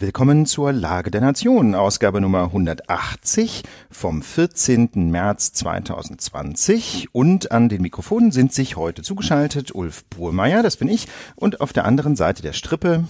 Willkommen zur Lage der Nation, Ausgabe Nummer 180 vom 14. März 2020. Und an den Mikrofonen sind sich heute zugeschaltet Ulf Burmeier, das bin ich, und auf der anderen Seite der Strippe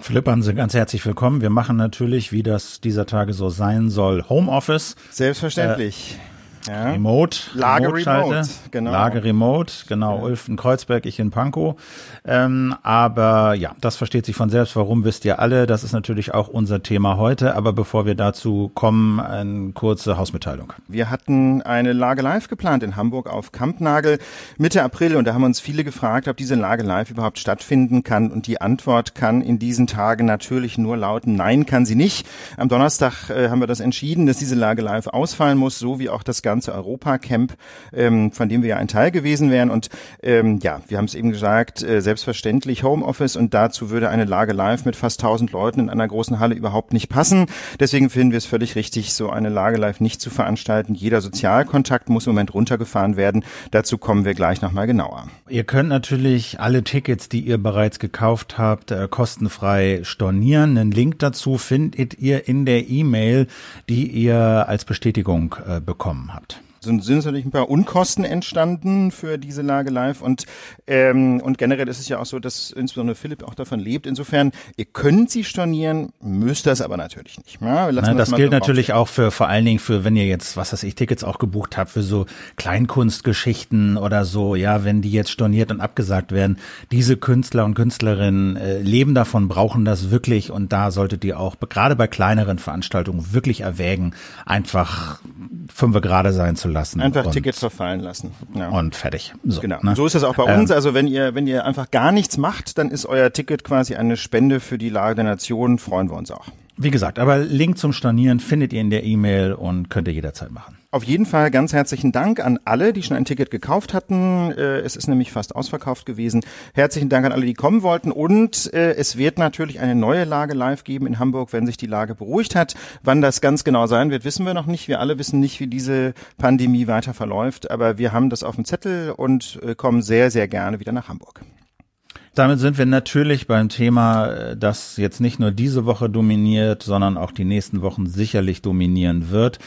Philipp Hanse, ganz herzlich willkommen. Wir machen natürlich, wie das dieser Tage so sein soll, Homeoffice. Selbstverständlich. Äh, ja. Remote. Lage Remote, Remote genau. Lage Remote, genau. Ja. Ulf in Kreuzberg, ich in Pankow. Ähm, aber ja, das versteht sich von selbst. Warum wisst ihr alle? Das ist natürlich auch unser Thema heute. Aber bevor wir dazu kommen, eine kurze Hausmitteilung. Wir hatten eine Lage Live geplant in Hamburg auf Kampnagel Mitte April und da haben uns viele gefragt, ob diese Lage Live überhaupt stattfinden kann. Und die Antwort kann in diesen Tagen natürlich nur lauten, nein, kann sie nicht. Am Donnerstag äh, haben wir das entschieden, dass diese Lage Live ausfallen muss, so wie auch das ganze Europacamp, ähm, von dem wir ja ein Teil gewesen wären. Und ähm, ja, wir haben es eben gesagt, äh, selbstverständlich Homeoffice und dazu würde eine Lage live mit fast 1000 Leuten in einer großen Halle überhaupt nicht passen. Deswegen finden wir es völlig richtig, so eine Lage live nicht zu veranstalten. Jeder Sozialkontakt muss im Moment runtergefahren werden. Dazu kommen wir gleich nochmal genauer. Ihr könnt natürlich alle Tickets, die ihr bereits gekauft habt, äh, kostenfrei stornieren. Einen Link dazu findet ihr in der E-Mail, die ihr als Bestätigung äh, bekommen habt sind, sind natürlich ein paar Unkosten entstanden für diese Lage live und ähm, und generell ist es ja auch so, dass insbesondere Philipp auch davon lebt. Insofern, ihr könnt sie stornieren, müsst das aber natürlich nicht. Ja, wir Na, das, das gilt natürlich auch für vor allen Dingen für, wenn ihr jetzt, was weiß ich, Tickets auch gebucht habt für so Kleinkunstgeschichten oder so, ja, wenn die jetzt storniert und abgesagt werden, diese Künstler und Künstlerinnen äh, leben davon, brauchen das wirklich und da solltet ihr auch gerade bei kleineren Veranstaltungen wirklich erwägen, einfach fünf gerade sein zu lassen. Einfach Tickets verfallen lassen. Ja. Und fertig. So, genau. Ne? So ist es auch bei ähm, uns. Also wenn ihr, wenn ihr einfach gar nichts macht, dann ist euer Ticket quasi eine Spende für die Lage der Nation. Freuen wir uns auch. Wie gesagt, aber Link zum Stornieren findet ihr in der E-Mail und könnt ihr jederzeit machen. Auf jeden Fall ganz herzlichen Dank an alle, die schon ein Ticket gekauft hatten. Äh, es ist nämlich fast ausverkauft gewesen. Herzlichen Dank an alle, die kommen wollten. Und äh, es wird natürlich eine neue Lage live geben in Hamburg, wenn sich die Lage beruhigt hat. Wann das ganz genau sein wird, wissen wir noch nicht. Wir alle wissen nicht, wie diese Pandemie weiter verläuft. Aber wir haben das auf dem Zettel und äh, kommen sehr, sehr gerne wieder nach Hamburg. Damit sind wir natürlich beim Thema, das jetzt nicht nur diese Woche dominiert, sondern auch die nächsten Wochen sicherlich dominieren wird.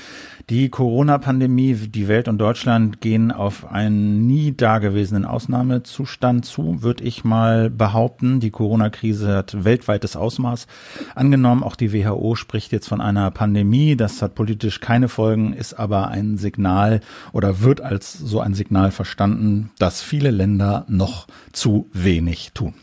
Die Corona-Pandemie, die Welt und Deutschland gehen auf einen nie dagewesenen Ausnahmezustand zu, würde ich mal behaupten. Die Corona-Krise hat weltweites Ausmaß angenommen. Auch die WHO spricht jetzt von einer Pandemie. Das hat politisch keine Folgen, ist aber ein Signal oder wird als so ein Signal verstanden, dass viele Länder noch zu wenig tun.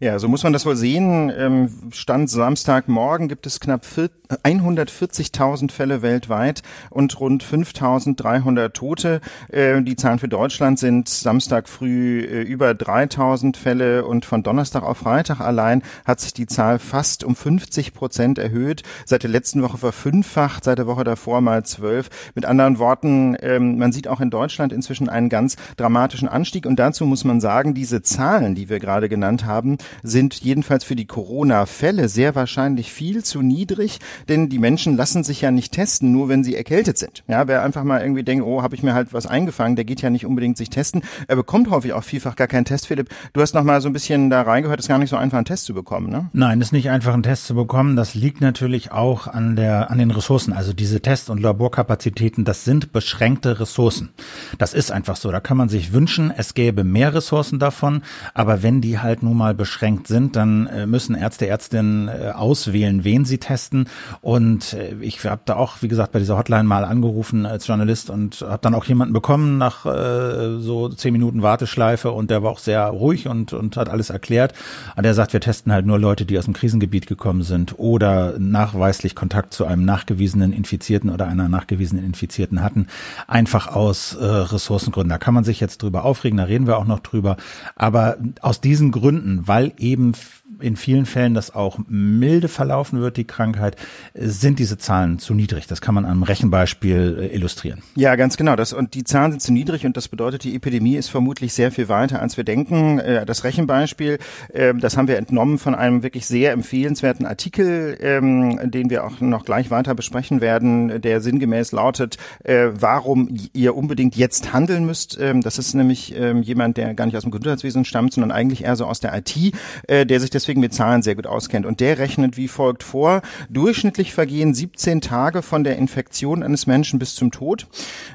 Ja, so muss man das wohl sehen. Ähm, Stand Samstagmorgen gibt es knapp 140.000 Fälle weltweit und rund 5.300 Tote. Äh, die Zahlen für Deutschland sind Samstag früh äh, über 3.000 Fälle und von Donnerstag auf Freitag allein hat sich die Zahl fast um 50 Prozent erhöht. Seit der letzten Woche verfünffacht, seit der Woche davor mal zwölf. Mit anderen Worten, ähm, man sieht auch in Deutschland inzwischen einen ganz dramatischen Anstieg und dazu muss man sagen, diese Zahlen, die wir gerade genannt haben, sind jedenfalls für die Corona-Fälle sehr wahrscheinlich viel zu niedrig, denn die Menschen lassen sich ja nicht testen, nur wenn sie erkältet sind. Ja, wer einfach mal irgendwie denkt, oh, habe ich mir halt was eingefangen, der geht ja nicht unbedingt sich testen. Er bekommt häufig auch vielfach gar keinen Test, Philipp. Du hast noch mal so ein bisschen da reingehört, ist gar nicht so einfach, einen Test zu bekommen, ne? Nein, ist nicht einfach, einen Test zu bekommen. Das liegt natürlich auch an der, an den Ressourcen. Also diese Test- und Laborkapazitäten, das sind beschränkte Ressourcen. Das ist einfach so. Da kann man sich wünschen, es gäbe mehr Ressourcen davon. Aber wenn die halt nun mal beschränkt eingeschränkt sind, dann äh, müssen Ärzte, Ärztinnen äh, auswählen, wen sie testen. Und äh, ich habe da auch, wie gesagt, bei dieser Hotline mal angerufen als Journalist und habe dann auch jemanden bekommen nach so zehn Minuten Warteschleife und der war auch sehr ruhig und, und hat alles erklärt. Und der sagt, wir testen halt nur Leute, die aus dem Krisengebiet gekommen sind oder nachweislich Kontakt zu einem nachgewiesenen Infizierten oder einer nachgewiesenen Infizierten hatten. Einfach aus äh, Ressourcengründen. Da kann man sich jetzt drüber aufregen, da reden wir auch noch drüber. Aber aus diesen Gründen, weil eben in vielen Fällen das auch milde verlaufen wird, die Krankheit, sind diese Zahlen zu niedrig. Das kann man am Rechenbeispiel äh, illustrieren. Ja, ganz genau. Das, und die Zahlen sind zu niedrig und das bedeutet, die Epidemie ist vermutlich sehr viel weiter, als wir denken. Äh, das Rechenbeispiel, ähm, das haben wir entnommen von einem wirklich sehr empfehlenswerten Artikel, ähm, den wir auch noch gleich weiter besprechen werden, der sinngemäß lautet, äh, warum ihr unbedingt jetzt handeln müsst. Ähm, das ist nämlich jemand, der gar nicht aus dem Gesundheitswesen stammt, sondern eigentlich eher so aus der IT der sich deswegen mit Zahlen sehr gut auskennt. Und der rechnet wie folgt vor. Durchschnittlich vergehen 17 Tage von der Infektion eines Menschen bis zum Tod.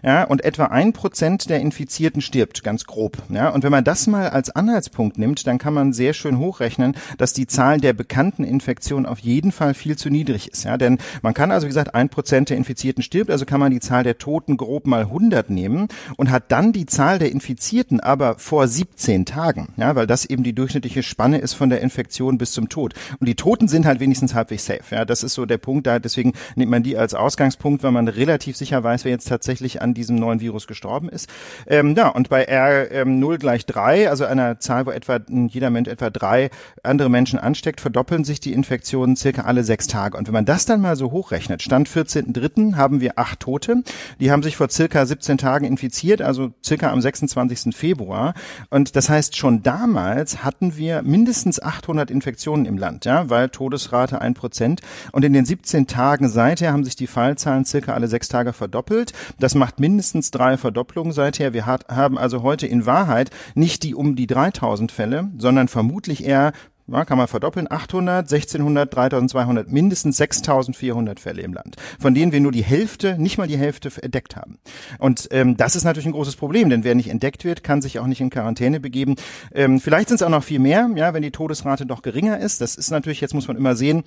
Ja, und etwa ein Prozent der Infizierten stirbt, ganz grob. Ja, und wenn man das mal als Anhaltspunkt nimmt, dann kann man sehr schön hochrechnen, dass die Zahl der bekannten Infektionen auf jeden Fall viel zu niedrig ist. Ja, denn man kann also, wie gesagt, ein Prozent der Infizierten stirbt, also kann man die Zahl der Toten grob mal 100 nehmen und hat dann die Zahl der Infizierten aber vor 17 Tagen. Ja, weil das eben die durchschnittliche Spanne ist von der Infektion bis zum Tod. Und die Toten sind halt wenigstens halbwegs safe. Ja, das ist so der Punkt da. Deswegen nimmt man die als Ausgangspunkt, weil man relativ sicher weiß, wer jetzt tatsächlich an diesem neuen Virus gestorben ist. Ähm, ja, und bei R ähm, 0 gleich 3, also einer Zahl, wo etwa jeder Mensch etwa drei andere Menschen ansteckt, verdoppeln sich die Infektionen circa alle sechs Tage. Und wenn man das dann mal so hochrechnet, Stand 14.3. haben wir acht Tote. Die haben sich vor circa 17 Tagen infiziert, also circa am 26. Februar. Und das heißt, schon damals hatten wir mindestens 800 Infektionen im Land, ja, weil Todesrate ein Prozent. Und in den 17 Tagen seither haben sich die Fallzahlen circa alle sechs Tage verdoppelt. Das macht mindestens drei Verdopplungen seither. Wir hat, haben also heute in Wahrheit nicht die um die 3000 Fälle, sondern vermutlich eher ja, kann man verdoppeln, 800, 1600, 3200, mindestens 6400 Fälle im Land, von denen wir nur die Hälfte, nicht mal die Hälfte entdeckt haben. Und ähm, das ist natürlich ein großes Problem, denn wer nicht entdeckt wird, kann sich auch nicht in Quarantäne begeben. Ähm, vielleicht sind es auch noch viel mehr, ja, wenn die Todesrate doch geringer ist. Das ist natürlich, jetzt muss man immer sehen,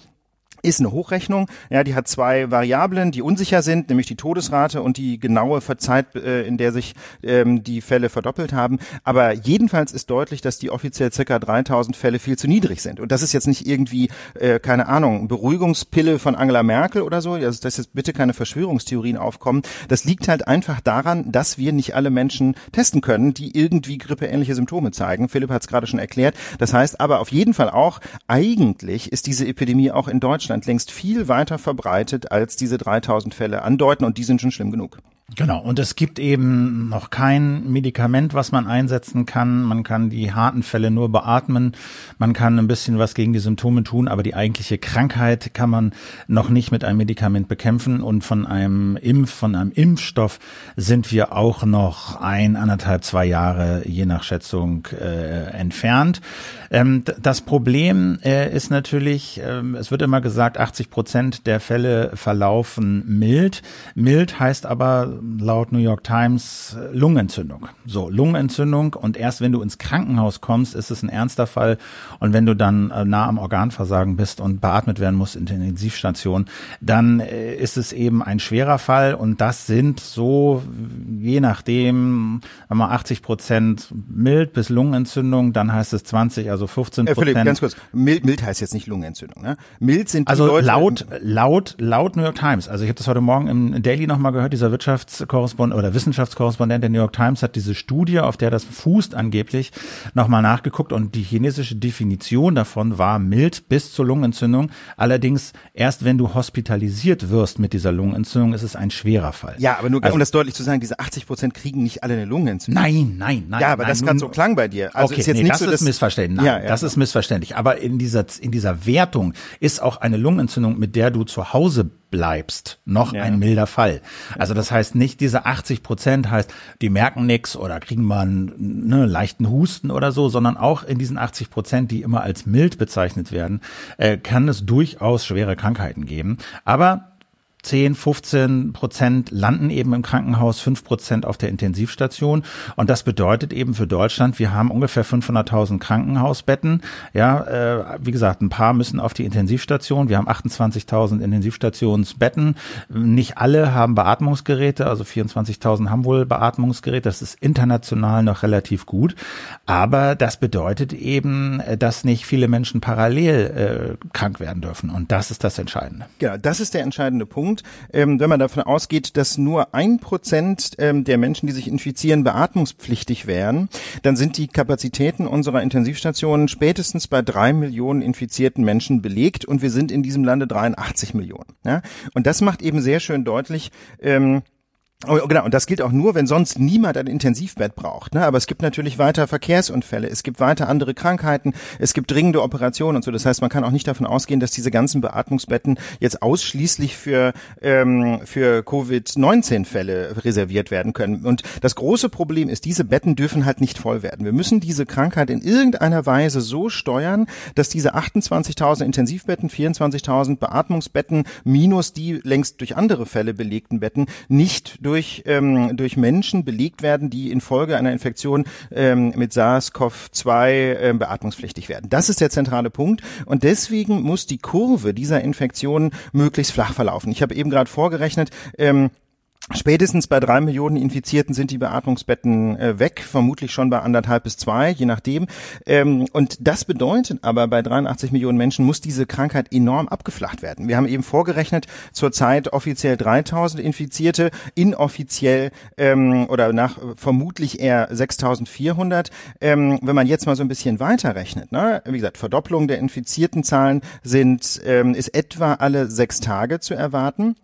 ist eine Hochrechnung. Ja, die hat zwei Variablen, die unsicher sind, nämlich die Todesrate und die genaue Zeit, äh, in der sich ähm, die Fälle verdoppelt haben. Aber jedenfalls ist deutlich, dass die offiziell circa 3000 Fälle viel zu niedrig sind. Und das ist jetzt nicht irgendwie, äh, keine Ahnung, Beruhigungspille von Angela Merkel oder so. Also, dass jetzt bitte keine Verschwörungstheorien aufkommen. Das liegt halt einfach daran, dass wir nicht alle Menschen testen können, die irgendwie grippeähnliche Symptome zeigen. Philipp hat es gerade schon erklärt. Das heißt aber auf jeden Fall auch, eigentlich ist diese Epidemie auch in Deutschland Deutschland längst viel weiter verbreitet, als diese 3000 Fälle andeuten und die sind schon schlimm genug. Genau, und es gibt eben noch kein Medikament, was man einsetzen kann. Man kann die harten Fälle nur beatmen. Man kann ein bisschen was gegen die Symptome tun, aber die eigentliche Krankheit kann man noch nicht mit einem Medikament bekämpfen. Und von einem Impf, von einem Impfstoff sind wir auch noch ein, anderthalb, zwei Jahre, je nach Schätzung, äh, entfernt. Ähm, das Problem äh, ist natürlich, äh, es wird immer gesagt, 80 Prozent der Fälle verlaufen mild. Mild heißt aber laut New York Times äh, Lungenentzündung. So, Lungenentzündung und erst wenn du ins Krankenhaus kommst, ist es ein ernster Fall und wenn du dann äh, nah am Organversagen bist und beatmet werden musst in der Intensivstation, dann äh, ist es eben ein schwerer Fall und das sind so, je nachdem, wenn man 80 Prozent mild bis Lungenentzündung, dann heißt es 20, also 15 Prozent. Äh, Philipp, ganz kurz, mild, mild heißt jetzt nicht Lungenentzündung, ne? Mild sind die Also Leute, laut, laut, laut New York Times, also ich habe das heute Morgen im Daily nochmal gehört, dieser Wirtschafts Wirtschaftskorrespondent oder Wissenschaftskorrespondent der New York Times hat diese Studie, auf der das fußt angeblich, nochmal nachgeguckt und die chinesische Definition davon war mild bis zur Lungenentzündung. Allerdings erst wenn du hospitalisiert wirst mit dieser Lungenentzündung, ist es ein schwerer Fall. Ja, aber nur also, um das deutlich zu sagen, diese 80 Prozent kriegen nicht alle eine Lungenentzündung. Nein, nein, nein. Ja, aber nein, das gerade so klang bei dir. Also okay, ist jetzt nee, nicht das so, ist missverständlich. Nein, ja, ja, das ist missverständlich. Aber in dieser in dieser Wertung ist auch eine Lungenentzündung, mit der du zu Hause bleibst, noch ja. ein milder Fall. Also das heißt nicht, diese 80 Prozent heißt, die merken nichts oder kriegen mal einen ne, leichten Husten oder so, sondern auch in diesen 80 Prozent, die immer als mild bezeichnet werden, äh, kann es durchaus schwere Krankheiten geben. Aber 10, 15 Prozent landen eben im Krankenhaus, 5 Prozent auf der Intensivstation. Und das bedeutet eben für Deutschland, wir haben ungefähr 500.000 Krankenhausbetten. Ja, äh, wie gesagt, ein paar müssen auf die Intensivstation. Wir haben 28.000 Intensivstationsbetten. Nicht alle haben Beatmungsgeräte, also 24.000 haben wohl Beatmungsgeräte. Das ist international noch relativ gut. Aber das bedeutet eben, dass nicht viele Menschen parallel äh, krank werden dürfen. Und das ist das Entscheidende. Genau, das ist der entscheidende Punkt. Punkt, ähm, wenn man davon ausgeht, dass nur ein Prozent ähm, der Menschen, die sich infizieren, beatmungspflichtig wären, dann sind die Kapazitäten unserer Intensivstationen spätestens bei drei Millionen infizierten Menschen belegt und wir sind in diesem Lande 83 Millionen. Ja? Und das macht eben sehr schön deutlich, ähm, genau, und das gilt auch nur, wenn sonst niemand ein Intensivbett braucht. Ne? Aber es gibt natürlich weiter Verkehrsunfälle, es gibt weiter andere Krankheiten, es gibt dringende Operationen und so. Das heißt, man kann auch nicht davon ausgehen, dass diese ganzen Beatmungsbetten jetzt ausschließlich für, ähm, für Covid-19-Fälle reserviert werden können. Und das große Problem ist, diese Betten dürfen halt nicht voll werden. Wir müssen diese Krankheit in irgendeiner Weise so steuern, dass diese 28.000 Intensivbetten, 24.000 Beatmungsbetten minus die längst durch andere Fälle belegten Betten nicht durch durch, ähm, durch Menschen belegt werden, die infolge einer Infektion ähm, mit SARS-CoV-2 äh, beatmungspflichtig werden. Das ist der zentrale Punkt und deswegen muss die Kurve dieser Infektion möglichst flach verlaufen. Ich habe eben gerade vorgerechnet, ähm, Spätestens bei drei Millionen Infizierten sind die Beatmungsbetten äh, weg, vermutlich schon bei anderthalb bis zwei, je nachdem. Ähm, und das bedeutet aber, bei 83 Millionen Menschen muss diese Krankheit enorm abgeflacht werden. Wir haben eben vorgerechnet, zurzeit offiziell 3000 Infizierte, inoffiziell ähm, oder nach vermutlich eher 6400. Ähm, wenn man jetzt mal so ein bisschen weiterrechnet, ne? wie gesagt, Verdopplung der infizierten Zahlen sind, ähm, ist etwa alle sechs Tage zu erwarten.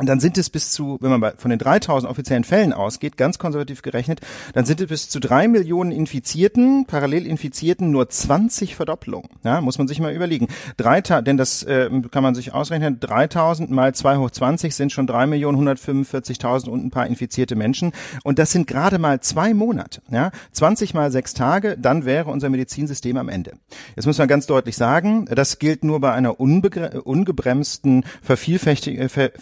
Und dann sind es bis zu, wenn man von den 3000 offiziellen Fällen ausgeht, ganz konservativ gerechnet, dann sind es bis zu drei Millionen Infizierten, parallel Infizierten, nur 20 Verdopplungen. Ja, muss man sich mal überlegen. Drei, denn das äh, kann man sich ausrechnen, 3000 mal 2 hoch 20 sind schon drei Millionen 145.000 und ein paar infizierte Menschen. Und das sind gerade mal zwei Monate. Ja, 20 mal sechs Tage, dann wäre unser Medizinsystem am Ende. Jetzt muss man ganz deutlich sagen, das gilt nur bei einer ungebremsten Vervielfältigung, Ver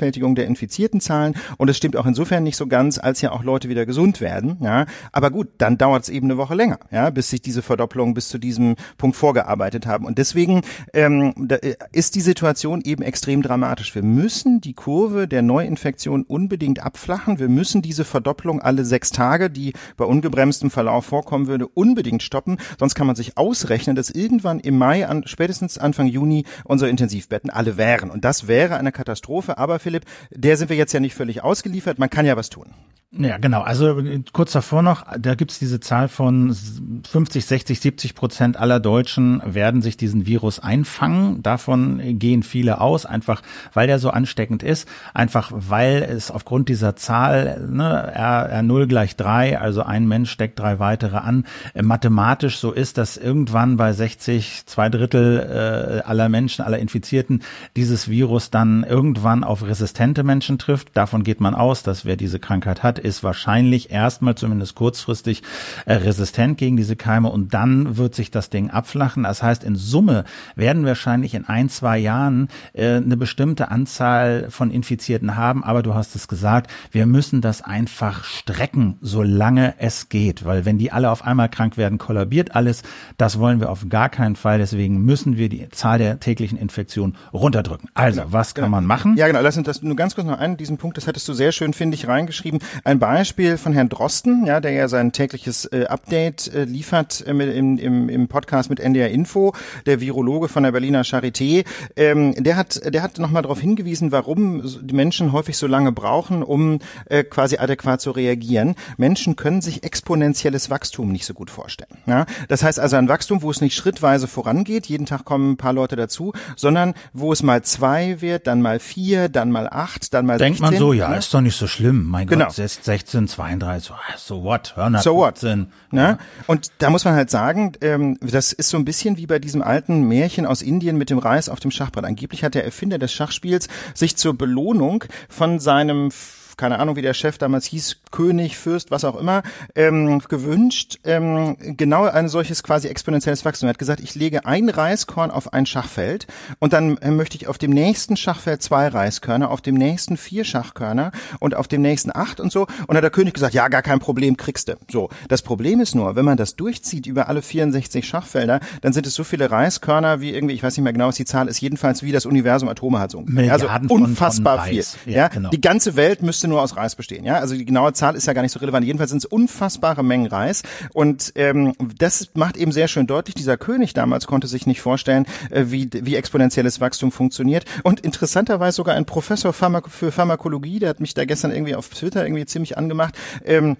Vervielfältigung der infizierten Zahlen und es stimmt auch insofern nicht so ganz, als ja auch Leute wieder gesund werden. Ja, aber gut, dann dauert es eben eine Woche länger, ja, bis sich diese Verdopplung bis zu diesem Punkt vorgearbeitet haben und deswegen ähm, äh, ist die Situation eben extrem dramatisch. Wir müssen die Kurve der Neuinfektion unbedingt abflachen. Wir müssen diese Verdopplung alle sechs Tage, die bei ungebremstem Verlauf vorkommen würde, unbedingt stoppen. Sonst kann man sich ausrechnen, dass irgendwann im Mai, an, spätestens Anfang Juni, unsere Intensivbetten alle wären. Und das wäre eine Katastrophe. Aber Philipp, der sind wir jetzt ja nicht völlig ausgeliefert. Man kann ja was tun. Ja, genau. Also kurz davor noch, da gibt's diese Zahl von 50, 60, 70 Prozent aller Deutschen werden sich diesen Virus einfangen. Davon gehen viele aus, einfach weil der so ansteckend ist, einfach weil es aufgrund dieser Zahl ne, R, R0 gleich drei, also ein Mensch steckt drei weitere an, äh, mathematisch so ist, dass irgendwann bei 60, zwei Drittel äh, aller Menschen, aller Infizierten dieses Virus dann irgendwann auf resistente Menschen trifft. Davon geht man aus, dass wer diese Krankheit hat, ist wahrscheinlich erstmal zumindest kurzfristig äh, resistent gegen diese Keime und dann wird sich das Ding abflachen. Das heißt, in Summe werden wir wahrscheinlich in ein, zwei Jahren äh, eine bestimmte Anzahl von Infizierten haben. Aber du hast es gesagt, wir müssen das einfach strecken, solange es geht. Weil wenn die alle auf einmal krank werden, kollabiert alles. Das wollen wir auf gar keinen Fall. Deswegen müssen wir die Zahl der täglichen Infektionen runterdrücken. Also, was kann genau. man machen? Ja, genau. Lass uns das nur ganz kurz noch einen, diesen Punkt, das hattest du sehr schön, finde ich, reingeschrieben. Ein Beispiel von Herrn Drosten, ja, der ja sein tägliches äh, Update äh, liefert äh, im, im, im Podcast mit NDR Info, der Virologe von der Berliner Charité, ähm, der hat, der hat nochmal darauf hingewiesen, warum die Menschen häufig so lange brauchen, um äh, quasi adäquat zu reagieren. Menschen können sich exponentielles Wachstum nicht so gut vorstellen. Ja? Das heißt also ein Wachstum, wo es nicht schrittweise vorangeht, jeden Tag kommen ein paar Leute dazu, sondern wo es mal zwei wird, dann mal vier, dann mal acht, dann mal Denkt 16, man so, ja, ne? ist doch nicht so schlimm, mein genau. Gott, 16, 32, so, so what, Hörner so 15. what. Ne? Und da muss man halt sagen, ähm, das ist so ein bisschen wie bei diesem alten Märchen aus Indien mit dem Reis auf dem Schachbrett. Angeblich hat der Erfinder des Schachspiels sich zur Belohnung von seinem keine Ahnung, wie der Chef damals hieß, König, Fürst, was auch immer, ähm, gewünscht, ähm, genau ein solches quasi exponentielles Wachstum. Er hat gesagt, ich lege ein Reiskorn auf ein Schachfeld und dann äh, möchte ich auf dem nächsten Schachfeld zwei Reiskörner, auf dem nächsten vier Schachkörner und auf dem nächsten acht und so. Und hat der König gesagt, ja, gar kein Problem, kriegst du. So. Das Problem ist nur, wenn man das durchzieht über alle 64 Schachfelder, dann sind es so viele Reiskörner wie irgendwie, ich weiß nicht mehr genau, was die Zahl ist, jedenfalls wie das Universum Atome hat so. Also unfassbar von, von viel. Ja, ja genau. Die ganze Welt müsste nur aus Reis bestehen. Ja, also die genaue Zahl ist ja gar nicht so relevant. Jedenfalls sind es unfassbare Mengen Reis und ähm, das macht eben sehr schön deutlich. Dieser König damals konnte sich nicht vorstellen, äh, wie wie exponentielles Wachstum funktioniert. Und interessanterweise sogar ein Professor Pharma für Pharmakologie, der hat mich da gestern irgendwie auf Twitter irgendwie ziemlich angemacht. Ähm,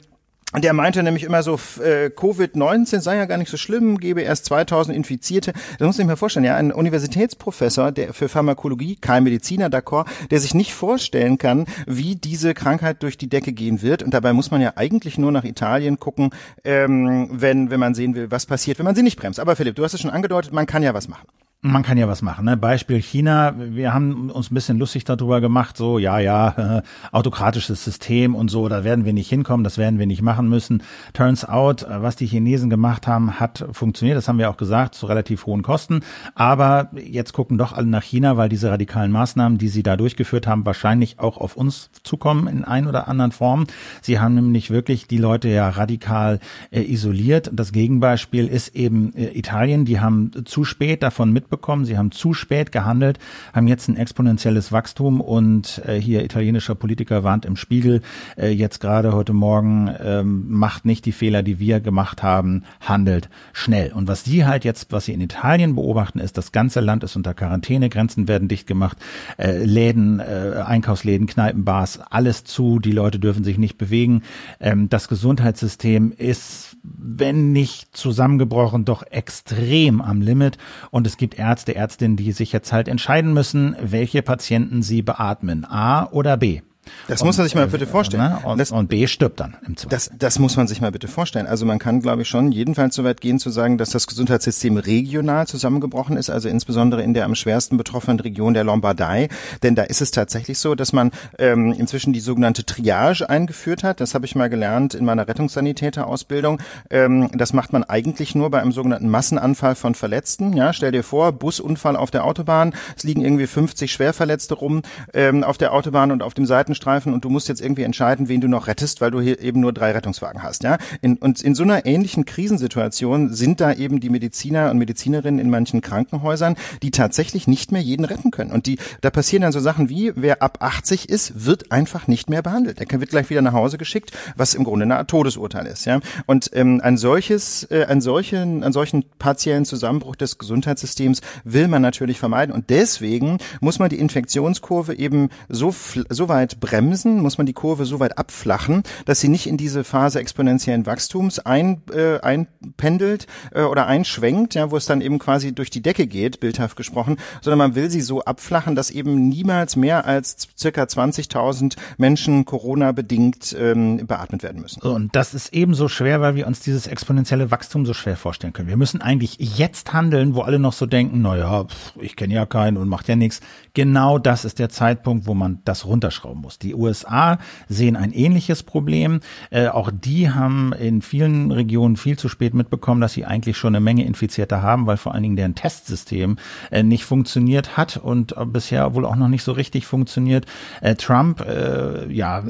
der meinte nämlich immer so, äh, Covid-19 sei ja gar nicht so schlimm, gebe erst 2000 Infizierte. Das muss ich mir vorstellen, ja, ein Universitätsprofessor, der für Pharmakologie, kein Mediziner, d'accord, der sich nicht vorstellen kann, wie diese Krankheit durch die Decke gehen wird. Und dabei muss man ja eigentlich nur nach Italien gucken, ähm, wenn, wenn man sehen will, was passiert, wenn man sie nicht bremst. Aber Philipp, du hast es schon angedeutet, man kann ja was machen. Man kann ja was machen. Ne? Beispiel China. Wir haben uns ein bisschen lustig darüber gemacht. So, ja, ja, äh, autokratisches System und so. Da werden wir nicht hinkommen. Das werden wir nicht machen müssen. Turns out, was die Chinesen gemacht haben, hat funktioniert. Das haben wir auch gesagt, zu relativ hohen Kosten. Aber jetzt gucken doch alle nach China, weil diese radikalen Maßnahmen, die sie da durchgeführt haben, wahrscheinlich auch auf uns zukommen in ein oder anderen Form. Sie haben nämlich wirklich die Leute ja radikal äh, isoliert. Das Gegenbeispiel ist eben äh, Italien. Die haben zu spät davon mit mitbekommen. Sie haben zu spät gehandelt, haben jetzt ein exponentielles Wachstum und äh, hier italienischer Politiker warnt im Spiegel äh, jetzt gerade heute Morgen, ähm, macht nicht die Fehler, die wir gemacht haben, handelt schnell. Und was Sie halt jetzt, was Sie in Italien beobachten, ist, das ganze Land ist unter Quarantäne, Grenzen werden dicht gemacht, äh, Läden, äh, Einkaufsläden, Kneipen, Bars, alles zu, die Leute dürfen sich nicht bewegen. Ähm, das Gesundheitssystem ist, wenn nicht zusammengebrochen, doch extrem am Limit und es gibt Ärzte, Ärztinnen, die sich jetzt halt entscheiden müssen, welche Patienten sie beatmen, A oder B. Das und, muss man sich mal bitte vorstellen. Ne? Und, das, und, B stirbt dann im Zweifel. Das, das muss man sich mal bitte vorstellen. Also man kann, glaube ich, schon jedenfalls so weit gehen zu sagen, dass das Gesundheitssystem regional zusammengebrochen ist, also insbesondere in der am schwersten betroffenen Region der Lombardei. Denn da ist es tatsächlich so, dass man ähm, inzwischen die sogenannte Triage eingeführt hat. Das habe ich mal gelernt in meiner Rettungssanitäterausbildung. Ähm, das macht man eigentlich nur bei einem sogenannten Massenanfall von Verletzten. Ja, stell dir vor, Busunfall auf der Autobahn. Es liegen irgendwie 50 Schwerverletzte rum ähm, auf der Autobahn und auf dem Seiten Seitenstreifen und du musst jetzt irgendwie entscheiden, wen du noch rettest, weil du hier eben nur drei Rettungswagen hast. Ja? In, und in so einer ähnlichen Krisensituation sind da eben die Mediziner und Medizinerinnen in manchen Krankenhäusern, die tatsächlich nicht mehr jeden retten können. Und die, da passieren dann so Sachen wie, wer ab 80 ist, wird einfach nicht mehr behandelt. Der wird gleich wieder nach Hause geschickt, was im Grunde eine Art Todesurteil ist. Ja? Und ähm, ein solches, äh, einen solchen, einen solchen partiellen Zusammenbruch des Gesundheitssystems will man natürlich vermeiden. Und deswegen muss man die Infektionskurve eben so, so weit bremsen, muss man die Kurve so weit abflachen, dass sie nicht in diese Phase exponentiellen Wachstums ein, äh, einpendelt äh, oder einschwenkt, ja, wo es dann eben quasi durch die Decke geht, bildhaft gesprochen, sondern man will sie so abflachen, dass eben niemals mehr als circa 20.000 Menschen Corona-bedingt ähm, beatmet werden müssen. Und das ist ebenso schwer, weil wir uns dieses exponentielle Wachstum so schwer vorstellen können. Wir müssen eigentlich jetzt handeln, wo alle noch so denken, naja, ich kenne ja keinen und macht ja nichts. Genau das ist der Zeitpunkt, wo man das runterschrauben muss. Die USA sehen ein ähnliches Problem. Äh, auch die haben in vielen Regionen viel zu spät mitbekommen, dass sie eigentlich schon eine Menge Infizierte haben, weil vor allen Dingen deren Testsystem äh, nicht funktioniert hat und äh, bisher wohl auch noch nicht so richtig funktioniert. Äh, Trump, äh, ja,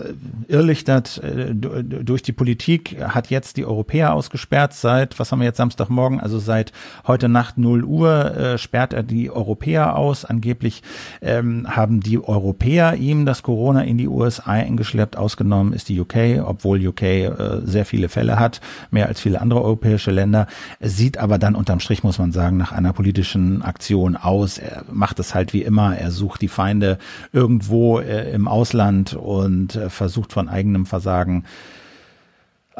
irrlichtert äh, durch die Politik, hat jetzt die Europäer ausgesperrt seit, was haben wir jetzt Samstagmorgen, also seit heute Nacht 0 Uhr sperrt er die Europäer aus. Angeblich ähm, haben die Europäer ihm das Corona in die USA eingeschleppt. Ausgenommen ist die UK, obwohl UK äh, sehr viele Fälle hat, mehr als viele andere europäische Länder. Es sieht aber dann unterm Strich, muss man sagen, nach einer politischen Aktion aus. Er macht es halt wie immer. Er sucht die Feinde irgendwo äh, im Ausland und äh, versucht von eigenem Versagen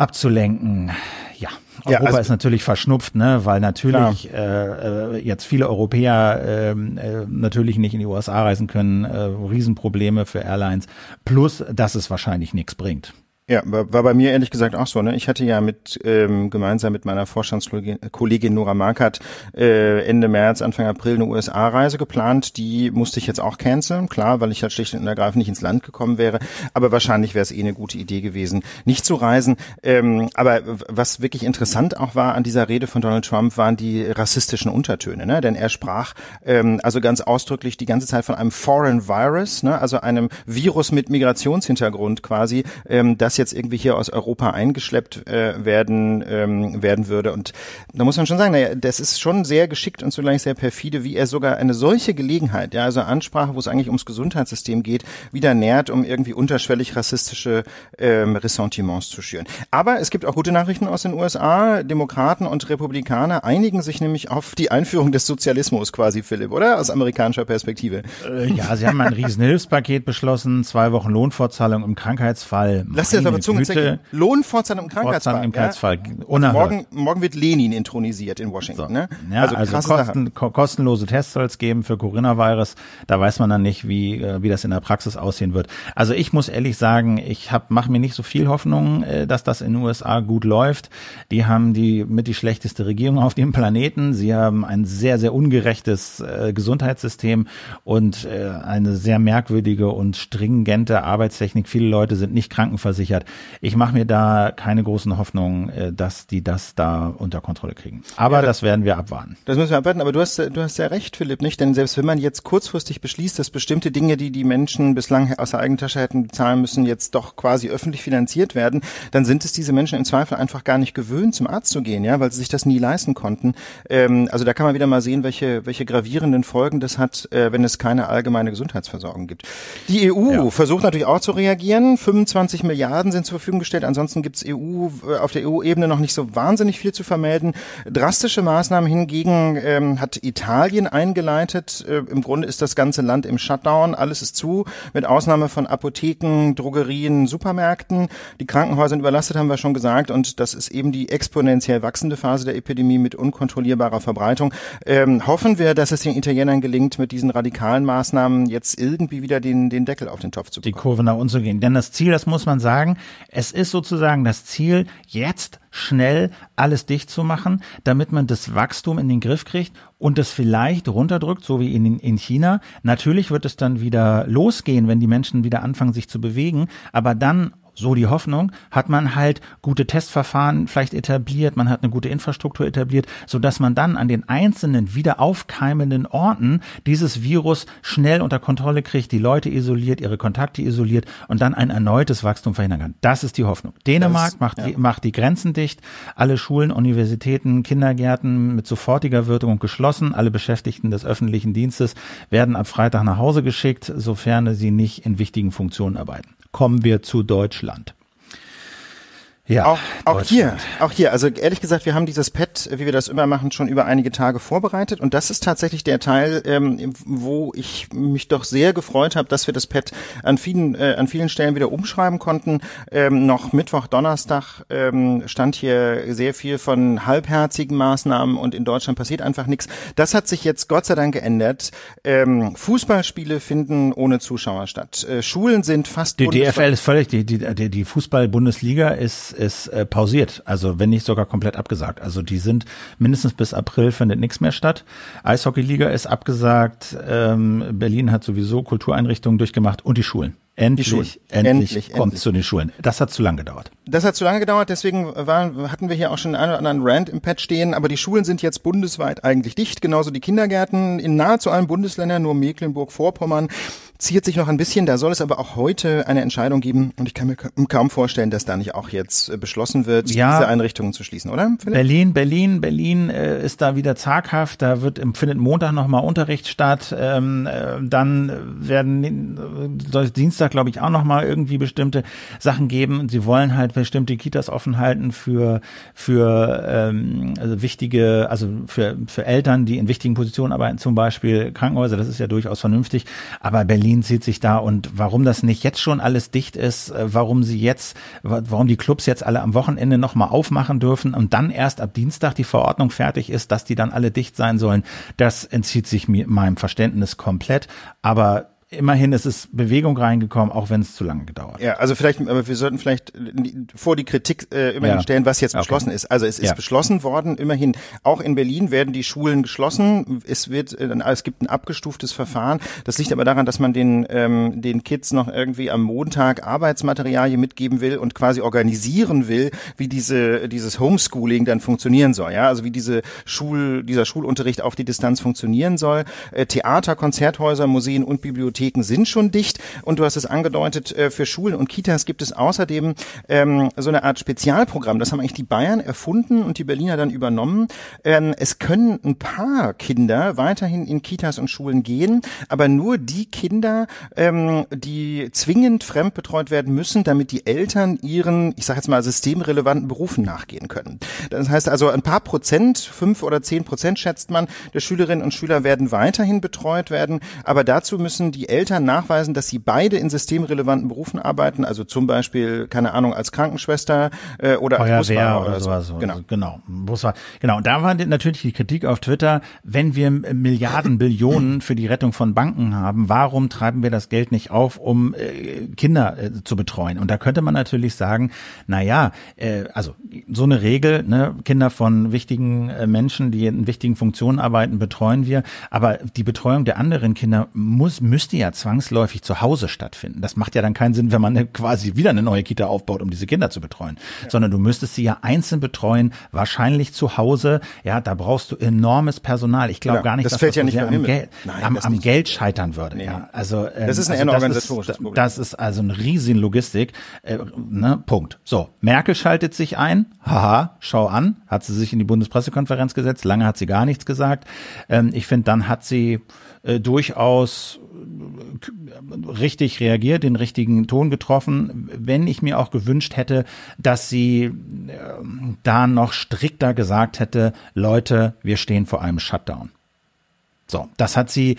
abzulenken. Ja, Europa ja, also, ist natürlich verschnupft, ne, weil natürlich äh, äh, jetzt viele Europäer ähm, äh, natürlich nicht in die USA reisen können, äh, Riesenprobleme für Airlines, plus dass es wahrscheinlich nichts bringt. Ja, war, war bei mir ehrlich gesagt auch so. Ne? Ich hatte ja mit ähm, gemeinsam mit meiner Vorstandskollegin Nora Markert äh, Ende März, Anfang April eine USA-Reise geplant. Die musste ich jetzt auch canceln, klar, weil ich halt schlicht und ergreifend nicht ins Land gekommen wäre. Aber wahrscheinlich wäre es eh eine gute Idee gewesen, nicht zu reisen. Ähm, aber was wirklich interessant auch war an dieser Rede von Donald Trump, waren die rassistischen Untertöne. Ne? Denn er sprach ähm, also ganz ausdrücklich die ganze Zeit von einem Foreign Virus, ne? also einem Virus mit Migrationshintergrund quasi, ähm, das jetzt irgendwie hier aus Europa eingeschleppt äh, werden ähm, werden würde. Und da muss man schon sagen, naja, das ist schon sehr geschickt und zugleich sehr perfide, wie er sogar eine solche Gelegenheit, ja, also Ansprache, wo es eigentlich ums Gesundheitssystem geht, wieder nährt, um irgendwie unterschwellig rassistische ähm, Ressentiments zu schüren. Aber es gibt auch gute Nachrichten aus den USA. Demokraten und Republikaner einigen sich nämlich auf die Einführung des Sozialismus quasi, Philipp, oder? Aus amerikanischer Perspektive. Äh, ja, sie haben ein Riesenhilfspaket beschlossen, zwei Wochen Lohnfortzahlung im Krankheitsfall. Lass dir aber Zunge Lohnfortzahlung im Krankheitsfall. Im Krankheitsfall. Ja? Morgen, morgen wird Lenin intronisiert in Washington. So. Ne? Ja, also, also kosten, kostenlose Tests soll es geben für Coronavirus. Da weiß man dann nicht, wie, äh, wie das in der Praxis aussehen wird. Also ich muss ehrlich sagen, ich mache mir nicht so viel Hoffnung, äh, dass das in den USA gut läuft. Die haben die mit die schlechteste Regierung auf dem Planeten. Sie haben ein sehr, sehr ungerechtes äh, Gesundheitssystem und äh, eine sehr merkwürdige und stringente Arbeitstechnik. Viele Leute sind nicht krankenversichert. Ich mache mir da keine großen Hoffnungen, äh, dass die das da unter Kontrolle kriegen. Aber ja, das, das, werden wir abwarten. Das müssen wir abwarten. Aber du hast, du hast ja recht, Philipp, nicht? Denn selbst wenn man jetzt kurzfristig beschließt, dass bestimmte Dinge, die die Menschen bislang aus der Eigentasche hätten bezahlen müssen, jetzt doch quasi öffentlich finanziert werden, dann sind es diese Menschen im Zweifel einfach gar nicht gewöhnt, zum Arzt zu gehen, ja, weil sie sich das nie leisten konnten. Ähm, also da kann man wieder mal sehen, welche, welche gravierenden Folgen das hat, äh, wenn es keine allgemeine Gesundheitsversorgung gibt. Die EU ja. versucht natürlich auch zu reagieren. 25 Milliarden sind zur Verfügung gestellt. Ansonsten gibt es EU äh, auf der EU-Ebene noch nicht so wahnsinnig viel zu vermelden. Drastische Maßnahmen hingegen ähm, hat Italien eingeleitet. Äh, Im Grunde ist das ganze Land im Shutdown. Alles ist zu, mit Ausnahme von Apotheken, Drogerien, Supermärkten. Die Krankenhäuser sind überlastet, haben wir schon gesagt. Und das ist eben die exponentiell wachsende Phase der Epidemie mit unkontrollierbarer Verbreitung. Ähm, hoffen wir, dass es den Italienern gelingt, mit diesen radikalen Maßnahmen jetzt irgendwie wieder den, den Deckel auf den Topf zu bekommen. Die Kurve nach unten zu gehen. Denn das Ziel, das muss man sagen, es ist sozusagen das Ziel, jetzt schnell alles dicht zu machen, damit man das Wachstum in den Griff kriegt und das vielleicht runterdrückt, so wie in, in China. Natürlich wird es dann wieder losgehen, wenn die Menschen wieder anfangen, sich zu bewegen, aber dann so die Hoffnung, hat man halt gute Testverfahren vielleicht etabliert, man hat eine gute Infrastruktur etabliert, so dass man dann an den einzelnen wieder aufkeimenden Orten dieses Virus schnell unter Kontrolle kriegt, die Leute isoliert, ihre Kontakte isoliert und dann ein erneutes Wachstum verhindern kann. Das ist die Hoffnung. Dänemark ist, macht, ja. die, macht die Grenzen dicht, alle Schulen, Universitäten, Kindergärten mit sofortiger Würdigung geschlossen, alle Beschäftigten des öffentlichen Dienstes werden ab Freitag nach Hause geschickt, sofern sie nicht in wichtigen Funktionen arbeiten kommen wir zu Deutschland. Ja, auch, auch hier, auch hier. Also ehrlich gesagt, wir haben dieses Pad, wie wir das immer machen, schon über einige Tage vorbereitet und das ist tatsächlich der Teil, ähm, wo ich mich doch sehr gefreut habe, dass wir das Pad an vielen, äh, an vielen Stellen wieder umschreiben konnten. Ähm, noch Mittwoch, Donnerstag ähm, stand hier sehr viel von halbherzigen Maßnahmen und in Deutschland passiert einfach nichts. Das hat sich jetzt Gott sei Dank geändert. Ähm, Fußballspiele finden ohne Zuschauer statt. Äh, Schulen sind fast die DFL ist völlig die die die, die Fußball-Bundesliga ist ist äh, pausiert, also wenn nicht sogar komplett abgesagt. Also die sind mindestens bis April findet nichts mehr statt. Eishockeyliga ist abgesagt, ähm, Berlin hat sowieso Kultureinrichtungen durchgemacht und die Schulen. Endlich, endlich, endlich kommt endlich. zu den Schulen. Das hat zu lange gedauert. Das hat zu lange gedauert, deswegen waren, hatten wir hier auch schon einen oder anderen Rand im Pad stehen, aber die Schulen sind jetzt bundesweit eigentlich dicht, genauso die Kindergärten in nahezu allen Bundesländern, nur Mecklenburg-Vorpommern ziert sich noch ein bisschen. Da soll es aber auch heute eine Entscheidung geben und ich kann mir kaum vorstellen, dass da nicht auch jetzt äh, beschlossen wird, ja, diese Einrichtungen zu schließen, oder? Philipp? Berlin, Berlin, Berlin äh, ist da wieder zaghaft. Da wird findet Montag nochmal Unterricht statt. Ähm, äh, dann werden soll es Dienstag, glaube ich, auch nochmal irgendwie bestimmte Sachen geben. Sie wollen halt bestimmte Kitas offen halten für für ähm, also wichtige, also für für Eltern, die in wichtigen Positionen arbeiten, zum Beispiel Krankenhäuser. Das ist ja durchaus vernünftig. Aber Berlin Berlin zieht sich da und warum das nicht jetzt schon alles dicht ist, äh, warum sie jetzt, warum die Clubs jetzt alle am Wochenende nochmal aufmachen dürfen und dann erst ab Dienstag die Verordnung fertig ist, dass die dann alle dicht sein sollen, das entzieht sich mir, meinem Verständnis komplett. Aber immerhin ist es Bewegung reingekommen, auch wenn es zu lange gedauert. Ja, also vielleicht, aber wir sollten vielleicht vor die Kritik äh, immerhin ja. stellen, was jetzt okay. beschlossen ist. Also es ist ja. beschlossen worden, immerhin auch in Berlin werden die Schulen geschlossen. Es wird, äh, es gibt ein abgestuftes Verfahren. Das liegt aber daran, dass man den ähm, den Kids noch irgendwie am Montag Arbeitsmaterialien mitgeben will und quasi organisieren will, wie diese dieses Homeschooling dann funktionieren soll. Ja, also wie diese Schul dieser Schulunterricht auf die Distanz funktionieren soll. Äh, Theater, Konzerthäuser, Museen und Bibliotheken Bibliotheken sind schon dicht und du hast es angedeutet, äh, für Schulen und Kitas gibt es außerdem ähm, so eine Art Spezialprogramm. Das haben eigentlich die Bayern erfunden und die Berliner dann übernommen. Ähm, es können ein paar Kinder weiterhin in Kitas und Schulen gehen, aber nur die Kinder, ähm, die zwingend fremdbetreut werden müssen, damit die Eltern ihren, ich sage jetzt mal, systemrelevanten Berufen nachgehen können. Das heißt also, ein paar Prozent, fünf oder zehn Prozent schätzt man, der Schülerinnen und Schüler werden weiterhin betreut werden, aber dazu müssen die Eltern nachweisen, dass sie beide in systemrelevanten Berufen arbeiten, also zum Beispiel, keine Ahnung, als Krankenschwester äh, oder Feuerwehr als Busfahrer oder oder sowas. so. Genau. Genau. Busfahrer. Genau. Und da war natürlich die Kritik auf Twitter, wenn wir Milliarden, Billionen für die Rettung von Banken haben, warum treiben wir das Geld nicht auf, um äh, Kinder äh, zu betreuen? Und da könnte man natürlich sagen, na ja, äh, also so eine Regel, ne, Kinder von wichtigen äh, Menschen, die in wichtigen Funktionen arbeiten, betreuen wir. Aber die Betreuung der anderen Kinder muss, müsste ja zwangsläufig zu Hause stattfinden. Das macht ja dann keinen Sinn, wenn man eine, quasi wieder eine neue Kita aufbaut, um diese Kinder zu betreuen. Ja. Sondern du müsstest sie ja einzeln betreuen, wahrscheinlich zu Hause. Ja, da brauchst du enormes Personal. Ich glaube Genau. gar nicht, Das dass fällt das ja nicht am, Himmel. Geld, Nein, am, am. Geld scheitern würde. Nee. Ja, also ähm, Das ist ein also das organisatorisches Problem. Das ist also eine riesen Logistik. Äh, ne, Punkt. So, Merkel schaltet sich ein. Haha, schau an. Hat sie sich in die Bundespressekonferenz gesetzt. Lange hat sie gar nichts gesagt. Ähm, ich finde, dann hat sie äh, durchaus richtig reagiert, den richtigen Ton getroffen, wenn ich mir auch gewünscht hätte, dass sie äh, da noch strikter gesagt hätte, Leute, wir stehen vor einem Shutdown. So, das hat sie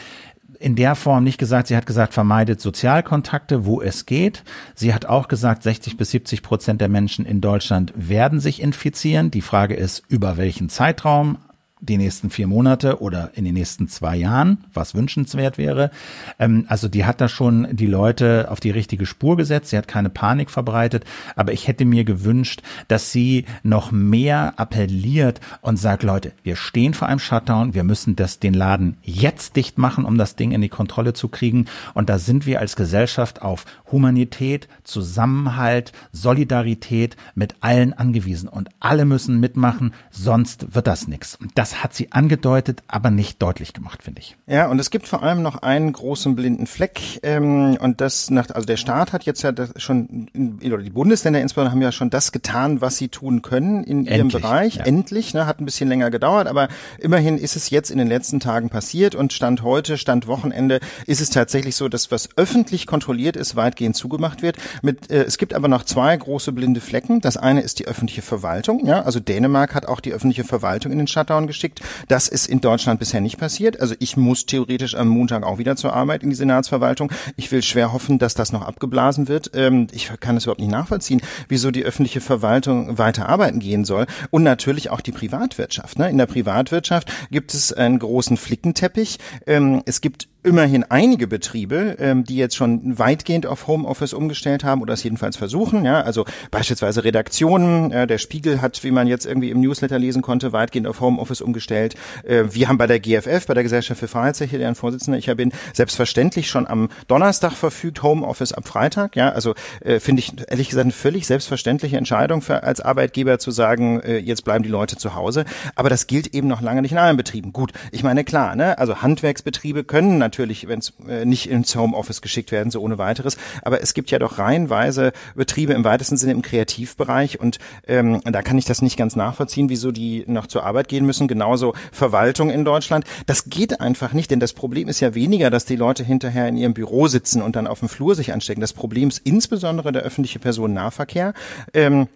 in der Form nicht gesagt. Sie hat gesagt, vermeidet Sozialkontakte, wo es geht. Sie hat auch gesagt, 60 bis 70 Prozent der Menschen in Deutschland werden sich infizieren. Die Frage ist, über welchen Zeitraum? Die nächsten vier Monate oder in den nächsten zwei Jahren, was wünschenswert wäre. Ähm, also die hat da schon die Leute auf die richtige Spur gesetzt. Sie hat keine Panik verbreitet, aber ich hätte mir gewünscht, dass sie noch mehr appelliert und sagt, Leute, wir stehen vor einem Shutdown, wir müssen das den Laden jetzt dicht machen, um das Ding in die Kontrolle zu kriegen. Und da sind wir als Gesellschaft auf Humanität, Zusammenhalt, Solidarität mit allen angewiesen und alle müssen mitmachen, sonst wird das nichts. Das hat sie angedeutet, aber nicht deutlich gemacht, finde ich. Ja, und es gibt vor allem noch einen großen blinden Fleck. Ähm, und das nach, also der Staat hat jetzt ja das schon, oder die Bundesländer insbesondere haben ja schon das getan, was sie tun können in ihrem Endlich, Bereich. ja. Endlich, ne, hat ein bisschen länger gedauert, aber immerhin ist es jetzt in den letzten Tagen passiert und Stand heute, Stand Wochenende ist es tatsächlich so, dass was öffentlich kontrolliert ist, weitgehend zugemacht wird. Mit, äh, es gibt aber noch zwei große blinde Flecken. Das eine ist die öffentliche Verwaltung. Ja, also Dänemark hat auch die öffentliche Verwaltung in den Shutdown geschickt. Das ist in Deutschland bisher nicht passiert. Also ich muss theoretisch am Montag auch wieder zur Arbeit in die Senatsverwaltung. Ich will schwer hoffen, dass das noch abgeblasen wird. Ähm, ich kann es überhaupt nicht nachvollziehen, wieso die öffentliche Verwaltung weiter arbeiten gehen soll. Und natürlich auch die Privatwirtschaft. Ne? In der Privatwirtschaft gibt es einen großen Flickenteppich. Ähm, es gibt immerhin einige Betriebe, ähm, die jetzt schon weitgehend auf Homeoffice umgestellt haben oder es jedenfalls versuchen. Ja, also beispielsweise Redaktionen. Äh, der Spiegel hat, wie man jetzt irgendwie im Newsletter lesen konnte, weitgehend auf Homeoffice umgestellt. Äh, wir haben bei der GFF, bei der Gesellschaft für Freiheitsrechte, deren Vorsitzender ich ja bin, selbstverständlich schon am Donnerstag verfügt Homeoffice ab Freitag. Ja, also äh, finde ich ehrlich gesagt eine völlig selbstverständliche Entscheidung für als Arbeitgeber zu sagen, äh, jetzt bleiben die Leute zu Hause. Aber das gilt eben noch lange nicht in allen Betrieben. Gut, ich meine klar, ne, also Handwerksbetriebe können natürlich, wenn es äh, nicht ins Homeoffice geschickt werden, so ohne weiteres. Aber es gibt ja doch reihenweise Betriebe im weitesten Sinne im Kreativbereich und ähm, da kann ich das nicht ganz nachvollziehen, wieso die noch zur Arbeit gehen müssen. Genauso Verwaltung in Deutschland. Das geht einfach nicht, denn das Problem ist ja weniger, dass die Leute hinterher in ihrem Büro sitzen und dann auf dem Flur sich anstecken. Das Problem ist insbesondere der öffentliche Personennahverkehr. Ähm,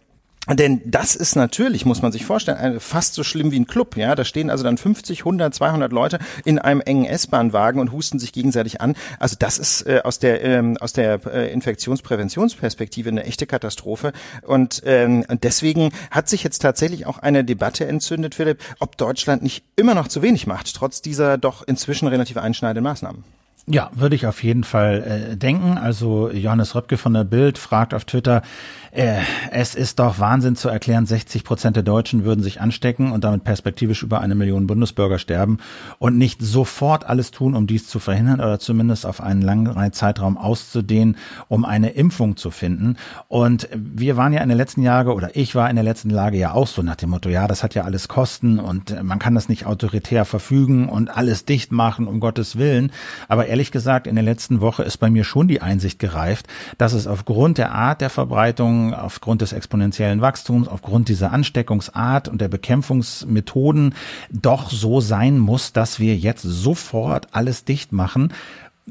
denn das ist natürlich, muss man sich vorstellen, fast so schlimm wie ein Club. Ja, da stehen also dann 50, 100, 200 Leute in einem engen S-Bahn-Wagen und husten sich gegenseitig an. Also das ist äh, aus der ähm, aus der äh, Infektionspräventionsperspektive eine echte Katastrophe. Und ähm, deswegen hat sich jetzt tatsächlich auch eine Debatte entzündet, Philipp, ob Deutschland nicht immer noch zu wenig macht, trotz dieser doch inzwischen relativ einschneidenden Maßnahmen. Ja, würde ich auf jeden Fall äh, denken. Also Johannes Röpke von der Bild fragt auf Twitter, äh, es ist doch Wahnsinn zu erklären, 60 Prozent der Deutschen würden sich anstecken und damit perspektivisch über eine Million Bundesbürger sterben und nicht sofort alles tun, um dies zu verhindern oder zumindest auf einen langen Zeitraum auszudehnen, um eine Impfung zu finden. Und wir waren ja in den letzten Jahren oder ich war in der letzten Lage ja auch so nach dem Motto, ja, das hat ja alles Kosten und man kann das nicht autoritär verfügen und alles dicht machen, um Gottes Willen. Aber ehrlich gesagt, in der letzten Woche ist bei mir schon die Einsicht gereift, dass es aufgrund der Art der Verbreitung, aufgrund des exponentiellen Wachstums, aufgrund dieser Ansteckungsart und der Bekämpfungsmethoden doch so sein muss, dass wir jetzt sofort alles dicht machen,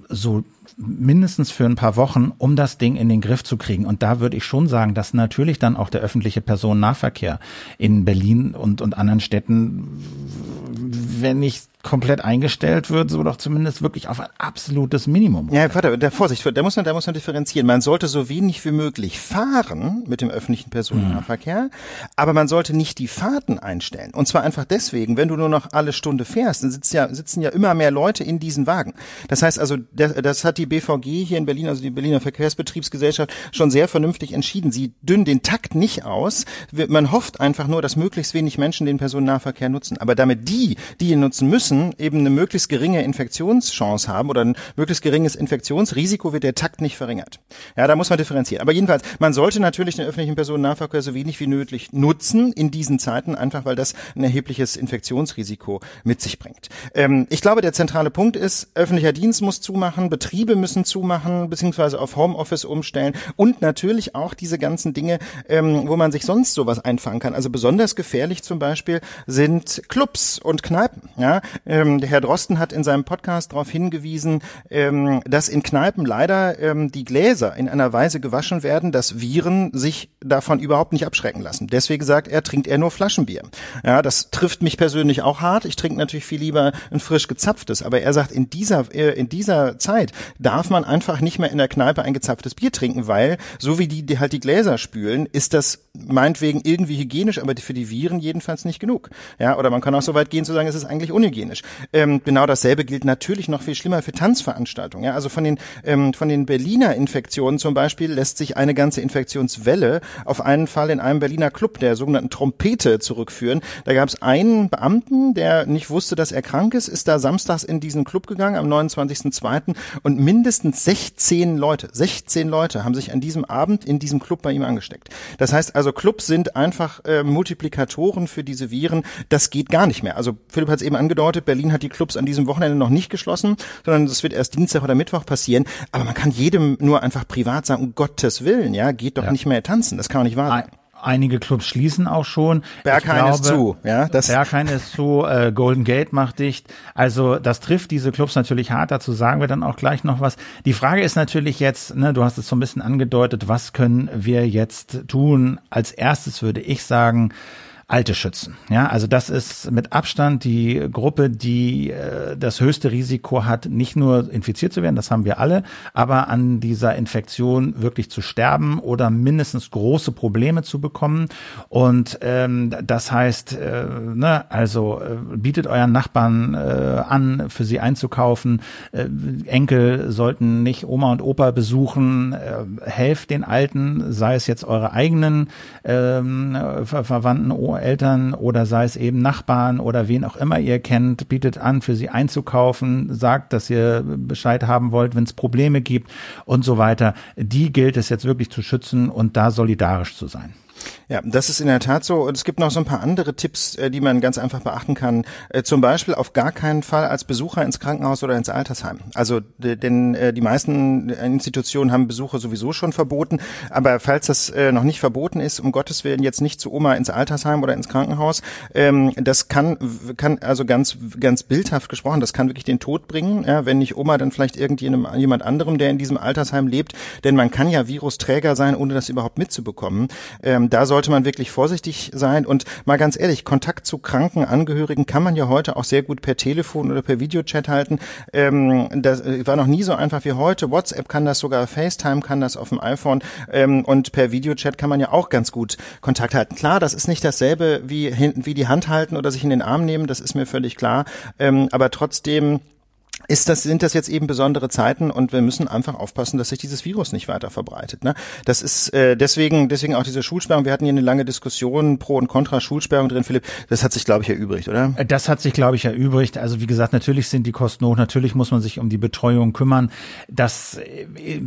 so mindestens für ein paar Wochen, um das Ding in den Griff zu kriegen. Und da würde ich schon sagen, dass natürlich dann auch der öffentliche Personennahverkehr in Berlin und, und anderen Städten, wenn nicht komplett eingestellt wird, so doch zumindest wirklich auf ein absolutes Minimum. Ja, warte, der Vorsicht, da muss man, da muss man differenzieren. Man sollte so wenig wie möglich fahren mit dem öffentlichen Personennahverkehr, mhm. aber man sollte nicht die Fahrten einstellen. Und zwar einfach deswegen, wenn du nur noch alle Stunde fährst, dann sitzen ja, sitzen ja immer mehr Leute in diesen Wagen. Das heißt also, das, das hat die BVG hier in Berlin, also die Berliner Verkehrsbetriebsgesellschaft, schon sehr vernünftig entschieden. Sie dünnen den Takt nicht aus. Man hofft einfach nur, dass möglichst wenig Menschen den Personennahverkehr nutzen. Aber damit die, die ihn nutzen müssen, eben eine möglichst geringe Infektionschance haben oder ein möglichst geringes Infektionsrisiko, wird der Takt nicht verringert. Ja, da muss man differenzieren. Aber jedenfalls, man sollte natürlich den öffentlichen Personennahverkehr so wenig wie nötig nutzen in diesen Zeiten, einfach weil das ein erhebliches Infektionsrisiko mit sich bringt. Ähm, ich glaube, der zentrale Punkt ist, öffentlicher Dienst muss zumachen, Betriebe müssen zumachen, beziehungsweise auf Homeoffice umstellen und natürlich auch diese ganzen Dinge, ähm, wo man sich sonst sowas einfangen kann. Also besonders gefährlich zum Beispiel sind Clubs und Kneipen. Ja, ähm, der Herr Drosten hat in seinem Podcast darauf hingewiesen, ähm, dass in Kneipen leider ähm, die Gläser in einer Weise gewaschen werden, dass Viren sich davon überhaupt nicht abschrecken lassen. Deswegen sagt er, trinkt er nur Flaschenbier. Ja, das trifft mich persönlich auch hart. Ich trinke natürlich viel lieber ein frisch gezapftes. Aber er sagt, in dieser, äh, in dieser Zeit darf man einfach nicht mehr in der Kneipe ein gezapftes Bier trinken, weil so wie die, die halt die Gläser spülen, ist das meinetwegen irgendwie hygienisch, aber für die Viren jedenfalls nicht genug. Ja, oder man kann auch so weit gehen zu sagen, es ist eigentlich unhygienisch. Ähm, genau dasselbe gilt natürlich noch viel schlimmer für Tanzveranstaltungen. Ja, also von den ähm, von den Berliner Infektionen zum Beispiel lässt sich eine ganze Infektionswelle auf einen Fall in einem Berliner Club der sogenannten Trompete zurückführen. Da gab es einen Beamten, der nicht wusste, dass er krank ist, ist da samstags in diesen Club gegangen am 29.02. und mindestens 16 Leute, 16 Leute haben sich an diesem Abend in diesem Club bei ihm angesteckt. Das heißt also, Clubs sind einfach äh, Multiplikatoren für diese Viren. Das geht gar nicht mehr. Also Philipp hat es eben angedeutet, Berlin hat die Clubs an diesem Wochenende noch nicht geschlossen, sondern das wird erst Dienstag oder Mittwoch passieren. Aber man kann jedem nur einfach privat sagen, um Gottes Willen, ja, geht doch ja. nicht mehr tanzen. Das kann man nicht wahr sein. Einige Clubs schließen auch schon. Berghain ist zu, ja. Das Berghain ist zu, äh, Golden Gate macht dicht. Also das trifft diese Clubs natürlich hart. Dazu sagen wir dann auch gleich noch was. Die Frage ist natürlich jetzt, ne, du hast es so ein bisschen angedeutet, was können wir jetzt tun? Als erstes würde ich sagen, Alte schützen. Ja, also das ist mit Abstand die Gruppe, die äh, das höchste Risiko hat, nicht nur infiziert zu werden, das haben wir alle, aber an dieser Infektion wirklich zu sterben oder mindestens große Probleme zu bekommen. Und ähm, das heißt, äh, ne, also äh, bietet euren Nachbarn äh, an, für sie einzukaufen. Äh, Enkel sollten nicht Oma und Opa besuchen. Äh, helft den Alten, sei es jetzt eure eigenen ähm, Ver Verwandten Eltern oder sei es eben Nachbarn oder wen auch immer ihr kennt, bietet an, für sie einzukaufen, sagt, dass ihr Bescheid haben wollt, wenn es Probleme gibt und so weiter. Die gilt es jetzt wirklich zu schützen und da solidarisch zu sein. Ja, das ist in der Tat so. Und es gibt noch so ein paar andere Tipps, äh, die man ganz einfach beachten kann. Äh, zum Beispiel auf gar keinen Fall als Besucher ins Krankenhaus oder ins Altersheim. Also, denn äh, die meisten Institutionen haben Besuche sowieso schon verboten. Aber falls das noch nicht verboten ist, um Gottes Willen jetzt nicht zu Oma ins Altersheim oder ins Krankenhaus, ähm, das kann, kann also ganz, ganz bildhaft gesprochen, das kann wirklich den Tod bringen. Ja, wenn nicht Oma, dann vielleicht irgendjemand jemand anderem, der in diesem Altersheim lebt. Denn man kann ja Virusträger sein, ohne das überhaupt mitzubekommen. Da sollte man wirklich vorsichtig sein und mal ganz ehrlich, Kontakt zu kranken Angehörigen kann man ja heute auch sehr gut per Telefon oder per Videochat halten. Ähm, das war noch nie so einfach wie heute. WhatsApp kann das sogar, FaceTime kann das auf dem iPhone ähm, und per Videochat kann man ja auch ganz gut Kontakt halten. Klar, das ist nicht dasselbe wie, wie die Hand halten oder sich in den Arm nehmen, das ist mir völlig klar. Ähm, aber trotzdem ist das, sind das jetzt eben besondere Zeiten und wir müssen einfach aufpassen, dass sich dieses Virus nicht weiter verbreitet. Ne? Das ist äh, deswegen, deswegen auch diese Schulsperrung. Wir hatten hier eine lange Diskussion pro und contra Schulsperrung drin, Philipp. Das hat sich, glaube ich, erübrigt, oder? Äh, das hat sich, glaube ich, erübrigt. Also wie gesagt, natürlich sind die Kosten hoch, natürlich muss man sich um die Betreuung kümmern. Das äh,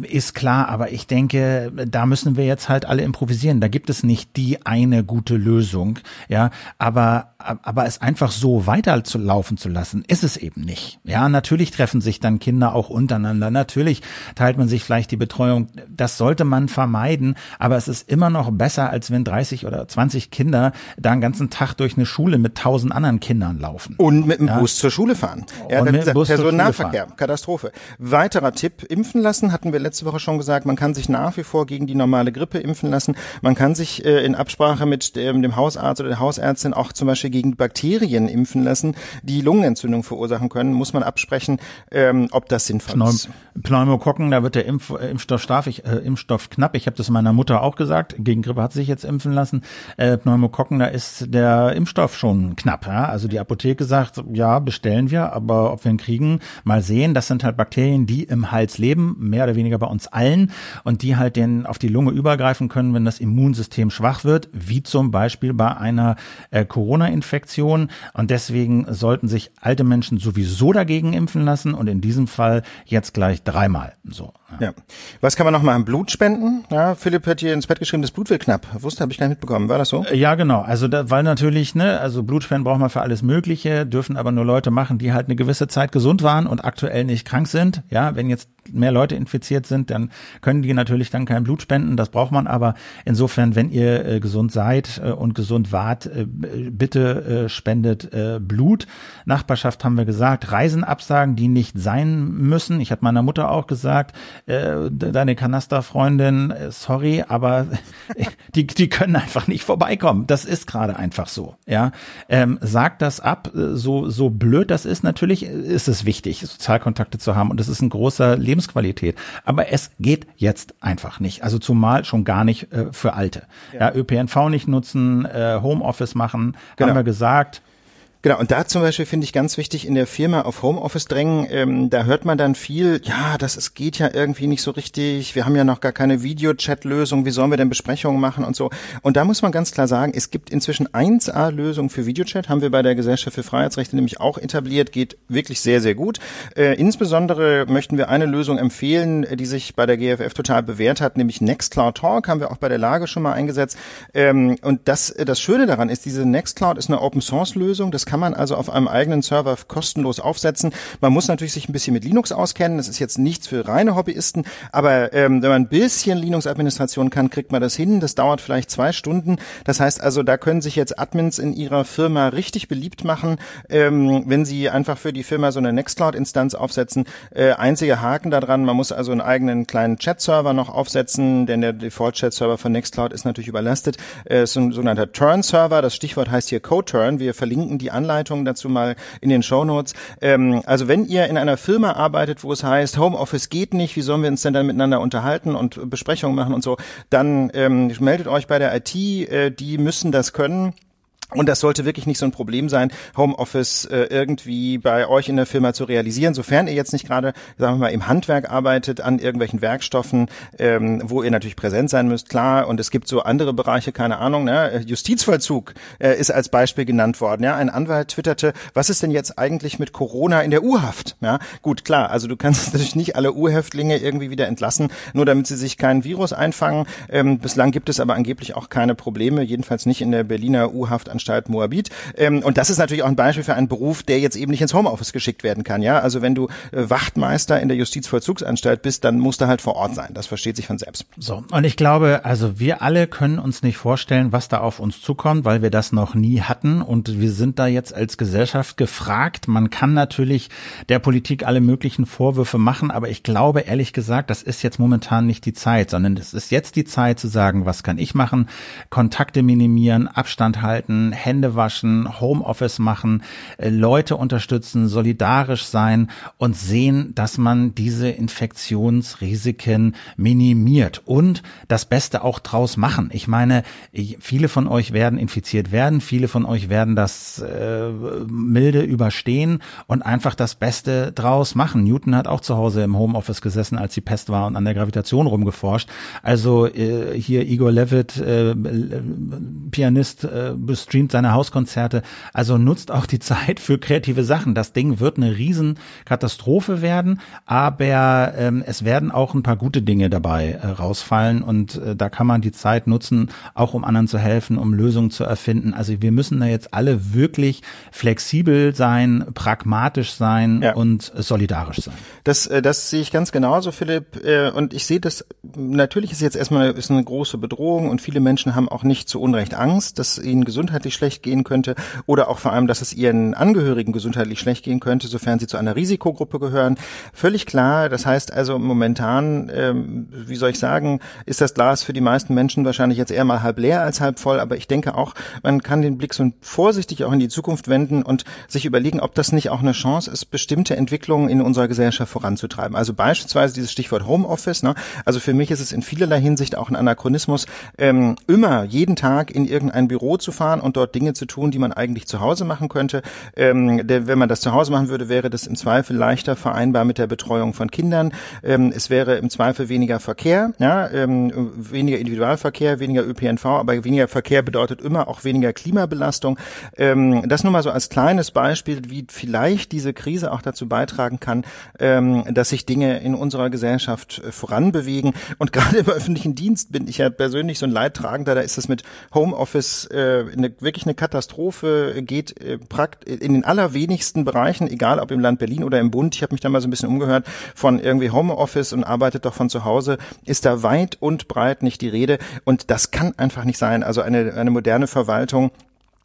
ist klar, aber ich denke, da müssen wir jetzt halt alle improvisieren. Da gibt es nicht die eine gute Lösung, ja, aber aber es einfach so weiter zu laufen zu lassen, ist es eben nicht. Ja, natürlich Natürlich treffen sich dann Kinder auch untereinander. Natürlich teilt man sich vielleicht die Betreuung. Das sollte man vermeiden. Aber es ist immer noch besser, als wenn 30 oder 20 Kinder da einen ganzen Tag durch eine Schule mit tausend anderen Kindern laufen. Und mit dem ja. Bus zur Schule fahren. Ja, Und mit dem Bus Personennahverkehr. Katastrophe. Weiterer Tipp. Impfen lassen, hatten wir letzte Woche schon gesagt. Man kann sich nach wie vor gegen die normale Grippe impfen lassen. Man kann sich äh, in Absprache mit dem, dem Hausarzt oder der Hausärztin auch zum Beispiel gegen Bakterien impfen lassen, die Lungenentzündung verursachen können. Muss man absprechen, ähm, ob das sinnvoll Pneum ist. Pneumokokken, da wird der Impf Impfstoff stark, ich, äh, Impfstoff knapp. Ich habe das meiner Mutter auch gesagt. Gegen Grippe hat sie sich jetzt impfen lassen. Äh, Pneumokokken, da ist der Impfstoff schon knapp. Ja? Also die Apotheke sagt, ja, bestellen wir, aber ob wir ihn kriegen, mal sehen. Das sind halt Bakterien, die im Hals leben, mehr oder weniger bei uns allen und die halt den auf die Lunge übergreifen können, wenn das Immunsystem schwach wird, wie zum Beispiel bei einer äh, Corona-Infektion. Und deswegen sollten sich alte Menschen sowieso dagegen impfen lassen und in diesem Fall jetzt gleich dreimal. So. Ja. Was kann man noch mal? Blut spenden? Ja, Philipp hat hier ins Bett geschrieben, das Blut wird knapp. Wusste, habe ich gar nicht mitbekommen. War das so? Ja, genau. Also da, weil natürlich, ne, also Blutspenden braucht man für alles Mögliche, dürfen aber nur Leute machen, die halt eine gewisse Zeit gesund waren und aktuell nicht krank sind. Ja, wenn jetzt mehr Leute infiziert sind, dann können die natürlich dann kein Blut spenden. Das braucht man aber. Insofern, wenn ihr äh, gesund seid äh, und gesund wart, äh, bitte äh, spendet äh, Blut. Nachbarschaft haben wir gesagt, Reisen absagen, die nicht sein müssen. Ich hatte meiner Mutter auch gesagt, äh, deine Kanasterfreundin, sorry, aber die, die können einfach nicht vorbeikommen. Das ist gerade einfach so. Ja, ähm, sagt das ab. So so blöd das ist. Natürlich ist es wichtig, Sozialkontakte zu haben und es ist ein großer Lebens Lebensqualität. Aber es geht jetzt einfach nicht. Also zumal schon gar nicht äh, für Alte. Ja. ja. ÖPNV nicht nutzen, äh, Homeoffice machen, genau. haben wir gesagt. Genau, und da zum Beispiel finde ich ganz wichtig, in der Firma auf Homeoffice drängen, ähm, da hört man dann viel, ja, das es geht ja irgendwie nicht so richtig, wir haben ja noch gar keine Videochat-Lösung, wie sollen wir denn Besprechungen machen und so. Und da muss man ganz klar sagen, es gibt inzwischen 1A-Lösungen für Videochat, haben wir bei der Gesellschaft für Freiheitsrechte nämlich auch etabliert, geht wirklich sehr, sehr gut. Äh, insbesondere möchten wir eine Lösung empfehlen, die sich bei der GFF total bewährt hat, nämlich Nextcloud Talk, haben wir auch bei der Lage schon mal eingesetzt. Ähm, und das, das Schöne daran ist, diese Nextcloud ist eine Open-Source-Lösung, das kann man also auf einem eigenen Server kostenlos aufsetzen. Man muss natürlich sich ein bisschen mit Linux auskennen. Das ist jetzt nichts für reine Hobbyisten, aber ähm, wenn man ein bisschen Linux-Administration kann, kriegt man das hin. Das dauert vielleicht zwei Stunden. Das heißt also, da können sich jetzt Admins in ihrer Firma richtig beliebt machen, ähm, wenn sie einfach für die Firma so eine Nextcloud-Instanz aufsetzen. Äh, einziger Haken daran, man muss also einen eigenen kleinen Chat-Server noch aufsetzen, denn der Default-Chat-Server von Nextcloud ist natürlich überlastet. Äh, ist ein sogenannter Turn-Server. Das Stichwort heißt hier Co-Turn. Wir verlinken die Anleitung dazu mal in den Show Notes. Ähm, also wenn ihr in einer Firma arbeitet, wo es heißt, Homeoffice geht nicht, wie sollen wir uns denn dann miteinander unterhalten und Besprechungen machen und so, dann ähm, meldet euch bei der IT, äh, die müssen das können. Und das sollte wirklich nicht so ein Problem sein, Homeoffice äh, irgendwie bei euch in der Firma zu realisieren, sofern ihr jetzt nicht gerade, sagen wir mal, im Handwerk arbeitet, an irgendwelchen Werkstoffen, ähm, wo ihr natürlich präsent sein müsst, klar. Und es gibt so andere Bereiche, keine Ahnung, ne? Justizvollzug äh, ist als Beispiel genannt worden. Ja, ein Anwalt twitterte, was ist denn jetzt eigentlich mit Corona in der U-Haft? Ja, gut, klar. Also du kannst natürlich nicht alle U-Häftlinge irgendwie wieder entlassen, nur damit sie sich kein Virus einfangen. Ähm, bislang gibt es aber angeblich auch keine Probleme, jedenfalls nicht in der Berliner U-Haft Anstalt Moabit. Ähm, und das ist natürlich auch ein Beispiel für einen Beruf, der jetzt eben nicht ins Homeoffice geschickt werden kann. Ja, also wenn du äh, Wachtmeister in der Justizvollzugsanstalt bist, dann musst du halt vor Ort sein. Das versteht sich von selbst. So. Und ich glaube, also wir alle können uns nicht vorstellen, was da auf uns zukommt, weil wir das noch nie hatten. Und wir sind da jetzt als Gesellschaft gefragt. Man kann natürlich der Politik alle möglichen Vorwürfe machen, aber ich glaube ehrlich gesagt, das ist jetzt momentan nicht die Zeit, sondern es ist jetzt die Zeit zu sagen, was kann ich machen? Kontakte minimieren, Abstand halten, Hände waschen, Homeoffice machen, äh, Leute unterstützen, solidarisch sein und sehen, dass man diese Infektionsrisiken minimiert und das Beste auch draus machen. Ich meine, viele von euch werden infiziert werden, viele von euch werden das äh, milde überstehen und einfach das Beste draus machen. Newton hat auch zu Hause im Homeoffice gesessen, als die Pest war und an der Gravitation rumgeforscht. Also äh, hier Igor Levitt, äh, Pianist, äh, streamt seine Hauskonzerte. Also nutzt auch die Zeit für kreative Sachen. Das Ding wird eine Riesenkatastrophe werden, aber ähm, es werden auch ein paar gute Dinge dabei äh, rausfallen und äh, da kann man die Zeit nutzen, auch um anderen zu helfen, um Lösungen zu erfinden. Also wir müssen da jetzt alle wirklich flexibel sein, pragmatisch sein ja. und solidarisch sein. Das, äh, das sehe ich ganz genauso, Philipp. Äh, und ich sehe das, natürlich ist jetzt erstmal ist eine große Bedrohung und viele Menschen haben auch nicht zu Unrecht Angst, dass ihnen gesundheitlich schlecht gehen könnte oder auch vor allem, dass es ihren Angehörigen gesundheitlich schlecht gehen könnte, sofern sie zu einer Risikogruppe gehören. Völlig klar. Das heißt also momentan, ähm, wie soll ich sagen, ist das Glas für die meisten Menschen wahrscheinlich jetzt eher mal halb leer als halb voll. Aber ich denke auch, man kann den Blick so vorsichtig auch in die Zukunft wenden und sich überlegen, ob das nicht auch eine Chance ist, bestimmte Entwicklungen in unserer Gesellschaft voranzutreiben. Also beispielsweise dieses Stichwort Homeoffice. Ne? Also für mich ist es in vielerlei Hinsicht auch ein Anachronismus, ähm, immer jeden Tag in irgendein Büro zu fahren und dort Dinge zu tun, die man eigentlich zu Hause machen könnte. Ähm, der, wenn man das zu Hause machen würde, wäre das im Zweifel leichter vereinbar mit der Betreuung von Kindern. Ähm, es wäre im Zweifel weniger Verkehr, ja, ähm, weniger Individualverkehr, weniger ÖPNV, aber weniger Verkehr bedeutet immer auch weniger Klimabelastung. Ähm, das nur mal so als kleines Beispiel, wie vielleicht diese Krise auch dazu beitragen kann, ähm, dass sich Dinge in unserer Gesellschaft äh, voranbewegen. Und gerade im öffentlichen Dienst bin ich ja persönlich so ein Leidtragender. Da ist es mit Homeoffice äh, eine, wirklich eine Katastrophe. Geht äh, prakt in den allerwenigsten Bereichen, egal ob im Land Berlin oder im Bund. Ich habe mich da mal so ein bisschen umgehört von irgendwie Homeoffice und arbeitet doch von zu Hause. Ist da weit und breit nicht die Rede. Und das kann einfach nicht sein. Also eine, eine moderne Verwaltung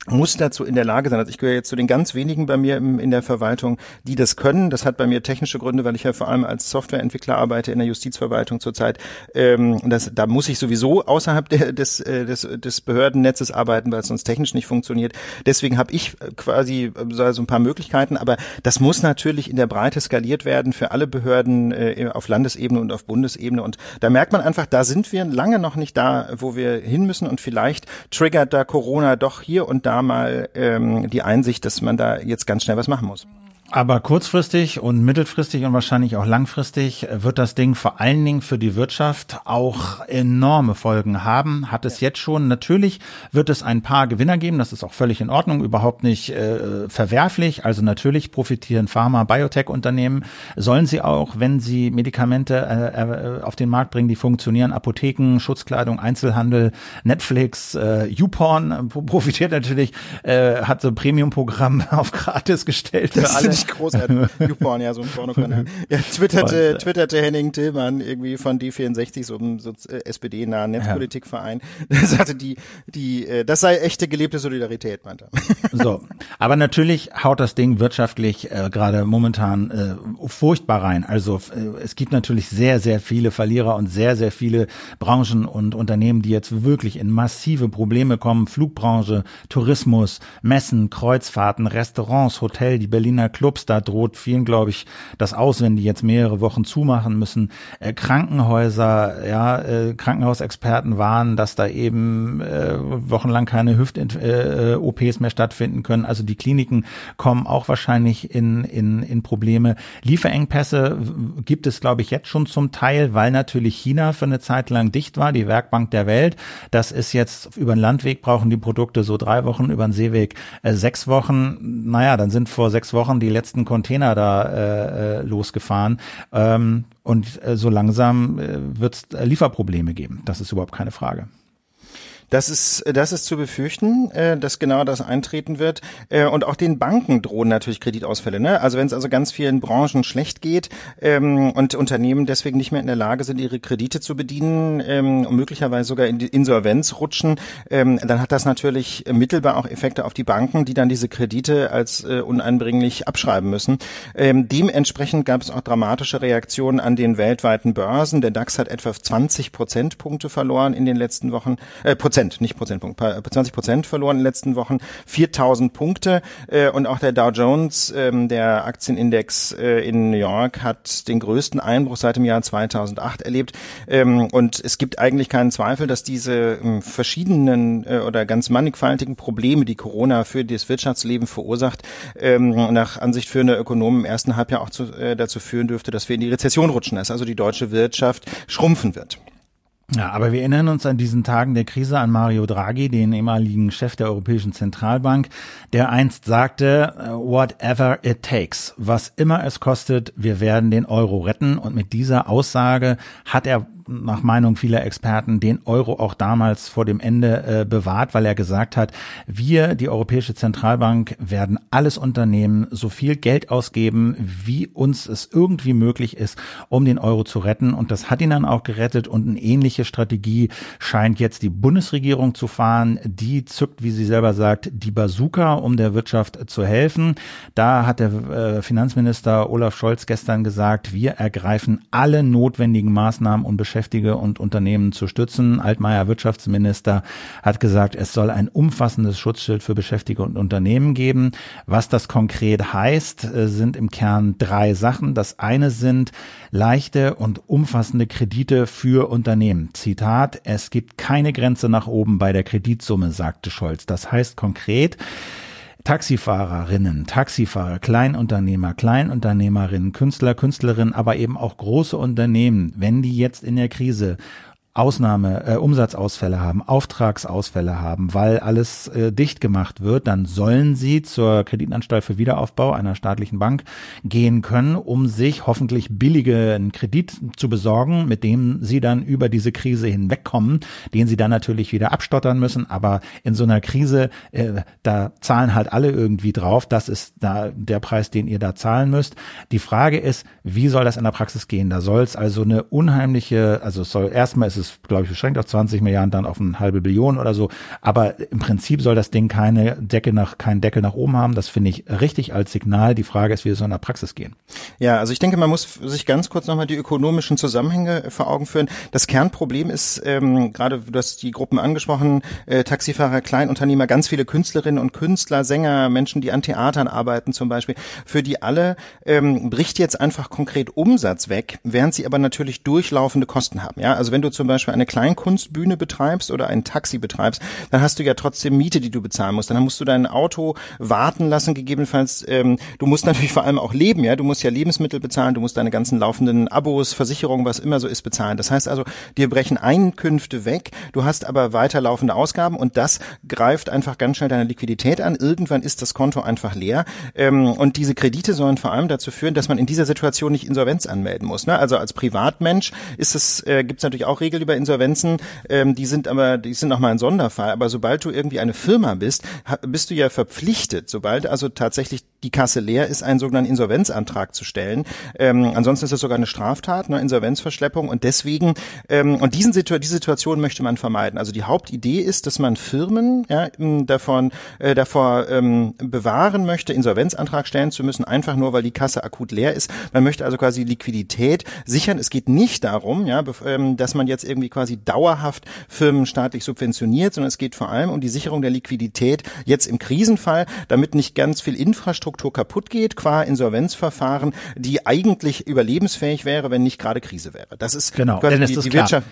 muss dazu in der Lage sein. Also ich gehöre jetzt zu den ganz wenigen bei mir im, in der Verwaltung, die das können. Das hat bei mir technische Gründe, weil ich ja vor allem als Softwareentwickler arbeite in der Justizverwaltung zurzeit. Ähm, das, da muss ich sowieso außerhalb der, des, äh, des, des Behördennetzes arbeiten, weil es sonst technisch nicht funktioniert. Deswegen habe ich äh, quasi so ein paar Möglichkeiten, aber das muss natürlich in der Breite skaliert werden für alle Behörden äh, auf Landesebene und auf Bundesebene. Und da merkt man einfach, da sind wir lange noch nicht da, wo wir hin müssen. Und vielleicht triggert da Corona doch hier und da da mal ähm, die Einsicht, dass man da jetzt ganz schnell was machen muss. Aber kurzfristig und mittelfristig und wahrscheinlich auch langfristig wird das Ding vor allen Dingen für die Wirtschaft auch enorme Folgen haben. Hat es jetzt schon. Natürlich wird es ein paar Gewinner geben. Das ist auch völlig in Ordnung, überhaupt nicht äh, verwerflich. Also natürlich profitieren Pharma, Biotech-Unternehmen. Sollen sie auch, wenn sie Medikamente äh, äh, auf den Markt bringen, die funktionieren, Apotheken, Schutzkleidung, Einzelhandel, Netflix, äh, YouPorn profitiert natürlich, äh, hat so Premium-Programm auf gratis gestellt für alle ich großartig. YouPorn, ja, so ein Pornokanal. Ja, twitterte, twitterte Henning Tillmann irgendwie von D64, so einem so äh, SPD-nahen Netzpolitikverein. Ja. sagte, die, die, äh, das sei echte gelebte Solidarität, meinte er. So. Aber natürlich haut das Ding wirtschaftlich äh, gerade momentan äh, furchtbar rein. Also äh, es gibt natürlich sehr, sehr viele Verlierer und sehr, sehr viele Branchen und Unternehmen, die jetzt wirklich in massive Probleme kommen. Flugbranche, Tourismus, Messen, Kreuzfahrten, Restaurants, Hotel, die Berliner Clubs Clubs. Da droht vielen, glaube ich, das aus, wenn die jetzt mehrere Wochen zumachen müssen. Äh, Krankenhäuser, ja, äh, Krankenhausexperten warnen, dass da eben äh, wochenlang keine Hüft-OPs äh, mehr stattfinden können. Also die Kliniken kommen auch wahrscheinlich in, in, in Probleme. Lieferengpässe gibt es, glaube ich, jetzt schon zum Teil, weil natürlich China für eine Zeit lang dicht war, die Werkbank der Welt. Das ist jetzt über den Landweg brauchen die Produkte so drei Wochen, über den Seeweg äh, sechs Wochen. Naja, dann sind vor sechs Wochen die letzten Container da äh, äh, losgefahren. Ähm, und äh, so langsam äh, wird es Lieferprobleme geben. Das ist überhaupt keine Frage. Das ist, das ist zu befürchten, äh, dass genau das eintreten wird. Äh, und auch den Banken drohen natürlich Kreditausfälle. Ne? Also wenn es also ganz vielen Branchen schlecht geht ähm, und Unternehmen deswegen nicht mehr in der Lage sind, ihre Kredite zu bedienen ähm, und möglicherweise sogar in die Insolvenz rutschen, ähm, dann hat das natürlich mittelbar auch Effekte auf die Banken, die dann diese Kredite als äh, uneinbringlich abschreiben müssen. Dementsprechend gab es auch dramatische Reaktionen an den weltweiten Börsen. Der DAX hat etwa 20 Prozentpunkte verloren in den letzten Wochen. Äh, Prozent, nicht Prozentpunkt, 20 Prozent verloren in den letzten Wochen, 4000 Punkte äh, und auch der Dow Jones, ähm, der Aktienindex äh, in New York, hat den größten Einbruch seit dem Jahr 2008 erlebt ähm, und es gibt eigentlich keinen Zweifel, dass diese ähm, verschiedenen äh, oder ganz mannigfaltigen Probleme, die Corona für das Wirtschaftsleben verursacht, nach Ansicht führender Ökonomen im ersten Halbjahr auch zu, äh, dazu führen dürfte, dass wir in die Rezession rutschen, dass also die deutsche Wirtschaft schrumpfen wird. Ja, aber wir erinnern uns an diesen Tagen der Krise an Mario Draghi, den ehemaligen Chef der Europäischen Zentralbank, der einst sagte, whatever it takes, was immer es kostet, wir werden den Euro retten. Und mit dieser Aussage hat er nach Meinung vieler Experten den Euro auch damals vor dem Ende äh, bewahrt, weil er gesagt hat, wir, die Europäische Zentralbank, werden alles unternehmen, so viel Geld ausgeben, wie uns es irgendwie möglich ist, um den Euro zu retten. Und das hat ihn dann auch gerettet. Und eine ähnliche Strategie scheint jetzt die Bundesregierung zu fahren. Die zückt, wie sie selber sagt, die Bazooka, um der Wirtschaft zu helfen. Da hat der äh, Finanzminister Olaf Scholz gestern gesagt, wir ergreifen alle notwendigen Maßnahmen, um Beschäftigte und Unternehmen zu stützen. Altmaier Wirtschaftsminister hat gesagt, es soll ein umfassendes Schutzschild für Beschäftigte und Unternehmen geben. Was das konkret heißt, äh, sind im Kern drei Sachen. Das eine sind leichte und umfassende Kredite für Unternehmen. Zitat, es gibt keine Grenze nach oben bei der Kreditsumme, sagte Scholz. Das heißt konkret, Taxifahrerinnen, Taxifahrer, Kleinunternehmer, Kleinunternehmerinnen, Künstler, Künstlerinnen, aber eben auch große Unternehmen, wenn die jetzt in der Krise Ausnahme, äh, Umsatzausfälle haben, Auftragsausfälle haben, weil alles äh, dicht gemacht wird, dann sollen sie zur Kreditanstalt für Wiederaufbau einer staatlichen Bank gehen können, um sich hoffentlich billigen Kredit zu besorgen, mit dem sie dann über diese Krise hinwegkommen, den sie dann natürlich wieder abstottern müssen. Aber in so einer Krise, äh, da zahlen halt alle irgendwie drauf. Das ist da der Preis, den ihr da zahlen müsst. Die Frage ist, wie soll das in der Praxis gehen? Da soll es also eine unheimliche, also es soll erstmal ist es, glaube ich, beschränkt auf 20 Milliarden, dann auf eine halbe Billion oder so. Aber im Prinzip soll das Ding keine Decke nach, keinen Deckel nach oben haben. Das finde ich richtig als Signal. Die Frage ist, wie es in der Praxis gehen. Ja, also ich denke, man muss sich ganz kurz nochmal die ökonomischen Zusammenhänge vor Augen führen. Das Kernproblem ist, ähm, gerade du hast die Gruppen angesprochen, äh, Taxifahrer, Kleinunternehmer, ganz viele Künstlerinnen und Künstler, Sänger, Menschen, die an Theatern arbeiten zum Beispiel. Für die alle ähm, bricht jetzt einfach konkret Umsatz weg, während sie aber natürlich durchlaufende Kosten haben. Ja, also wenn du zum Beispiel eine Kleinkunstbühne betreibst oder ein Taxi betreibst, dann hast du ja trotzdem Miete, die du bezahlen musst. Dann musst du dein Auto warten lassen, gegebenenfalls. Ähm, du musst natürlich vor allem auch leben, ja. Du musst ja Lebensmittel bezahlen, du musst deine ganzen laufenden Abos, Versicherungen, was immer so ist, bezahlen. Das heißt also, dir brechen Einkünfte weg, du hast aber weiterlaufende Ausgaben und das greift einfach ganz schnell deine Liquidität an. Irgendwann ist das Konto einfach leer. Ähm, und diese Kredite sollen vor allem dazu führen, dass man in dieser Situation nicht Insolvenz anmelden muss. Ne? Also als Privatmensch ist es, äh, gibt es natürlich auch Regeln über Insolvenz Insolvenzen, ähm, die sind aber, die sind nochmal ein Sonderfall. Aber sobald du irgendwie eine Firma bist, bist du ja verpflichtet, sobald also tatsächlich die Kasse leer ist, einen sogenannten Insolvenzantrag zu stellen. Ähm, ansonsten ist das sogar eine Straftat, ne, Insolvenzverschleppung. Und deswegen, ähm, und diesen Situ diese Situation möchte man vermeiden. Also die Hauptidee ist, dass man Firmen ja, davon, äh, davor ähm, bewahren möchte, Insolvenzantrag stellen zu müssen, einfach nur, weil die Kasse akut leer ist. Man möchte also quasi Liquidität sichern. Es geht nicht darum, ja, ähm, dass man jetzt irgendwie quasi dauerhaft Firmen staatlich subventioniert, sondern es geht vor allem um die Sicherung der Liquidität jetzt im Krisenfall, damit nicht ganz viel Infrastruktur kaputt geht qua Insolvenzverfahren, die eigentlich überlebensfähig wäre, wenn nicht gerade Krise wäre. Das ist genau, quasi die, die Wirtschaft.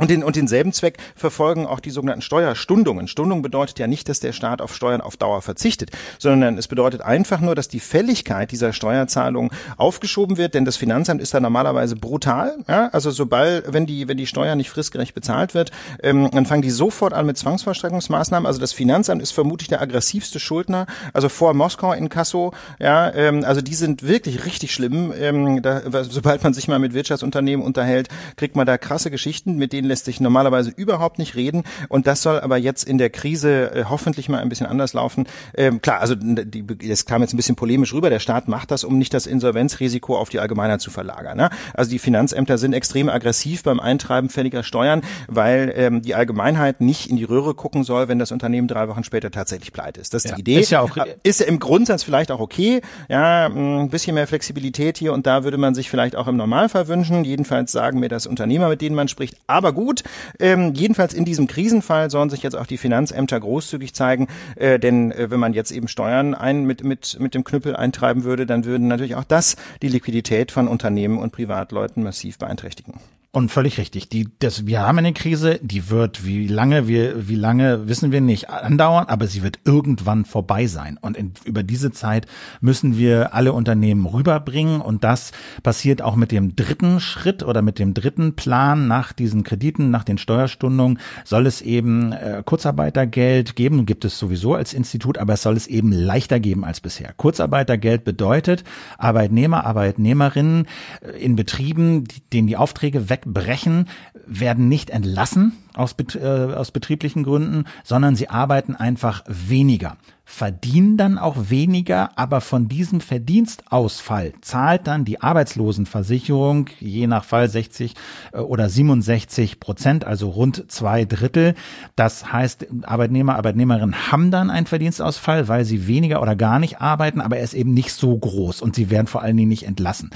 Und, den, und denselben Zweck verfolgen auch die sogenannten Steuerstundungen. Stundung bedeutet ja nicht, dass der Staat auf Steuern auf Dauer verzichtet, sondern es bedeutet einfach nur, dass die Fälligkeit dieser Steuerzahlung aufgeschoben wird, denn das Finanzamt ist da normalerweise brutal. Ja? Also sobald, wenn die, wenn die Steuer nicht fristgerecht bezahlt wird, ähm, dann fangen die sofort an mit Zwangsvollstreckungsmaßnahmen. Also das Finanzamt ist vermutlich der aggressivste Schuldner, also vor Moskau in Kasso. Ja, ähm, also die sind wirklich richtig schlimm. Ähm, da, sobald man sich mal mit Wirtschaftsunternehmen unterhält, kriegt man da krasse Geschichten, mit denen denen lässt sich normalerweise überhaupt nicht reden. Und das soll aber jetzt in der Krise äh, hoffentlich mal ein bisschen anders laufen. Ähm, klar, also die, das kam jetzt ein bisschen polemisch rüber. Der Staat macht das, um nicht das Insolvenzrisiko auf die Allgemeinheit zu verlagern. Ne? Also die Finanzämter sind extrem aggressiv beim Eintreiben fälliger Steuern, weil ähm, die Allgemeinheit nicht in die Röhre gucken soll, wenn das Unternehmen drei Wochen später tatsächlich pleite ist. Das ist ja, die Idee. Ist ja auch äh, ist ja im Grundsatz vielleicht auch okay. Ja, ein bisschen mehr Flexibilität hier und da würde man sich vielleicht auch im Normalfall wünschen. Jedenfalls sagen mir das Unternehmer, mit denen man spricht. Aber gut. Ähm, jedenfalls in diesem Krisenfall sollen sich jetzt auch die Finanzämter großzügig zeigen, äh, denn äh, wenn man jetzt eben Steuern ein mit, mit, mit dem Knüppel eintreiben würde, dann würden natürlich auch das die Liquidität von Unternehmen und Privatleuten massiv beeinträchtigen. Und völlig richtig. Die, das, wir haben eine Krise, die wird, wie lange wir, wie lange wissen wir nicht, andauern, aber sie wird irgendwann vorbei sein. Und in, über diese Zeit müssen wir alle Unternehmen rüberbringen. Und das passiert auch mit dem dritten Schritt oder mit dem dritten Plan nach diesen Krediten, nach den Steuerstundungen, soll es eben äh, Kurzarbeitergeld geben, gibt es sowieso als Institut, aber es soll es eben leichter geben als bisher. Kurzarbeitergeld bedeutet, Arbeitnehmer, Arbeitnehmerinnen äh, in Betrieben, denen die Aufträge weg brechen, werden nicht entlassen aus, äh, aus betrieblichen Gründen, sondern sie arbeiten einfach weniger verdienen dann auch weniger, aber von diesem Verdienstausfall zahlt dann die Arbeitslosenversicherung je nach Fall 60 äh, oder 67 Prozent, also rund zwei Drittel. Das heißt, Arbeitnehmer, Arbeitnehmerinnen haben dann einen Verdienstausfall, weil sie weniger oder gar nicht arbeiten, aber er ist eben nicht so groß und sie werden vor allen Dingen nicht entlassen.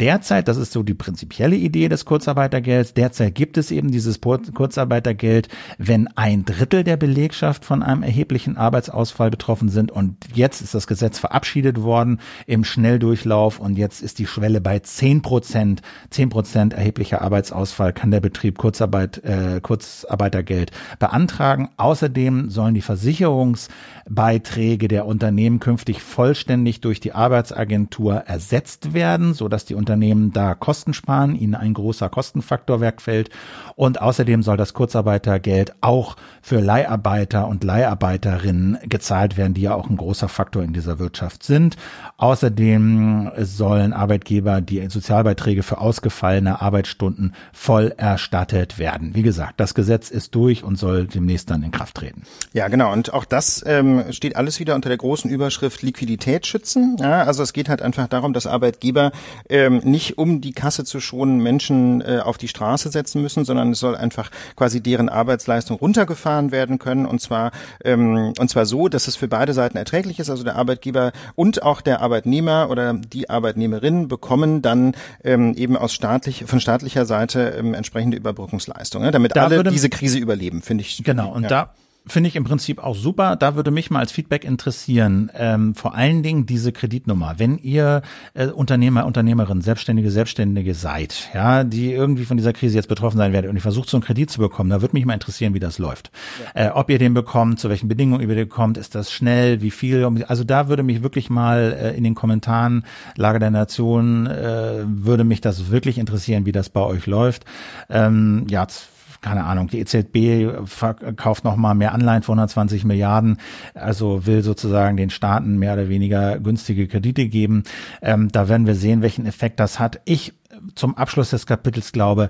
Derzeit, das ist so die prinzipielle Idee des Kurzarbeitergelds, derzeit gibt es eben dieses Kurzarbeitergeld, wenn ein Drittel der Belegschaft von einem erheblichen Arbeitsausfall betroffen sind. Und jetzt ist das Gesetz verabschiedet worden im Schnelldurchlauf und jetzt ist die Schwelle bei zehn Prozent. Zehn Prozent erheblicher Arbeitsausfall kann der Betrieb Kurzarbeit, äh, Kurzarbeitergeld beantragen. Außerdem sollen die Versicherungsbeiträge der Unternehmen künftig vollständig durch die Arbeitsagentur ersetzt werden, so dass die Unternehmen da Kosten sparen, ihnen ein großer Kostenfaktor wegfällt. Und außerdem soll das Kurzarbeitergeld auch für Leiharbeiter und Leiharbeiterinnen gezahlt werden die ja auch ein großer Faktor in dieser Wirtschaft sind. Außerdem sollen Arbeitgeber die Sozialbeiträge für ausgefallene Arbeitsstunden voll erstattet werden. Wie gesagt, das Gesetz ist durch und soll demnächst dann in Kraft treten. Ja, genau. Und auch das ähm, steht alles wieder unter der großen Überschrift Liquidität schützen. Ja, also es geht halt einfach darum, dass Arbeitgeber ähm, nicht um die Kasse zu schonen Menschen äh, auf die Straße setzen müssen, sondern es soll einfach quasi deren Arbeitsleistung runtergefahren werden können und zwar ähm, und zwar so, dass es für beide Seiten erträglich ist. Also der Arbeitgeber und auch der Arbeitnehmer oder die Arbeitnehmerin bekommen dann ähm, eben aus staatlich, von staatlicher Seite ähm, entsprechende Überbrückungsleistungen, damit da alle diese Krise überleben, finde ich. Genau, und ja. da Finde ich im Prinzip auch super. Da würde mich mal als Feedback interessieren, ähm, vor allen Dingen diese Kreditnummer. Wenn ihr äh, Unternehmer, Unternehmerin, Selbstständige, Selbstständige seid, ja, die irgendwie von dieser Krise jetzt betroffen sein werdet und ihr versucht so einen Kredit zu bekommen, da würde mich mal interessieren, wie das läuft. Ja. Äh, ob ihr den bekommt, zu welchen Bedingungen ihr den bekommt, ist das schnell, wie viel? Also da würde mich wirklich mal äh, in den Kommentaren Lage der Nation äh, würde mich das wirklich interessieren, wie das bei euch läuft. Ähm, ja, keine Ahnung, die EZB verkauft nochmal mehr Anleihen für 120 Milliarden, also will sozusagen den Staaten mehr oder weniger günstige Kredite geben. Ähm, da werden wir sehen, welchen Effekt das hat. Ich zum Abschluss des Kapitels glaube,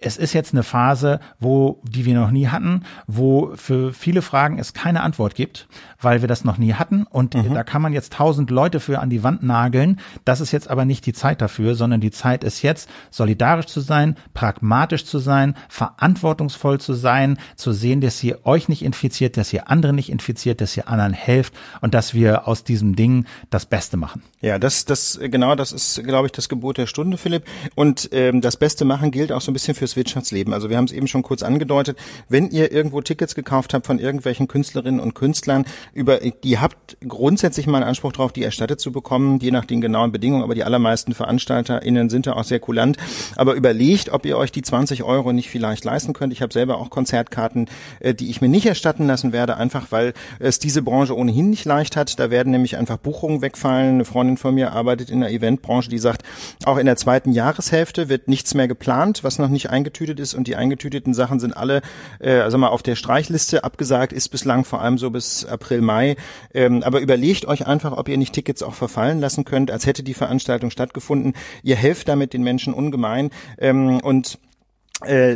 es ist jetzt eine Phase, wo, die wir noch nie hatten, wo für viele Fragen es keine Antwort gibt, weil wir das noch nie hatten. Und mhm. da kann man jetzt tausend Leute für an die Wand nageln. Das ist jetzt aber nicht die Zeit dafür, sondern die Zeit ist jetzt, solidarisch zu sein, pragmatisch zu sein, verantwortungsvoll zu sein, zu sehen, dass ihr euch nicht infiziert, dass ihr andere nicht infiziert, dass ihr anderen helft und dass wir aus diesem Ding das Beste machen. Ja, das, das, genau, das ist, glaube ich, das Gebot der Stunde, Philipp. Und ähm, das Beste machen gilt auch so ein bisschen fürs Wirtschaftsleben. Also wir haben es eben schon kurz angedeutet. Wenn ihr irgendwo Tickets gekauft habt von irgendwelchen Künstlerinnen und Künstlern, über, die habt grundsätzlich mal einen Anspruch darauf, die erstattet zu bekommen, je nach den genauen Bedingungen. Aber die allermeisten VeranstalterInnen sind da auch sehr kulant. Aber überlegt, ob ihr euch die 20 Euro nicht vielleicht leisten könnt. Ich habe selber auch Konzertkarten, äh, die ich mir nicht erstatten lassen werde, einfach weil es diese Branche ohnehin nicht leicht hat. Da werden nämlich einfach Buchungen wegfallen. Eine Freundin von mir arbeitet in der Eventbranche, die sagt, auch in der zweiten Jahreshälfte wird nichts mehr geplant, was noch nicht eingetütet ist und die eingetüteten Sachen sind alle, äh, also mal auf der Streichliste abgesagt, ist bislang vor allem so bis April, Mai. Ähm, aber überlegt euch einfach, ob ihr nicht Tickets auch verfallen lassen könnt, als hätte die Veranstaltung stattgefunden. Ihr helft damit den Menschen ungemein ähm, und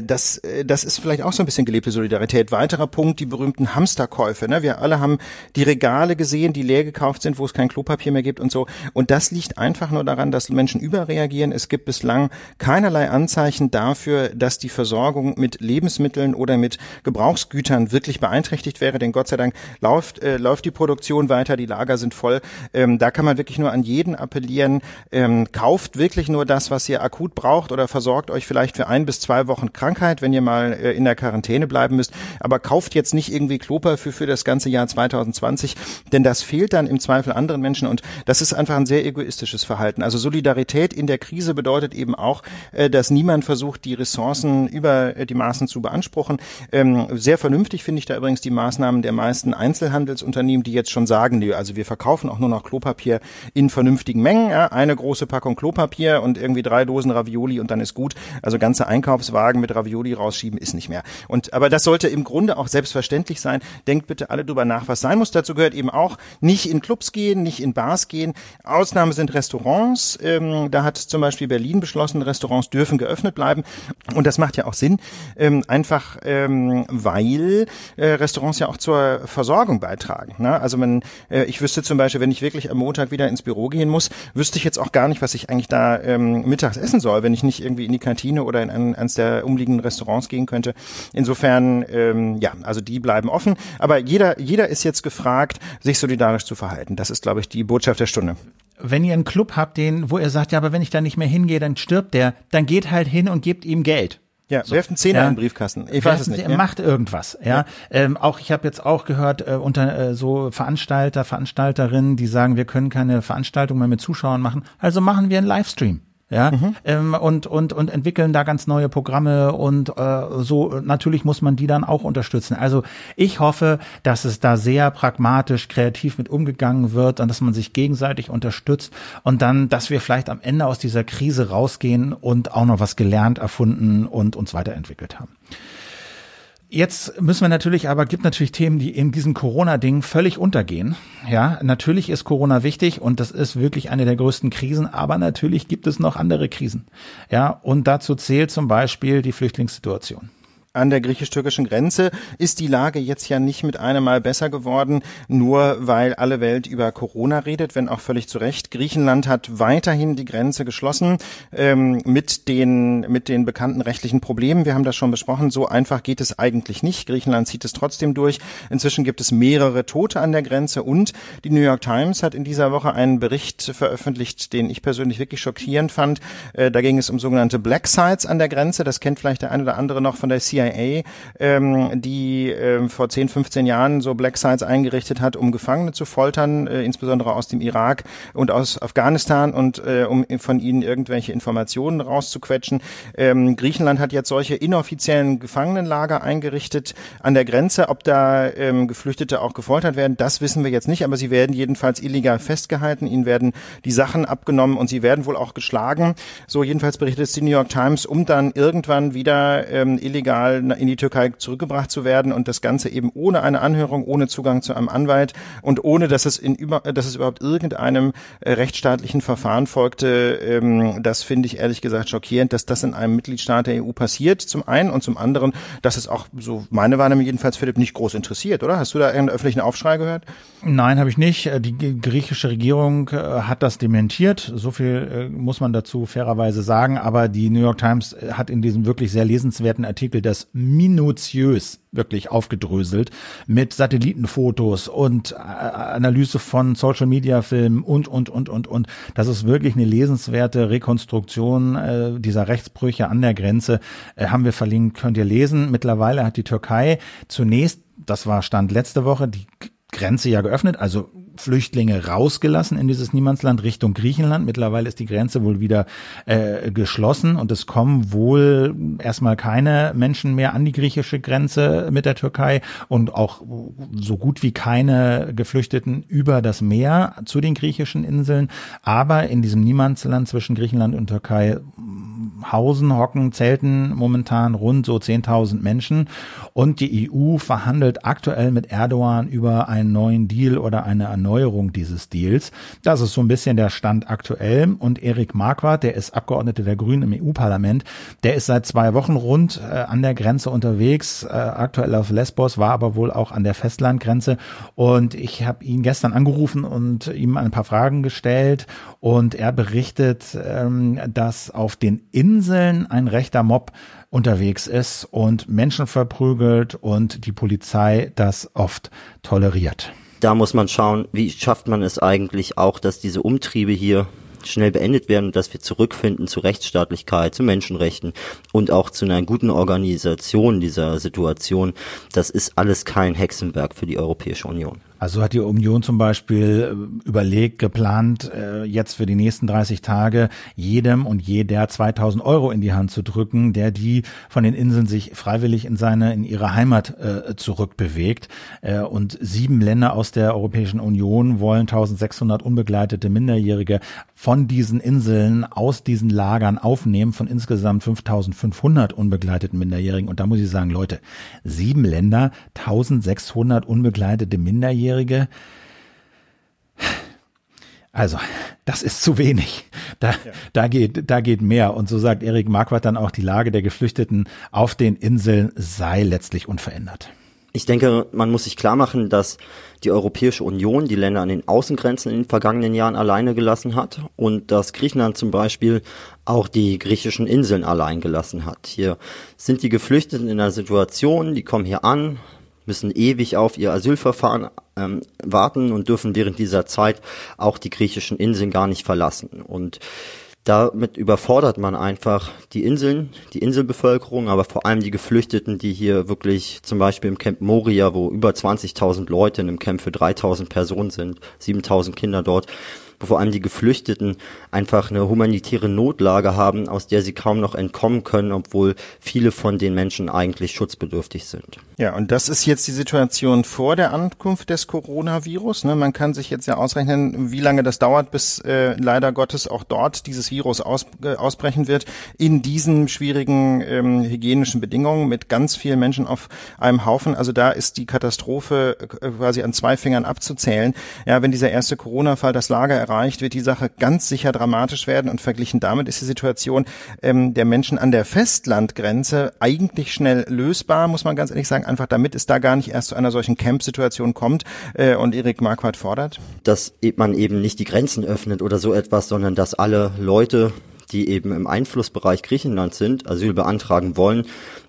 das, äh, das ist vielleicht auch so ein bisschen gelebte Solidarität. Weiterer Punkt, die berühmten Hamsterkäufe. Ne? Wir alle haben die Regale gesehen, die leer gekauft sind, wo es kein Klopapier mehr gibt und so. Und das liegt einfach nur daran, dass Menschen überreagieren. Es gibt bislang keinerlei Anzeichen dafür, dass die Versorgung mit Lebensmitteln oder mit Gebrauchsgütern wirklich beeinträchtigt wäre. Denn Gott sei Dank läuft, äh, läuft die Produktion weiter, die Lager sind voll. Ähm, da kann man wirklich nur an jeden appellieren. Ähm, kauft wirklich nur das, was ihr akut braucht oder versorgt euch vielleicht für ein bis zwei Wochen Wochen Krankheit, wenn ihr mal äh, in der Quarantäne bleiben müsst. Aber kauft jetzt nicht irgendwie Klopapier für das ganze Jahr 2020, denn das fehlt dann im Zweifel anderen Menschen und das ist einfach ein sehr egoistisches Verhalten. Also Solidarität in der Krise bedeutet eben auch, äh, dass niemand versucht, die Ressourcen über äh, die Maßen zu beanspruchen. Ähm, sehr vernünftig finde ich da übrigens die Maßnahmen der meisten Einzelhandelsunternehmen, die jetzt schon sagen, also wir verkaufen auch nur noch Klopapier in vernünftigen Mengen. Eine große Packung Klopapier und irgendwie drei Dosen Ravioli und dann ist gut. Also ganze Einkaufswagen mit Ravioli rausschieben ist nicht mehr. Und aber das sollte im Grunde auch selbstverständlich sein. Denkt bitte alle drüber nach, was sein muss. Dazu gehört eben auch nicht in Clubs gehen, nicht in Bars gehen. Ausnahme sind Restaurants. Ähm, da hat zum Beispiel Berlin beschlossen, Restaurants dürfen geöffnet bleiben. Und das macht ja auch Sinn, ähm, einfach ähm, weil äh, Restaurants ja auch zur Versorgung beitragen. Ne? Also man, äh, ich wüsste zum Beispiel, wenn ich wirklich am Montag wieder ins Büro gehen muss, wüsste ich jetzt auch gar nicht, was ich eigentlich da ähm, mittags essen soll, wenn ich nicht irgendwie in die Kantine oder in ein, eines der umliegenden Restaurants gehen könnte. Insofern, ähm, ja, also die bleiben offen. Aber jeder, jeder ist jetzt gefragt, sich solidarisch zu verhalten. Das ist, glaube ich, die Botschaft der Stunde wenn ihr einen Club habt, den, wo ihr sagt, ja, aber wenn ich da nicht mehr hingehe, dann stirbt der, dann geht halt hin und gebt ihm Geld. Ja, so. werft einen Zehner ja. in den Briefkasten. Ich weiß es nicht. Ja. Macht irgendwas. Ja, ja. Ähm, auch ich habe jetzt auch gehört äh, unter äh, so Veranstalter, Veranstalterinnen, die sagen, wir können keine Veranstaltung mehr mit Zuschauern machen. Also machen wir einen Livestream ja mhm. ähm, und und und entwickeln da ganz neue Programme und äh, so natürlich muss man die dann auch unterstützen. Also ich hoffe, dass es da sehr pragmatisch, kreativ mit umgegangen wird und dass man sich gegenseitig unterstützt und dann, dass wir vielleicht am Ende aus dieser Krise rausgehen und auch noch was gelernt, erfunden und uns weiterentwickelt haben. Jetzt müssen wir natürlich aber, gibt natürlich Themen, die in diesem Corona-Ding völlig untergehen. Ja, natürlich ist Corona wichtig und das ist wirklich eine der größten Krisen, aber natürlich gibt es noch andere Krisen. Ja, und dazu zählt zum Beispiel die Flüchtlingssituation an der griechisch-türkischen Grenze ist die Lage jetzt ja nicht mit einem Mal besser geworden, nur weil alle Welt über Corona redet, wenn auch völlig zu Recht. Griechenland hat weiterhin die Grenze geschlossen ähm, mit den mit den bekannten rechtlichen Problemen. Wir haben das schon besprochen. So einfach geht es eigentlich nicht. Griechenland zieht es trotzdem durch. Inzwischen gibt es mehrere Tote an der Grenze und die New York Times hat in dieser Woche einen Bericht veröffentlicht, den ich persönlich wirklich schockierend fand. Äh, da ging es um sogenannte Black Sites an der Grenze. Das kennt vielleicht der eine oder andere noch von der CIA CIA, ähm, die äh, vor 10, 15 Jahren so Black Sites eingerichtet hat, um Gefangene zu foltern, äh, insbesondere aus dem Irak und aus Afghanistan und äh, um von ihnen irgendwelche Informationen rauszuquetschen. Ähm, Griechenland hat jetzt solche inoffiziellen Gefangenenlager eingerichtet an der Grenze. Ob da ähm, Geflüchtete auch gefoltert werden, das wissen wir jetzt nicht, aber sie werden jedenfalls illegal festgehalten, ihnen werden die Sachen abgenommen und sie werden wohl auch geschlagen. So jedenfalls berichtet es die New York Times, um dann irgendwann wieder ähm, illegal in die Türkei zurückgebracht zu werden und das Ganze eben ohne eine Anhörung, ohne Zugang zu einem Anwalt und ohne, dass es in über, dass es überhaupt irgendeinem äh, rechtsstaatlichen Verfahren folgte. Ähm, das finde ich ehrlich gesagt schockierend, dass das in einem Mitgliedstaat der EU passiert, zum einen und zum anderen, dass es auch so meine Wahrnehmung jedenfalls Philipp nicht groß interessiert, oder? Hast du da einen öffentlichen Aufschrei gehört? Nein, habe ich nicht. Äh, die griechische Regierung äh, hat das dementiert. So viel muss man dazu fairerweise sagen. Aber die New York Times hat in diesem wirklich sehr lesenswerten Artikel das minutiös wirklich aufgedröselt mit Satellitenfotos und äh, Analyse von Social Media Filmen und und und und und. Das ist wirklich eine lesenswerte Rekonstruktion äh, dieser Rechtsbrüche an der Grenze äh, haben wir verlinkt könnt ihr lesen. Mittlerweile hat die Türkei zunächst das war Stand letzte Woche die Grenze ja geöffnet also Flüchtlinge rausgelassen in dieses Niemandsland Richtung Griechenland. Mittlerweile ist die Grenze wohl wieder äh, geschlossen und es kommen wohl erstmal keine Menschen mehr an die griechische Grenze mit der Türkei und auch so gut wie keine Geflüchteten über das Meer zu den griechischen Inseln. Aber in diesem Niemandsland zwischen Griechenland und Türkei hausen, hocken, zelten momentan rund so 10.000 Menschen und die EU verhandelt aktuell mit Erdogan über einen neuen Deal oder eine Erneuerung dieses Deals. Das ist so ein bisschen der Stand aktuell und Erik Marquardt, der ist Abgeordneter der Grünen im EU-Parlament, der ist seit zwei Wochen rund äh, an der Grenze unterwegs, äh, aktuell auf Lesbos, war aber wohl auch an der Festlandgrenze und ich habe ihn gestern angerufen und ihm ein paar Fragen gestellt und er berichtet, ähm, dass auf den Inseln ein rechter Mob unterwegs ist und Menschen verprügelt und die Polizei das oft toleriert. Da muss man schauen, wie schafft man es eigentlich auch, dass diese Umtriebe hier schnell beendet werden dass wir zurückfinden zu Rechtsstaatlichkeit, zu Menschenrechten und auch zu einer guten Organisation dieser Situation. Das ist alles kein Hexenwerk für die Europäische Union. Also hat die Union zum Beispiel äh, überlegt, geplant, äh, jetzt für die nächsten 30 Tage jedem und jeder 2000 Euro in die Hand zu drücken, der die von den Inseln sich freiwillig in seine, in ihre Heimat äh, zurückbewegt. Und sieben Länder aus der Europäischen Union wollen 1600 unbegleitete Minderjährige von diesen Inseln aus diesen Lagern aufnehmen, von insgesamt 5500 unbegleiteten Minderjährigen. Und da muss ich sagen, Leute, sieben Länder, 1600 unbegleitete Minderjährige. Also, das ist zu wenig. Da, ja. da geht, da geht mehr. Und so sagt Erik Marquardt dann auch, die Lage der Geflüchteten auf den Inseln sei letztlich unverändert. Ich denke, man muss sich klar machen, dass die Europäische Union die Länder an den Außengrenzen in den vergangenen Jahren alleine gelassen hat und dass Griechenland zum Beispiel auch die griechischen Inseln allein gelassen hat. Hier sind die Geflüchteten in einer Situation, die kommen hier an, müssen ewig auf ihr Asylverfahren ähm, warten und dürfen während dieser Zeit auch die griechischen Inseln gar nicht verlassen. Und damit überfordert man einfach die Inseln, die Inselbevölkerung, aber vor allem die Geflüchteten, die hier wirklich zum Beispiel im Camp Moria, wo über 20.000 Leute in einem Camp für 3.000 Personen sind, 7.000 Kinder dort, vor allem die Geflüchteten einfach eine humanitäre Notlage haben, aus der sie kaum noch entkommen können, obwohl viele von den Menschen eigentlich schutzbedürftig sind. Ja, und das ist jetzt die Situation vor der Ankunft des Coronavirus. Ne? Man kann sich jetzt ja ausrechnen, wie lange das dauert, bis äh, leider Gottes auch dort dieses Virus aus, äh, ausbrechen wird, in diesen schwierigen ähm, hygienischen Bedingungen mit ganz vielen Menschen auf einem Haufen. Also da ist die Katastrophe äh, quasi an zwei Fingern abzuzählen. Ja, wenn dieser erste Corona-Fall das Lager erreicht, wird die Sache ganz sicher dramatisch werden. Und verglichen damit ist die Situation ähm, der Menschen an der Festlandgrenze eigentlich schnell lösbar, muss man ganz ehrlich sagen. Einfach damit es da gar nicht erst zu einer solchen Camp-Situation kommt. Äh, und Erik Marquardt fordert? Dass man eben nicht die Grenzen öffnet oder so etwas, sondern dass alle Leute die eben im Einflussbereich Griechenlands sind, Asyl beantragen wollen,